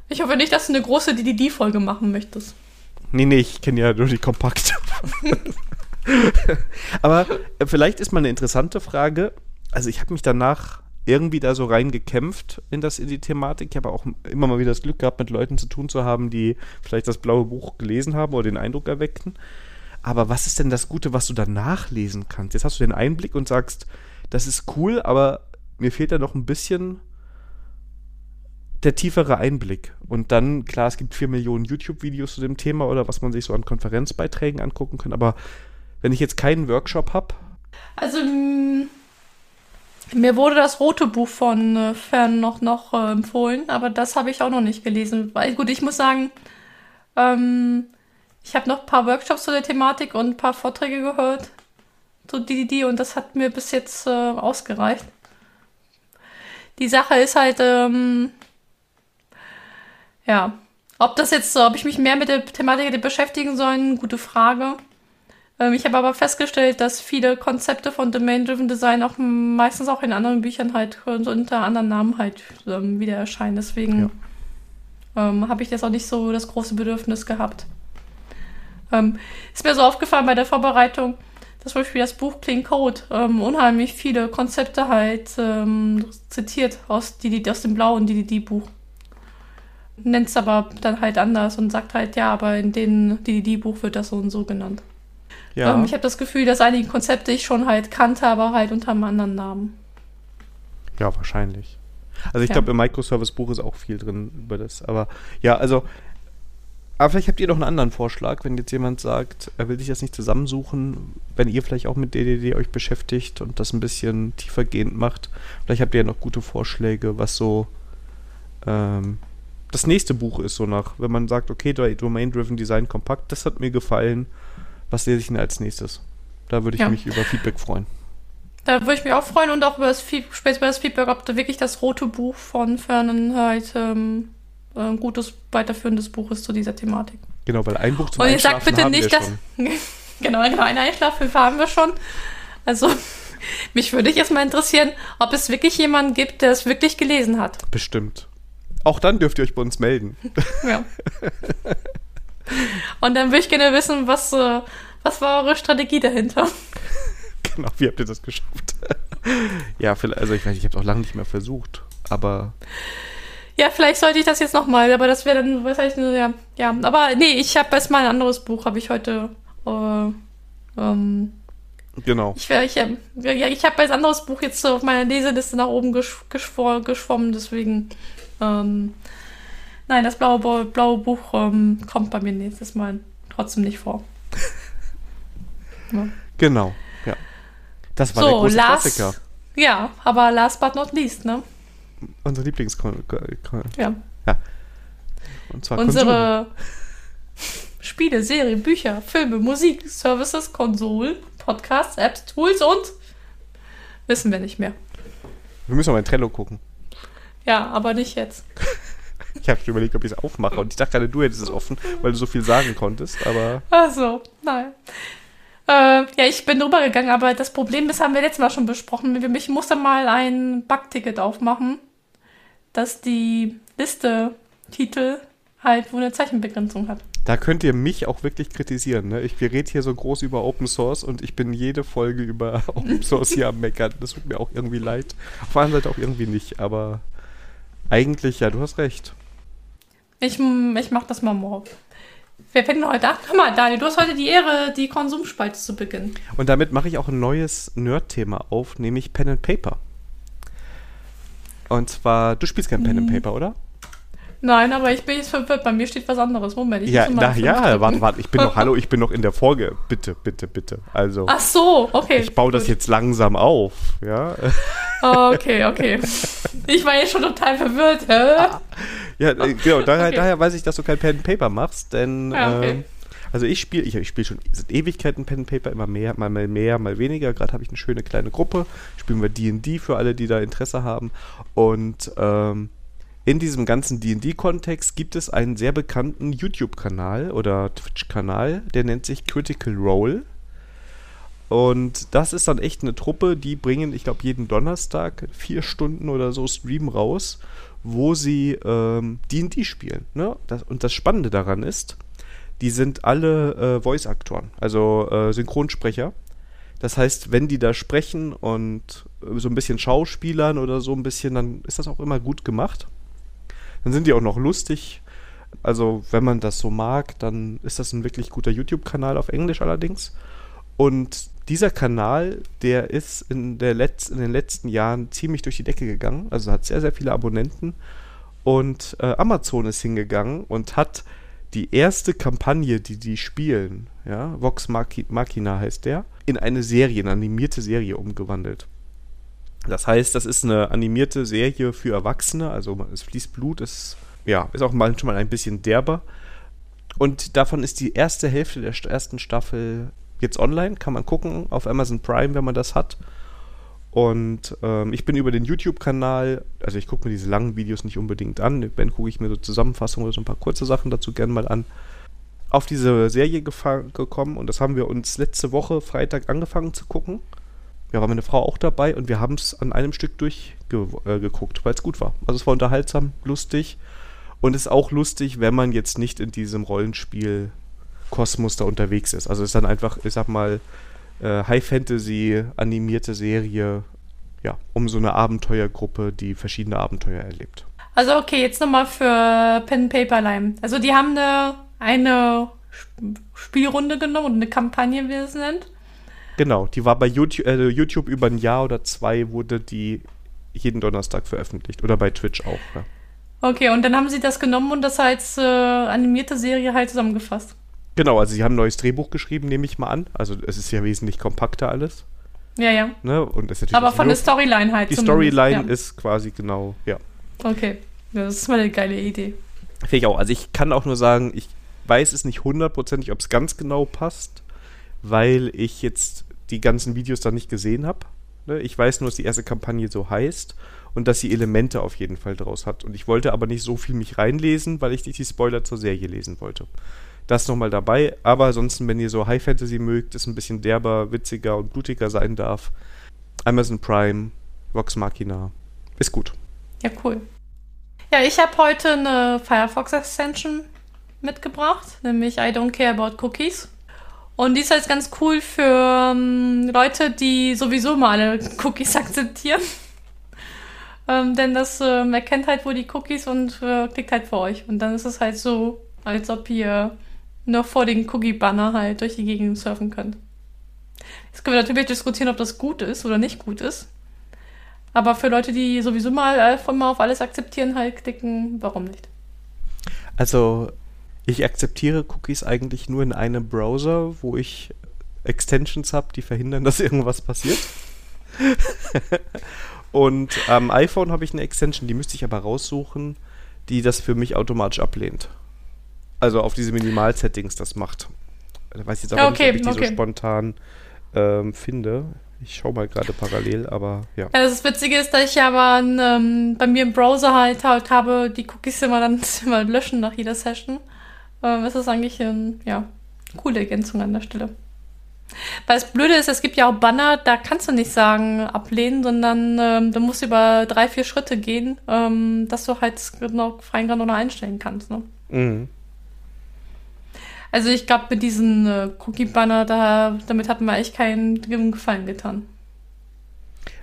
Ich hoffe nicht, dass du eine große DDD-Folge machen möchtest. Nee, nee, ich kenne ja nur die kompakte. *laughs* Aber äh, vielleicht ist mal eine interessante Frage. Also ich habe mich danach irgendwie da so reingekämpft in das in die Thematik. Ich habe auch immer mal wieder das Glück gehabt, mit Leuten zu tun zu haben, die vielleicht das blaue Buch gelesen haben oder den Eindruck erweckten. Aber was ist denn das Gute, was du danach lesen kannst? Jetzt hast du den Einblick und sagst, das ist cool, aber mir fehlt da noch ein bisschen der tiefere Einblick. Und dann, klar, es gibt vier Millionen YouTube-Videos zu dem Thema oder was man sich so an Konferenzbeiträgen angucken kann. Aber wenn ich jetzt keinen Workshop habe, Also, mm, mir wurde das rote Buch von äh, Fern noch, noch äh, empfohlen, aber das habe ich auch noch nicht gelesen. Weil, gut, ich muss sagen, ähm, ich habe noch ein paar Workshops zu der Thematik und ein paar Vorträge gehört zu DDD und das hat mir bis jetzt äh, ausgereicht. Die Sache ist halt, ähm, ja, ob das jetzt, so, ob ich mich mehr mit der Thematik hätte beschäftigen sollen, gute Frage. Ähm, ich habe aber festgestellt, dass viele Konzepte von Domain-Driven Design auch meistens auch in anderen Büchern halt so unter anderen Namen halt ähm, wieder erscheinen. Deswegen ähm, habe ich jetzt auch nicht so das große Bedürfnis gehabt. Ähm, ist mir so aufgefallen bei der Vorbereitung, dass zum Beispiel das Buch Clean Code ähm, unheimlich viele Konzepte halt ähm, zitiert aus, die, die, aus dem blauen DDD-Buch. Nennt es aber dann halt anders und sagt halt, ja, aber in dem DDD-Buch wird das so und so genannt. Ja, Ähm, ich habe das Gefühl, dass einige Konzepte ich schon halt kannte, aber halt unter einem anderen Namen. ja, wahrscheinlich. Also ich Ja. glaube, im Microservice-Buch ist auch viel drin über das. Aber ja, also, aber vielleicht habt ihr noch einen anderen Vorschlag, wenn jetzt jemand sagt, er will sich das nicht zusammensuchen, wenn ihr vielleicht auch mit DDD euch beschäftigt und das ein bisschen tiefergehend macht. Vielleicht habt ihr ja noch gute Vorschläge, was so ähm, das nächste Buch ist, so nach, wenn man sagt, okay, Domain-Driven Design kompakt, das hat mir gefallen. Was lese ich denn als nächstes? Da würde ich Ja. mich über Feedback freuen. Da würde ich mich auch freuen und auch über das, Feed- später über das Feedback, ob da wirklich das rote Buch von Fernen halt ähm, ein gutes, weiterführendes Buch ist zu dieser Thematik. Genau, weil ein Buch zum Und ihr sagt Einschlafen bitte haben wir nicht, dass. schon. *laughs* genau, genau, eine Einschlafhilfe haben wir schon. Also, *laughs* mich würde jetzt mal interessieren, ob es wirklich jemanden gibt, der es wirklich gelesen hat. Bestimmt. Auch dann dürft ihr euch bei uns melden. Ja. *laughs* Und dann würde ich gerne wissen, was, was war eure Strategie dahinter? *laughs* genau, wie habt ihr das geschafft? *laughs* ja, vielleicht, also ich weiß, ich habe es auch lange nicht mehr versucht, aber Ja, vielleicht sollte ich das jetzt nochmal, aber das wäre dann, was heißt, ja, ja. Aber nee, ich habe erstmal ein anderes Buch, habe ich heute, äh, ähm, genau. ich, ich, ähm, ja, ich habe ein anderes Buch jetzt so auf meiner Leseliste nach oben gesch geschwor geschwommen, deswegen, ähm, nein, das blaue, blaue Buch ähm, kommt bei mir nächstes Mal trotzdem nicht vor. *laughs* Ja. Genau, ja. Das war der So, große last, Klassiker. ja, aber last but not least, ne? Unser Lieblings Ja. und zwar. Unsere *laughs* Spiele, Serien, Bücher, Filme, Musik, Services, Konsolen, Podcasts, Apps, Tools und Wissen wir nicht mehr. Wir müssen mal in Trello gucken. Ja, aber nicht jetzt. *laughs* *laughs* Ich habe schon überlegt, ob ich es aufmache. Und ich dachte gerade, du hättest es offen, weil du so viel sagen konntest. Aber Ach so, nein. Äh, ja, ich bin drüber gegangen, aber das Problem ist, haben wir letztes Mal schon besprochen. Ich musste mal ein Bugticket aufmachen, dass die Liste Titel halt wohl eine Zeichenbegrenzung hat. da könnt ihr mich auch wirklich kritisieren. Ne? Ich, wir reden hier so groß über Open Source und ich bin jede Folge über *laughs* Open Source hier am Meckern. Das tut mir auch irgendwie leid. Auf der anderen Seite auch irgendwie nicht. Aber eigentlich, ja, du hast recht. Ich, ich mach das mal morgen. Wer fängt denn heute an? Hör mal, Daniel, du hast heute die Ehre, die Konsumspalte zu beginnen. Und damit mache ich auch ein neues Nerd-Thema auf, nämlich Pen and Paper. Und zwar, du spielst kein Pen and Paper, oder? Nein, aber ich bin jetzt verwirrt. Bei mir steht was anderes. Moment, ich Ja, muss mal na, ja, warte, warte, ich bin noch, *laughs* hallo, ich bin noch in der Folge. Bitte, bitte, bitte. Also, Ach so, okay. ich baue das gut. jetzt langsam auf, ja. Oh, okay, okay. Ich war jetzt schon total verwirrt. Hä? *laughs* Ja, äh, genau, daher, Okay. daher weiß ich, dass du kein Pen and Paper machst, denn, Ja, okay. ähm, also ich spiele, ich, ich spiele schon seit Ewigkeiten Pen and Paper, immer mehr, mal, mal mehr, mal weniger. Gerade habe ich eine schöne kleine Gruppe, spielen wir D&D für alle, die da Interesse haben. Und ähm, in diesem ganzen D&D-Kontext gibt es einen sehr bekannten YouTube-Kanal oder Twitch-Kanal, der nennt sich Critical Role. Und das ist dann echt eine Truppe, die bringen, ich glaube, jeden Donnerstag vier Stunden oder so Stream raus, wo sie ähm, D&D spielen. Ne? Das, und das Spannende daran ist, die sind alle äh, Voice-Aktoren, also äh, Synchronsprecher. Das heißt, wenn die da sprechen und äh, so ein bisschen Schauspielern oder so ein bisschen, dann ist das auch immer gut gemacht. Dann sind die auch noch lustig. Also, wenn man das so mag, dann ist das ein wirklich guter YouTube-Kanal auf Englisch allerdings. Und dieser Kanal, der ist in, der Letz-, in den letzten Jahren ziemlich durch die Decke gegangen. Also hat sehr, sehr viele Abonnenten. Und äh, Amazon ist hingegangen und hat die erste Kampagne, die die spielen, ja, Vox Machi- Machina heißt der, in eine Serie, eine animierte Serie umgewandelt. Das heißt, das ist eine animierte Serie für Erwachsene, also es fließt Blut, es ja, ist auch manchmal ein bisschen derber. Und davon ist die erste Hälfte der st- ersten Staffel jetzt online, kann man gucken auf Amazon Prime, wenn man das hat. Und ähm, ich bin über den YouTube-Kanal, also ich gucke mir diese langen Videos nicht unbedingt an, wenn gucke ich mir so Zusammenfassungen oder so ein paar kurze Sachen dazu gerne mal an, auf diese Serie gekommen und das haben wir uns letzte Woche Freitag angefangen zu gucken. Ja, war meine Frau auch dabei und wir haben es an einem Stück durchgeguckt, äh, weil es gut war. Also es war unterhaltsam, lustig und ist auch lustig, wenn man jetzt nicht in diesem Rollenspiel-Kosmos da unterwegs ist. Also es ist dann einfach, ich sag mal, äh, High-Fantasy animierte Serie, ja, um so eine Abenteuergruppe, die verschiedene Abenteuer erlebt. Also okay, jetzt nochmal für Pen Paper Lime. Also die haben eine, eine Sp- Spielrunde genommen und eine Kampagne, wie es nennt. Genau, die war bei YouTube, äh, YouTube über ein Jahr oder zwei, wurde die jeden Donnerstag veröffentlicht. Oder bei Twitch auch. Ja. Okay, und dann haben sie das genommen und das als äh, animierte Serie halt zusammengefasst. Genau, also sie haben ein neues Drehbuch geschrieben, nehme ich mal an. Also es ist ja wesentlich kompakter alles. Ja, ja. Ne? Und ist natürlich Aber von nur- der Storyline halt. Die Storyline ja. ist quasi genau, ja. Okay, das ist mal eine geile Idee. Finde ich auch. Also ich kann auch nur sagen, ich weiß es nicht hundertprozentig, ob es ganz genau passt, weil ich jetzt die ganzen Videos da nicht gesehen habe. Ne? Ich weiß nur, dass die erste Kampagne so heißt und dass sie Elemente auf jeden Fall draus hat. Und ich wollte aber nicht so viel mich reinlesen, weil ich nicht die Spoiler zur Serie lesen wollte. Das nochmal dabei. Aber ansonsten, wenn ihr so High Fantasy mögt, es ein bisschen derber, witziger und blutiger sein darf, Amazon Prime, Vox Machina, ist gut. Ja, cool. Ja, ich habe heute eine Firefox Extension mitgebracht, nämlich I Don't Care About Cookies. Und die ist halt ganz cool für ähm, Leute, die sowieso mal alle Cookies *laughs* akzeptieren. ähm, denn das ähm, erkennt halt wohl die Cookies und äh, klickt halt für euch. Und dann ist es halt so, als ob ihr noch vor den Cookie-Banner halt durch die Gegend surfen könnt. Jetzt können wir natürlich diskutieren, ob das gut ist oder nicht gut ist. Aber für Leute, die sowieso mal äh, von mal auf alles akzeptieren, halt klicken, warum nicht? Also, ich akzeptiere Cookies eigentlich nur in einem Browser, wo ich Extensions habe, die verhindern, *laughs* dass irgendwas passiert. Und am iPhone habe ich eine Extension, die müsste ich aber raussuchen, die das für mich automatisch ablehnt. Also auf diese Minimal-Settings das macht. Da weiß ich jetzt aber Ja, okay, nicht, ob ich die okay. so spontan ähm, finde. Ich schaue mal gerade parallel, aber ja. ja. Das Witzige ist, dass ich aber ähm, bei mir im Browser halt, halt habe, die Cookies immer dann *laughs* immer löschen nach jeder Session. Ähm, das ist eigentlich eine ja, coole Ergänzung an der Stelle. Weil das Blöde ist, es gibt ja auch Banner, da kannst du nicht sagen ablehnen, sondern ähm, du musst über drei, vier Schritte gehen, ähm, dass du halt noch freien Grad noch einstellen kannst. Ne? Mhm. Also ich glaube, mit diesen äh, Cookie-Banner, da, damit hat man echt keinen Gefallen getan.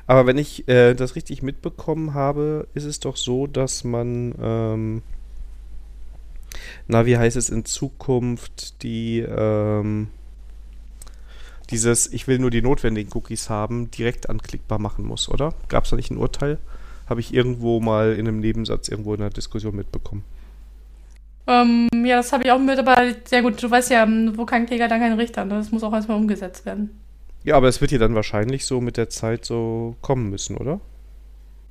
Aber wenn ich äh, das richtig mitbekommen habe, ist es doch so, dass man, ähm, na, wie heißt es in Zukunft, die, ähm, dieses, ich will nur die notwendigen Cookies haben, direkt anklickbar machen muss, oder? Gab es da nicht ein Urteil? Habe ich irgendwo mal in einem Nebensatz irgendwo in einer Diskussion mitbekommen. Ähm, ja, das habe ich auch mit, aber sehr gut, du weißt ja, wo kein Kläger, dann kein Richter. Ne? Das muss auch erstmal umgesetzt werden. Ja, aber es wird ja dann wahrscheinlich so mit der Zeit so kommen müssen, oder?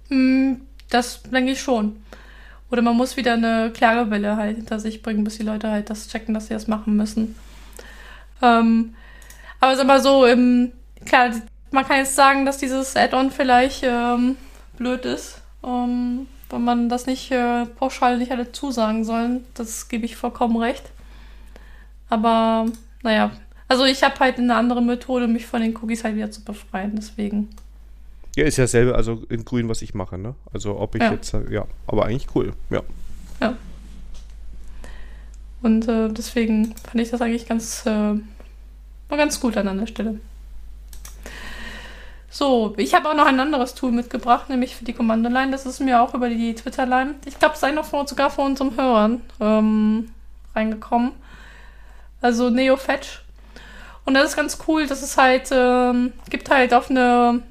Hm, das denke ich schon. Oder man muss wieder eine Klagewelle halt hinter sich bringen, bis die Leute halt das checken, dass sie das machen müssen. Ähm, aber sag mal so, im, klar, man kann jetzt sagen, dass dieses Add-on vielleicht ähm, blöd ist, ähm, wenn man das nicht äh, pauschal nicht alle zusagen sollen. Das gebe ich vollkommen recht. Aber naja, also ich habe halt eine andere Methode, mich von den Cookies halt wieder zu befreien. Deswegen. Ja, ist ja dasselbe, also in grün, was ich mache, ne? Also ob ich ja. jetzt, äh, ja, aber eigentlich cool, ja. Ja. Und äh, deswegen fand ich das eigentlich ganz äh, ganz gut an der Stelle. So, ich habe auch noch ein anderes Tool mitgebracht, nämlich für die Kommandoline. Das ist mir auch über die Twitter-Line, ich glaube, sei noch von, sogar von unseren Hörern ähm, reingekommen. Also NeoFetch. Und das ist ganz cool, dass es halt ähm, gibt halt auf eine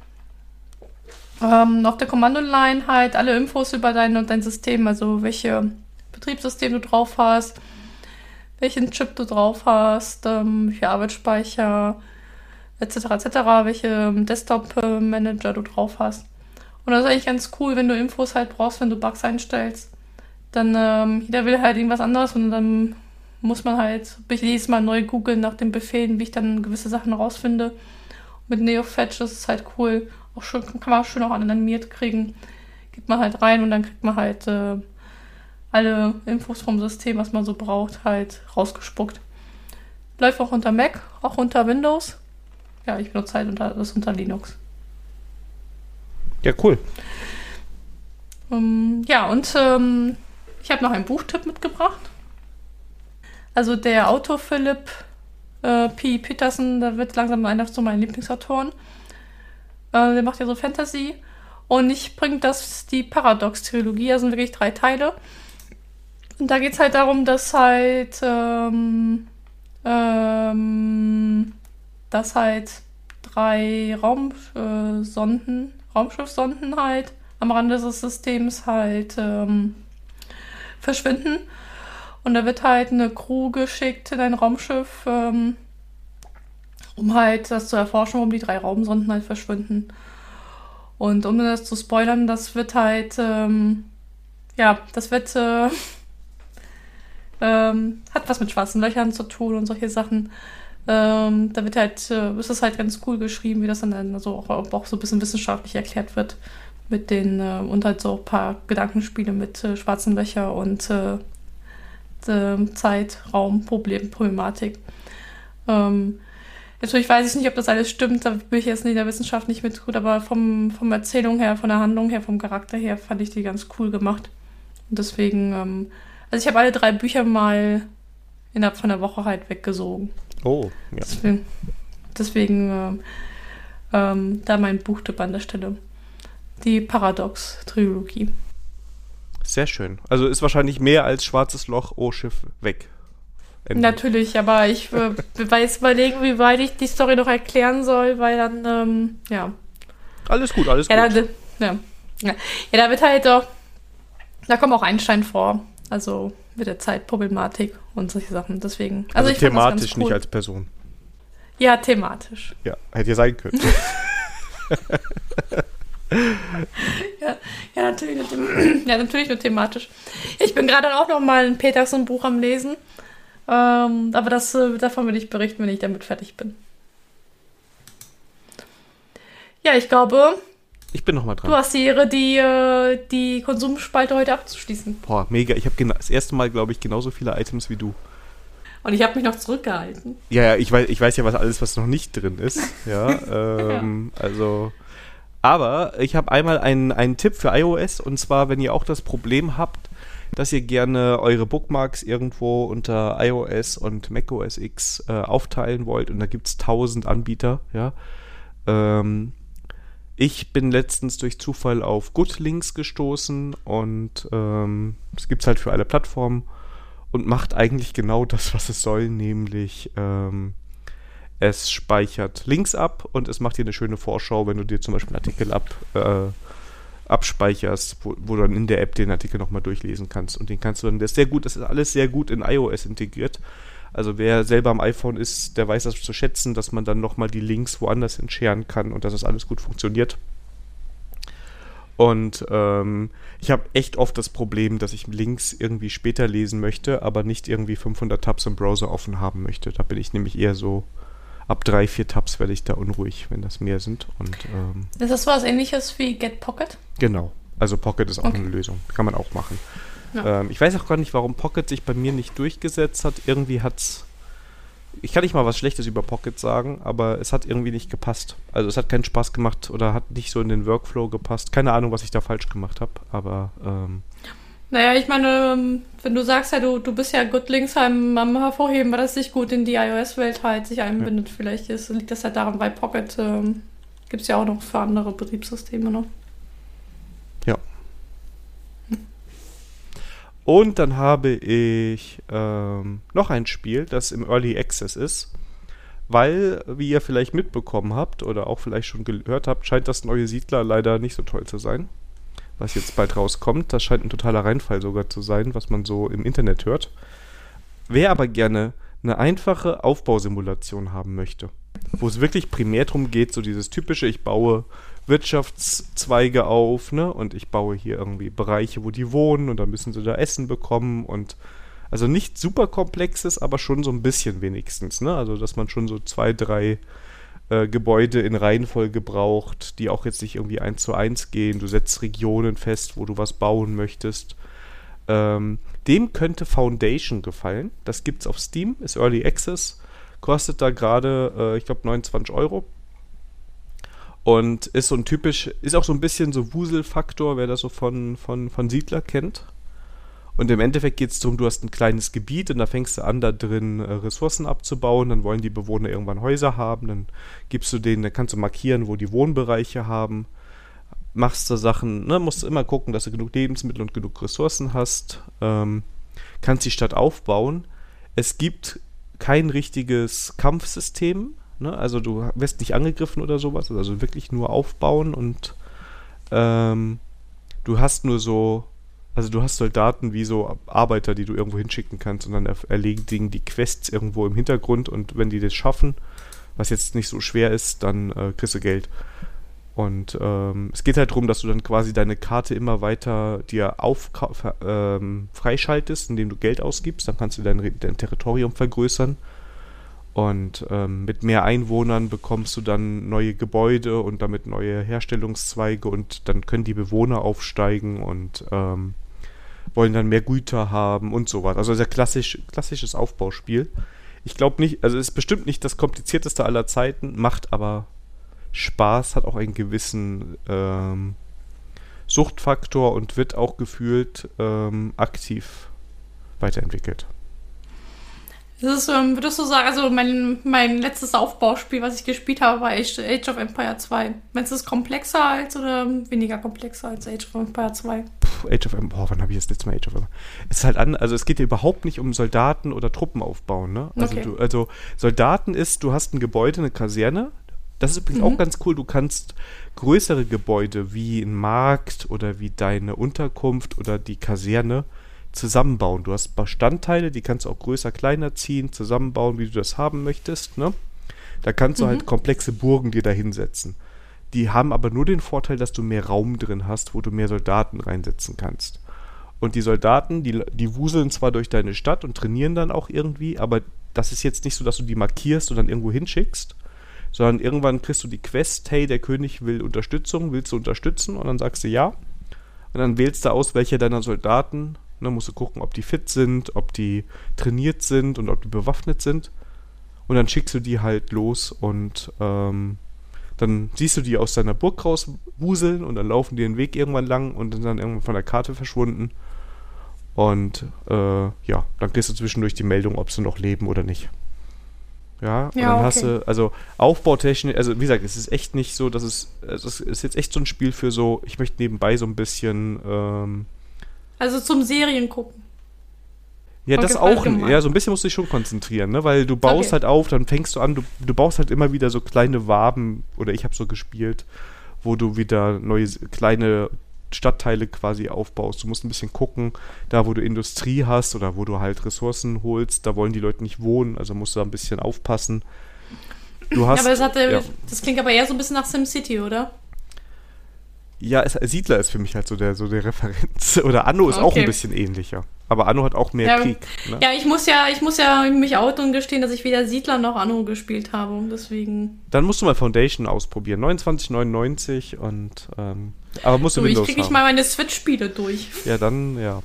ähm, auf der Kommandoline halt alle Infos über dein, dein System, also welche Betriebssystem du drauf hast, welchen Chip du drauf hast, ähm, welche Arbeitsspeicher, etc. etc., welche ähm, Desktop-Manager du drauf hast. Und das ist eigentlich ganz cool, wenn du Infos halt brauchst, wenn du Bugs einstellst. Dann, ähm, jeder will halt irgendwas anderes und dann muss man halt jedes Mal neu googeln nach den Befehlen, wie ich dann gewisse Sachen rausfinde. mit NeoFetch ist es halt cool. Auch schön, kann man auch schön auch animiert kriegen. Gibt man halt rein und dann kriegt man halt äh, alle Infos vom System, was man so braucht, halt rausgespuckt. Läuft auch unter Mac, auch unter Windows. Ja, ich benutze halt unter, das unter Linux. Ja, cool. Um, ja, und ähm, ich habe noch einen Buchtipp mitgebracht. Also der Autor Philipp äh, P. Peterson, da wird langsam einer zu meinen Lieblingsautoren. Äh, der macht ja so Fantasy. Und ich bringe das, die Paradox-Trilogie, das sind wirklich drei Teile. Und da geht es halt darum, dass halt, ähm, ähm, dass halt drei Raumsonden, äh, Raumschiffsonden halt am Rande des Systems halt ähm, verschwinden. Und da wird halt eine Crew geschickt in ein Raumschiff, ähm, um halt das zu erforschen, warum die drei Raumsonden halt verschwinden. Und um das zu spoilern, das wird halt, ähm, ja, das wird äh, *laughs* ähm, hat was mit schwarzen Löchern zu tun und solche Sachen. Ähm, da wird halt, äh, ist es halt ganz cool geschrieben, wie das dann also auch, auch so ein bisschen wissenschaftlich erklärt wird. Mit den, äh, und halt so ein paar Gedankenspiele mit äh, schwarzen Löcher und äh, Problematik. Ähm, natürlich weiß ich nicht, ob das alles stimmt, da bin ich jetzt in der Wissenschaft nicht mit gut, aber vom, vom Erzählung her, von der Handlung her, vom Charakter her fand ich die ganz cool gemacht. Und deswegen ähm, also ich habe alle drei Bücher mal innerhalb von einer Woche halt weggesogen. Oh, ja. Deswegen, deswegen ähm, ähm, da mein Buchtipp an der Stelle. Die Paradox-Trilogie. Sehr schön. Also ist wahrscheinlich mehr als Schwarzes Loch, Oh Schiff, weg. Natürlich, aber ich äh, *laughs* weiß überlegen, wie weit ich die Story noch erklären soll, weil dann, ähm, ja. Alles gut, alles ja, gut. Da, ja. ja, da wird halt doch, da kommt auch Einstein vor. Also mit der Zeitproblematik und solche Sachen. Deswegen. Also, also thematisch, cool. nicht als Person. Ja, thematisch. Ja, hätte ja sein können. *laughs* *laughs* ja, ja, natürlich, *clears throat* ja, natürlich nur thematisch. Ich bin gerade auch noch mal ein Peterson-Buch am Lesen. Ähm, aber das, äh, davon will ich berichten, wenn ich damit fertig bin. Ja, ich glaube, Ich bin nochmal dran. du hast die Ehre, die, äh, die Konsumspalte heute abzuschließen. Boah, mega. Ich habe das erste Mal, glaube ich, genauso viele Items wie du. Und ich habe mich noch zurückgehalten. Ja, ja, ich weiß, ich weiß ja, was alles, was noch nicht drin ist. Ja, *laughs* ähm, also. Aber ich habe einmal einen, einen Tipp für iOS und zwar, wenn ihr auch das Problem habt, dass ihr gerne eure Bookmarks irgendwo unter iOS und macOS X äh, aufteilen wollt und da gibt es tausend Anbieter, ja. Ähm, ich bin letztens durch Zufall auf GoodLinks gestoßen und ähm, es gibt es halt für alle Plattformen und macht eigentlich genau das, was es soll, nämlich ähm, es speichert Links ab und es macht dir eine schöne Vorschau, wenn du dir zum Beispiel einen Artikel ab, äh, abspeicherst, wo, wo du dann in der App den Artikel nochmal durchlesen kannst. Und den kannst du dann, der ist sehr gut, das ist alles sehr gut in iOS integriert. Also wer selber am iPhone ist, der weiß das zu schätzen, dass man dann nochmal die Links woanders entscheren kann und dass das alles gut funktioniert. Und ähm, ich habe echt oft das Problem, dass ich Links irgendwie später lesen möchte, aber nicht irgendwie 500 Tabs im Browser offen haben möchte. Da bin ich nämlich eher so, ab drei, vier Tabs werde ich da unruhig, wenn das mehr sind. Und ähm, Ist das was ähnliches wie Get Pocket? Genau. Also Pocket ist auch Okay. eine Lösung. Kann man auch machen. Ja. Ähm, ich weiß auch gar nicht, warum Pocket sich bei mir nicht durchgesetzt hat. Irgendwie hat's. Ich kann nicht mal was Schlechtes über Pocket sagen, aber es hat irgendwie nicht gepasst. Also es hat keinen Spaß gemacht oder hat nicht so in den Workflow gepasst. Keine Ahnung, was ich da falsch gemacht habe, aber ähm, Naja, ich meine, ähm, wenn du sagst ja, du, du bist ja gut links am, am Hervorheben, weil das sich gut in die iOS-Welt halt sich einbindet. Vielleicht ist, liegt das halt daran, weil Pocket ähm, gibt es ja auch noch für andere Betriebssysteme noch. Und dann habe ich ähm, noch ein Spiel, das im Early Access ist. Weil, wie ihr vielleicht mitbekommen habt oder auch vielleicht schon gehört habt, scheint das neue Siedler leider nicht so toll zu sein. Was jetzt bald rauskommt. Das scheint ein totaler Reinfall sogar zu sein, was man so im Internet hört. Wer aber gerne eine einfache Aufbausimulation haben möchte, wo es wirklich primär darum geht, so dieses typische, ich baue Wirtschaftszweige auf, ne? Und ich baue hier irgendwie Bereiche, wo die wohnen und dann müssen sie da Essen bekommen und also nicht super komplexes, aber schon so ein bisschen wenigstens, ne? Also dass man schon so zwei, drei äh, Gebäude in Reihenfolge braucht, die auch jetzt nicht irgendwie eins zu eins gehen. Du setzt Regionen fest, wo du was bauen möchtest. Ähm, dem könnte Foundation gefallen. Das gibt's auf Steam, ist Early Access, kostet da gerade, äh, ich glaube, 29 Euro. Und ist so ein typisch, ist auch so ein bisschen so Wuselfaktor, wer das so von, von, von Siedler kennt. Und im Endeffekt geht es darum, du hast ein kleines Gebiet und da fängst du an, da drin äh, Ressourcen abzubauen. Dann wollen die Bewohner irgendwann Häuser haben. Dann gibst du denen, dann kannst du markieren, wo die Wohnbereiche haben. Machst du Sachen, ne, musst du immer gucken, dass du genug Lebensmittel und genug Ressourcen hast. Ähm, kannst die Stadt aufbauen. Es gibt kein richtiges Kampfsystem. Ne? Also du wirst nicht angegriffen oder sowas. Also wirklich nur aufbauen und ähm, du hast nur so, also du hast Soldaten wie so Arbeiter, die du irgendwo hinschicken kannst und dann er erledigen die Quests irgendwo im Hintergrund und wenn die das schaffen, was jetzt nicht so schwer ist, dann äh, kriegst du Geld. Und ähm, es geht halt darum, dass du dann quasi deine Karte immer weiter dir auf, ähm, freischaltest, indem du Geld ausgibst. Dann kannst du dein, dein Territorium vergrößern. Und ähm, mit mehr Einwohnern bekommst du dann neue Gebäude und damit neue Herstellungszweige und dann können die Bewohner aufsteigen und ähm, wollen dann mehr Güter haben und sowas. Also sehr klassisch, klassisches Aufbauspiel. Ich glaube nicht, also es ist bestimmt nicht das komplizierteste aller Zeiten, macht aber Spaß, hat auch einen gewissen ähm, Suchtfaktor und wird auch gefühlt ähm, aktiv weiterentwickelt. Das ist, ähm, würdest du sagen, also mein, mein letztes Aufbauspiel, was ich gespielt habe, war Age, Age of Empire 2. Meinst du es komplexer als oder weniger komplexer als Age of Empire 2? Puh, Age of Empire, boah, wann habe ich das letzte Mal Age of Empire? Es ist halt an, also es geht dir überhaupt nicht um Soldaten oder Truppen aufbauen, ne? Also, Okay. du, also Soldaten ist, du hast ein Gebäude, eine Kaserne. Das ist übrigens Mhm. auch ganz cool. Du kannst größere Gebäude wie ein Markt oder wie deine Unterkunft oder die Kaserne zusammenbauen. Du hast Bestandteile, die kannst du auch größer, kleiner ziehen, zusammenbauen, wie du das haben möchtest, ne? Da kannst du Mhm. halt komplexe Burgen dir da hinsetzen. Die haben aber nur den Vorteil, dass du mehr Raum drin hast, wo du mehr Soldaten reinsetzen kannst. Und die Soldaten, die, die wuseln zwar durch deine Stadt und trainieren dann auch irgendwie, aber das ist jetzt nicht so, dass du die markierst und dann irgendwo hinschickst, sondern irgendwann kriegst du die Quest, hey, der König will Unterstützung, willst du unterstützen? Und dann sagst du ja. Und dann wählst du aus, welche deiner Soldaten, ne, musst du gucken, ob die fit sind, ob die trainiert sind und ob die bewaffnet sind. Und dann schickst du die halt los und ähm, dann siehst du die aus deiner Burg rauswuseln und dann laufen die den Weg irgendwann lang und sind dann irgendwann von der Karte verschwunden. Und äh, ja, dann kriegst du zwischendurch die Meldung, ob sie noch leben oder nicht. Ja, und Ja, dann okay. hast du, also Aufbautechnik, also wie gesagt, es ist echt nicht so, dass es, also es ist jetzt echt so ein Spiel für so, ich möchte nebenbei so ein bisschen, ähm, Also zum Serien gucken. ja, das auch, ja, so ein bisschen musst du dich schon konzentrieren, ne, weil du baust Okay. halt auf, dann fängst du an, du, du baust halt immer wieder so kleine Waben, oder ich habe so gespielt, wo du wieder neue kleine Stadtteile quasi aufbaust. Du musst ein bisschen gucken, da wo du Industrie hast oder wo du halt Ressourcen holst, da wollen die Leute nicht wohnen, also musst du da ein bisschen aufpassen. Du hast, aber das, hatte, ja. das klingt aber eher so ein bisschen nach SimCity, oder? Ja, es, Siedler ist für mich halt so der, so der Referenz. *laughs* Oder Anno ist auch Okay. ein bisschen ähnlicher. Aber Anno hat auch mehr Ja, Krieg. Ne? Ja, ich muss ja, ich muss ja mich outen und gestehen, dass ich weder Siedler noch Anno gespielt habe. Deswegen. Dann musst du mal Foundation ausprobieren. 29,99 und ähm, aber musst du So, ich Windows kriege nicht haben. mal meine Switch-Spiele durch. Ja, dann, ja.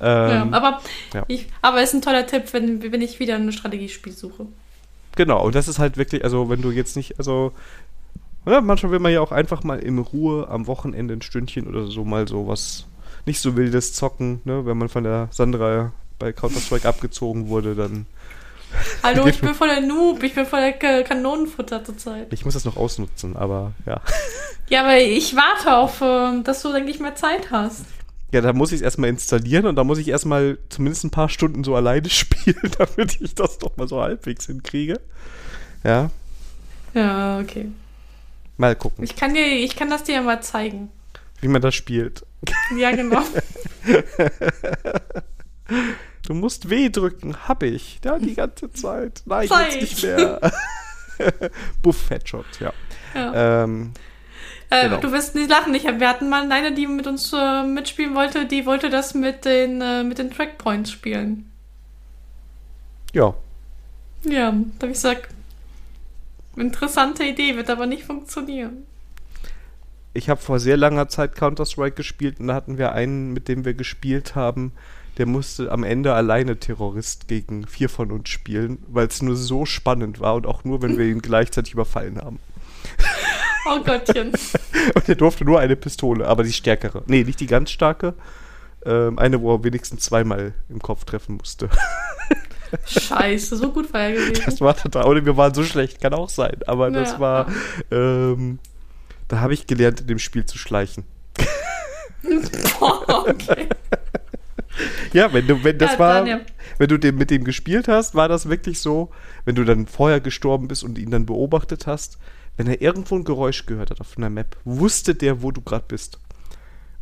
ja, Ähm, aber, ja. Ich, aber ist ein toller Tipp, wenn, wenn ich wieder ein Strategiespiel suche. Genau, und das ist halt wirklich, also wenn du jetzt nicht, also ja, manchmal will man ja auch einfach mal in Ruhe am Wochenende ein Stündchen oder so mal so was nicht so wildes zocken, ne? Wenn man von der Sandra bei Counter-Strike abgezogen wurde, dann *laughs* Hallo, ich *laughs* bin voll der Noob, ich bin voll der Kanonenfutter zurzeit. ich muss das noch ausnutzen, aber ja. *laughs* Ja, aber ich warte auf, ähm, dass du, denke ich, mehr Zeit hast. Ja, da muss ich es erstmal installieren und da muss ich erstmal zumindest ein paar Stunden so alleine spielen, damit ich das doch mal so halbwegs hinkriege. Ja, Ja, okay. Mal gucken, Ich kann dir, ich kann das dir ja mal zeigen. wie man das spielt. Ja, genau. *laughs* Du musst W drücken, hab ich. Ja, die ganze Zeit. Nein, Zeit. jetzt nicht mehr. *laughs* Buff Headshot, ja. Ja. Ähm, Äh, Genau. Du wirst nicht lachen. Ich hab, wir hatten mal eine, die mit uns äh, mitspielen wollte, die wollte das mit den, äh, mit den Trackpoints spielen. ja, Ja, da hab ich gesagt, interessante Idee, wird aber nicht funktionieren. ich habe vor sehr langer Zeit Counter-Strike gespielt und da hatten wir einen, mit dem wir gespielt haben, der musste am Ende alleine Terrorist gegen vier von uns spielen, weil es nur so spannend war und auch nur, wenn wir ihn gleichzeitig überfallen haben. Oh Gottchen. *laughs* Und er durfte nur eine Pistole, aber die stärkere. Nee, nicht die ganz starke. Ähm, eine, wo er wenigstens zweimal im Kopf treffen musste. *laughs* Scheiße, so gut war er gewesen. Das war total. Oder wir waren so schlecht, kann auch sein. Aber das Ja. war. Ähm, da habe ich gelernt, in dem Spiel zu schleichen. Boah, *laughs* okay. Ja, wenn du, wenn das Ja, war, Daniel. wenn du den, mit dem gespielt hast, war das wirklich so, wenn du dann vorher gestorben bist und ihn dann beobachtet hast, wenn er irgendwo ein Geräusch gehört hat auf einer Map, wusste der, wo du gerade bist.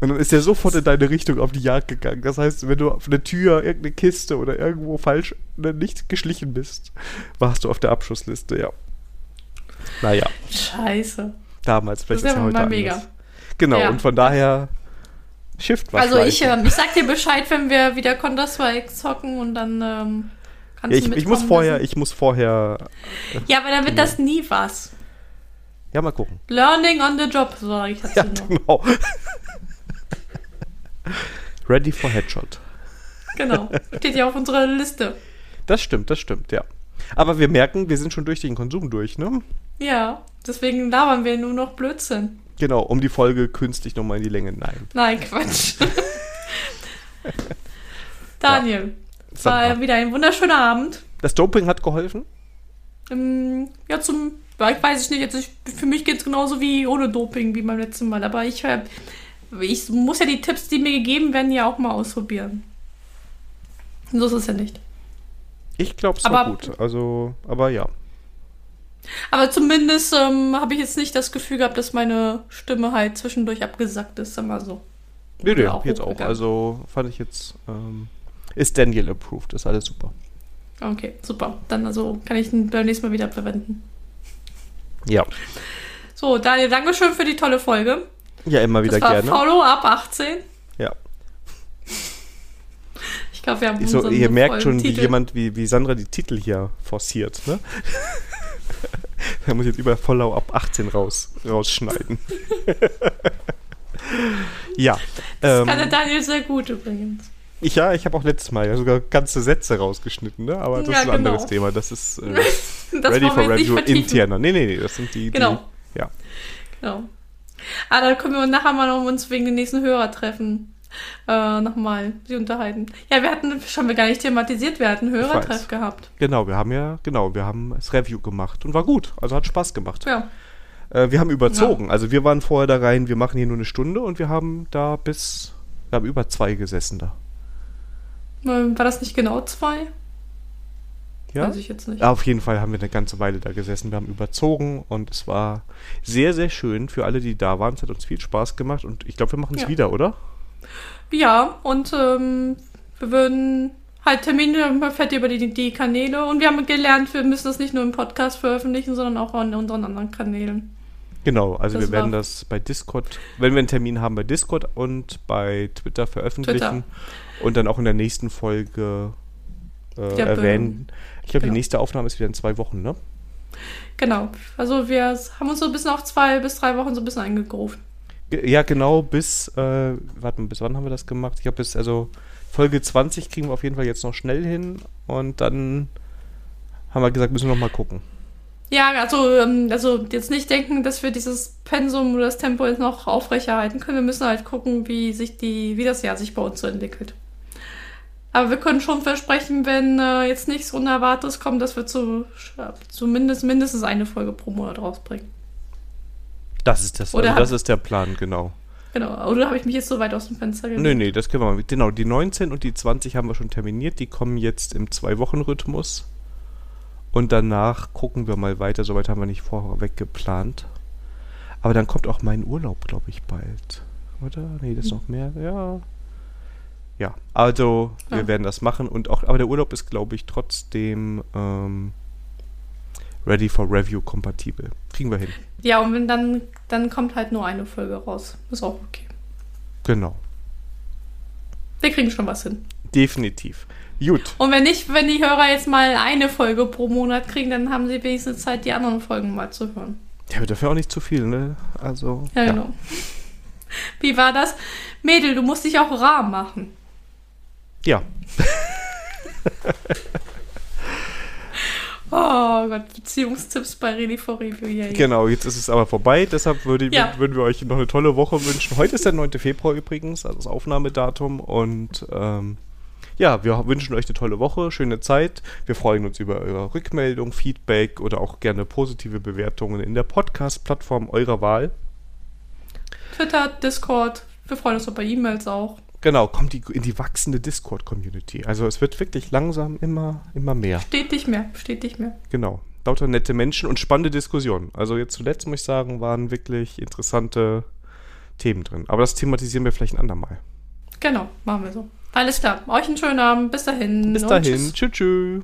Und dann ist er sofort in deine Richtung auf die Jagd gegangen. Das heißt, wenn du auf eine Tür, irgendeine Kiste oder irgendwo falsch ne, nicht geschlichen bist, warst du auf der Abschussliste, ja. Naja, Scheiße. damals, vielleicht Das ist ja heute mal mega. anders. Genau, Ja. und von daher Shift war Also ich, ähm, ich sag dir Bescheid, wenn wir wieder Counter-Strike zocken und dann ähm, kannst Ja, du ich, ich muss vorher, lassen. ich muss vorher, Ja, aber dann wird das nie was. ja mal gucken. Learning on the job, sag ich dazu Ja, noch. genau. *laughs* Ready for Headshot. Genau. Steht ja auf unserer Liste. Das stimmt, das stimmt, ja. Aber wir merken, wir sind schon durch den Konsum durch, ne? Ja, deswegen labern wir nur noch Blödsinn. Genau, um die Folge künstlich nochmal in die Länge. Nein. Nein, Quatsch. *laughs* Daniel, es war wieder ein wunderschöner Abend. Das Doping hat geholfen? Ähm, ja, zum, ja, ich weiß es nicht, jetzt ich, für mich geht es genauso wie ohne Doping wie beim letzten Mal. Aber ich, äh, ich muss ja die Tipps, die mir gegeben werden, ja auch mal ausprobieren. So ist es ja nicht. Ich glaube, es war gut. Also, aber ja. Aber zumindest ähm, habe ich jetzt nicht das Gefühl gehabt, dass meine Stimme halt zwischendurch abgesackt ist, sag mal so. Nee, nee, auch jetzt auch. Also fand ich jetzt, ähm, ist Daniel approved, ist alles super. Okay, super. Dann also kann ich ihn beim nächsten Mal wieder verwenden. Ja. So, Daniel, Dankeschön für die tolle Folge. Ja, immer wieder das war gerne. Follow ab 18. Ja. Ich glaube, wir haben So, ihr merkt schon, wie Titel. jemand wie, wie Sandra die Titel hier forciert, ne? *laughs* da muss ich jetzt über ab 18 raus, rausschneiden. *laughs* ja. Das ähm, kann der Daniel sehr gut übrigens. ich, ja, ich habe auch letztes Mal ja sogar ganze Sätze rausgeschnitten, ne? aber das Ja, ist ein anderes genau. Thema. Das ist äh, *laughs* Das Ready for Review interner. Nee, nee, nee, das sind die, Genau. die ja. Genau. Ah, da können wir nachher mal noch uns wegen den nächsten Hörertreffen äh, nochmal sie unterhalten. Ja, wir hatten, schon wir gar nicht thematisiert, wir hatten Hörertreff gehabt. Genau, wir haben ja, genau, wir haben das Review gemacht und war gut. Also hat Spaß gemacht. Ja. Äh, wir haben überzogen. Also wir waren vorher da rein, wir machen hier nur eine Stunde und wir haben da bis, wir haben über zwei gesessen da. Ähm, War das nicht genau zwei? Ja? Weiß ich jetzt nicht. Auf jeden Fall haben wir eine ganze Weile da gesessen. Wir haben überzogen und es war sehr, sehr schön für alle, die da waren. Es hat uns viel Spaß gemacht und ich glaube, wir machen es Ja. wieder, oder? Ja, und ähm, wir würden halt Termine, fährt über die, die Kanäle und wir haben gelernt, wir müssen das nicht nur im Podcast veröffentlichen, sondern auch an unseren anderen Kanälen. Genau, also Das wir werden das bei Discord, wenn wir einen Termin haben, bei Discord und bei Twitter veröffentlichen und dann auch in der nächsten Folge äh, erwähnen. Ich glaube, genau. die nächste Aufnahme ist wieder in zwei Wochen, ne? Genau. Also wir haben uns so ein bisschen auf zwei bis drei Wochen so ein bisschen eingegroovt. Ge- Ja, genau, bis, äh, warte mal, bis wann haben wir das gemacht? Ich glaube, bis, also Folge 20 kriegen wir auf jeden Fall jetzt noch schnell hin und dann haben wir gesagt, müssen wir noch mal gucken. Ja, also, ähm, also jetzt nicht denken, dass wir dieses Pensum oder das Tempo jetzt noch aufrechterhalten können. Wir müssen halt gucken, wie sich die, wie das Jahr sich bei uns so entwickelt. Aber wir können schon versprechen, wenn äh, jetzt nichts Unerwartetes kommt, dass wir zu, zumindest mindestens eine Folge pro Monat rausbringen. Das ist das, Oder also das ist der Plan, genau. Genau. Oder habe ich mich jetzt so weit aus dem Fenster gelegt? Nö, nee, das können wir mal. Genau, die 19 und die 20 haben wir schon terminiert. Die kommen jetzt im Zwei-Wochen-Rhythmus. Und danach gucken wir mal weiter. Soweit haben wir nicht vorweg geplant. Aber dann kommt auch mein Urlaub, glaube ich, bald. Oder? Nee, das ist noch mehr. Ja. Ja, also wir Ja. werden das machen. Und auch, aber der Urlaub ist, glaube ich, trotzdem ähm, Ready for Review kompatibel. Kriegen wir hin. Ja, und wenn dann, dann kommt halt nur eine Folge raus. Ist auch okay. Genau. Wir kriegen schon was hin. Definitiv. Gut. Und wenn nicht, wenn die Hörer jetzt mal eine Folge pro Monat kriegen, dann haben sie wenigstens Zeit, die anderen Folgen mal zu hören. Ja, aber dafür auch nicht zu viel, ne? Also. Ja, genau. Wie war das? Mädel, du musst dich auch rar machen. Ja, *laughs* Oh Gott, Beziehungstipps bei Ready for Review. Yeah. Genau, jetzt ist es aber vorbei, deshalb würde, Ja. würden wir euch noch eine tolle Woche wünschen. Heute ist der 9. Februar übrigens, also das Aufnahmedatum. Und ähm, ja, wir wünschen euch eine tolle Woche, schöne Zeit. Wir freuen uns über eure Rückmeldung, Feedback oder auch gerne positive Bewertungen in der Podcast-Plattform eurer Wahl. Twitter, Discord. Wir freuen uns bei E-Mails auch. Genau, kommt die, in die wachsende Discord-Community. Also es wird wirklich langsam immer, immer mehr. Stetig mehr, stetig mehr. Genau. Lauter nette Menschen und spannende Diskussionen. Also jetzt zuletzt muss ich sagen, waren wirklich interessante Themen drin. Aber das thematisieren wir vielleicht ein andermal. Genau, machen wir so. Alles klar. Euch einen schönen Abend. Bis dahin. Bis dahin. Tschüss. tschüss.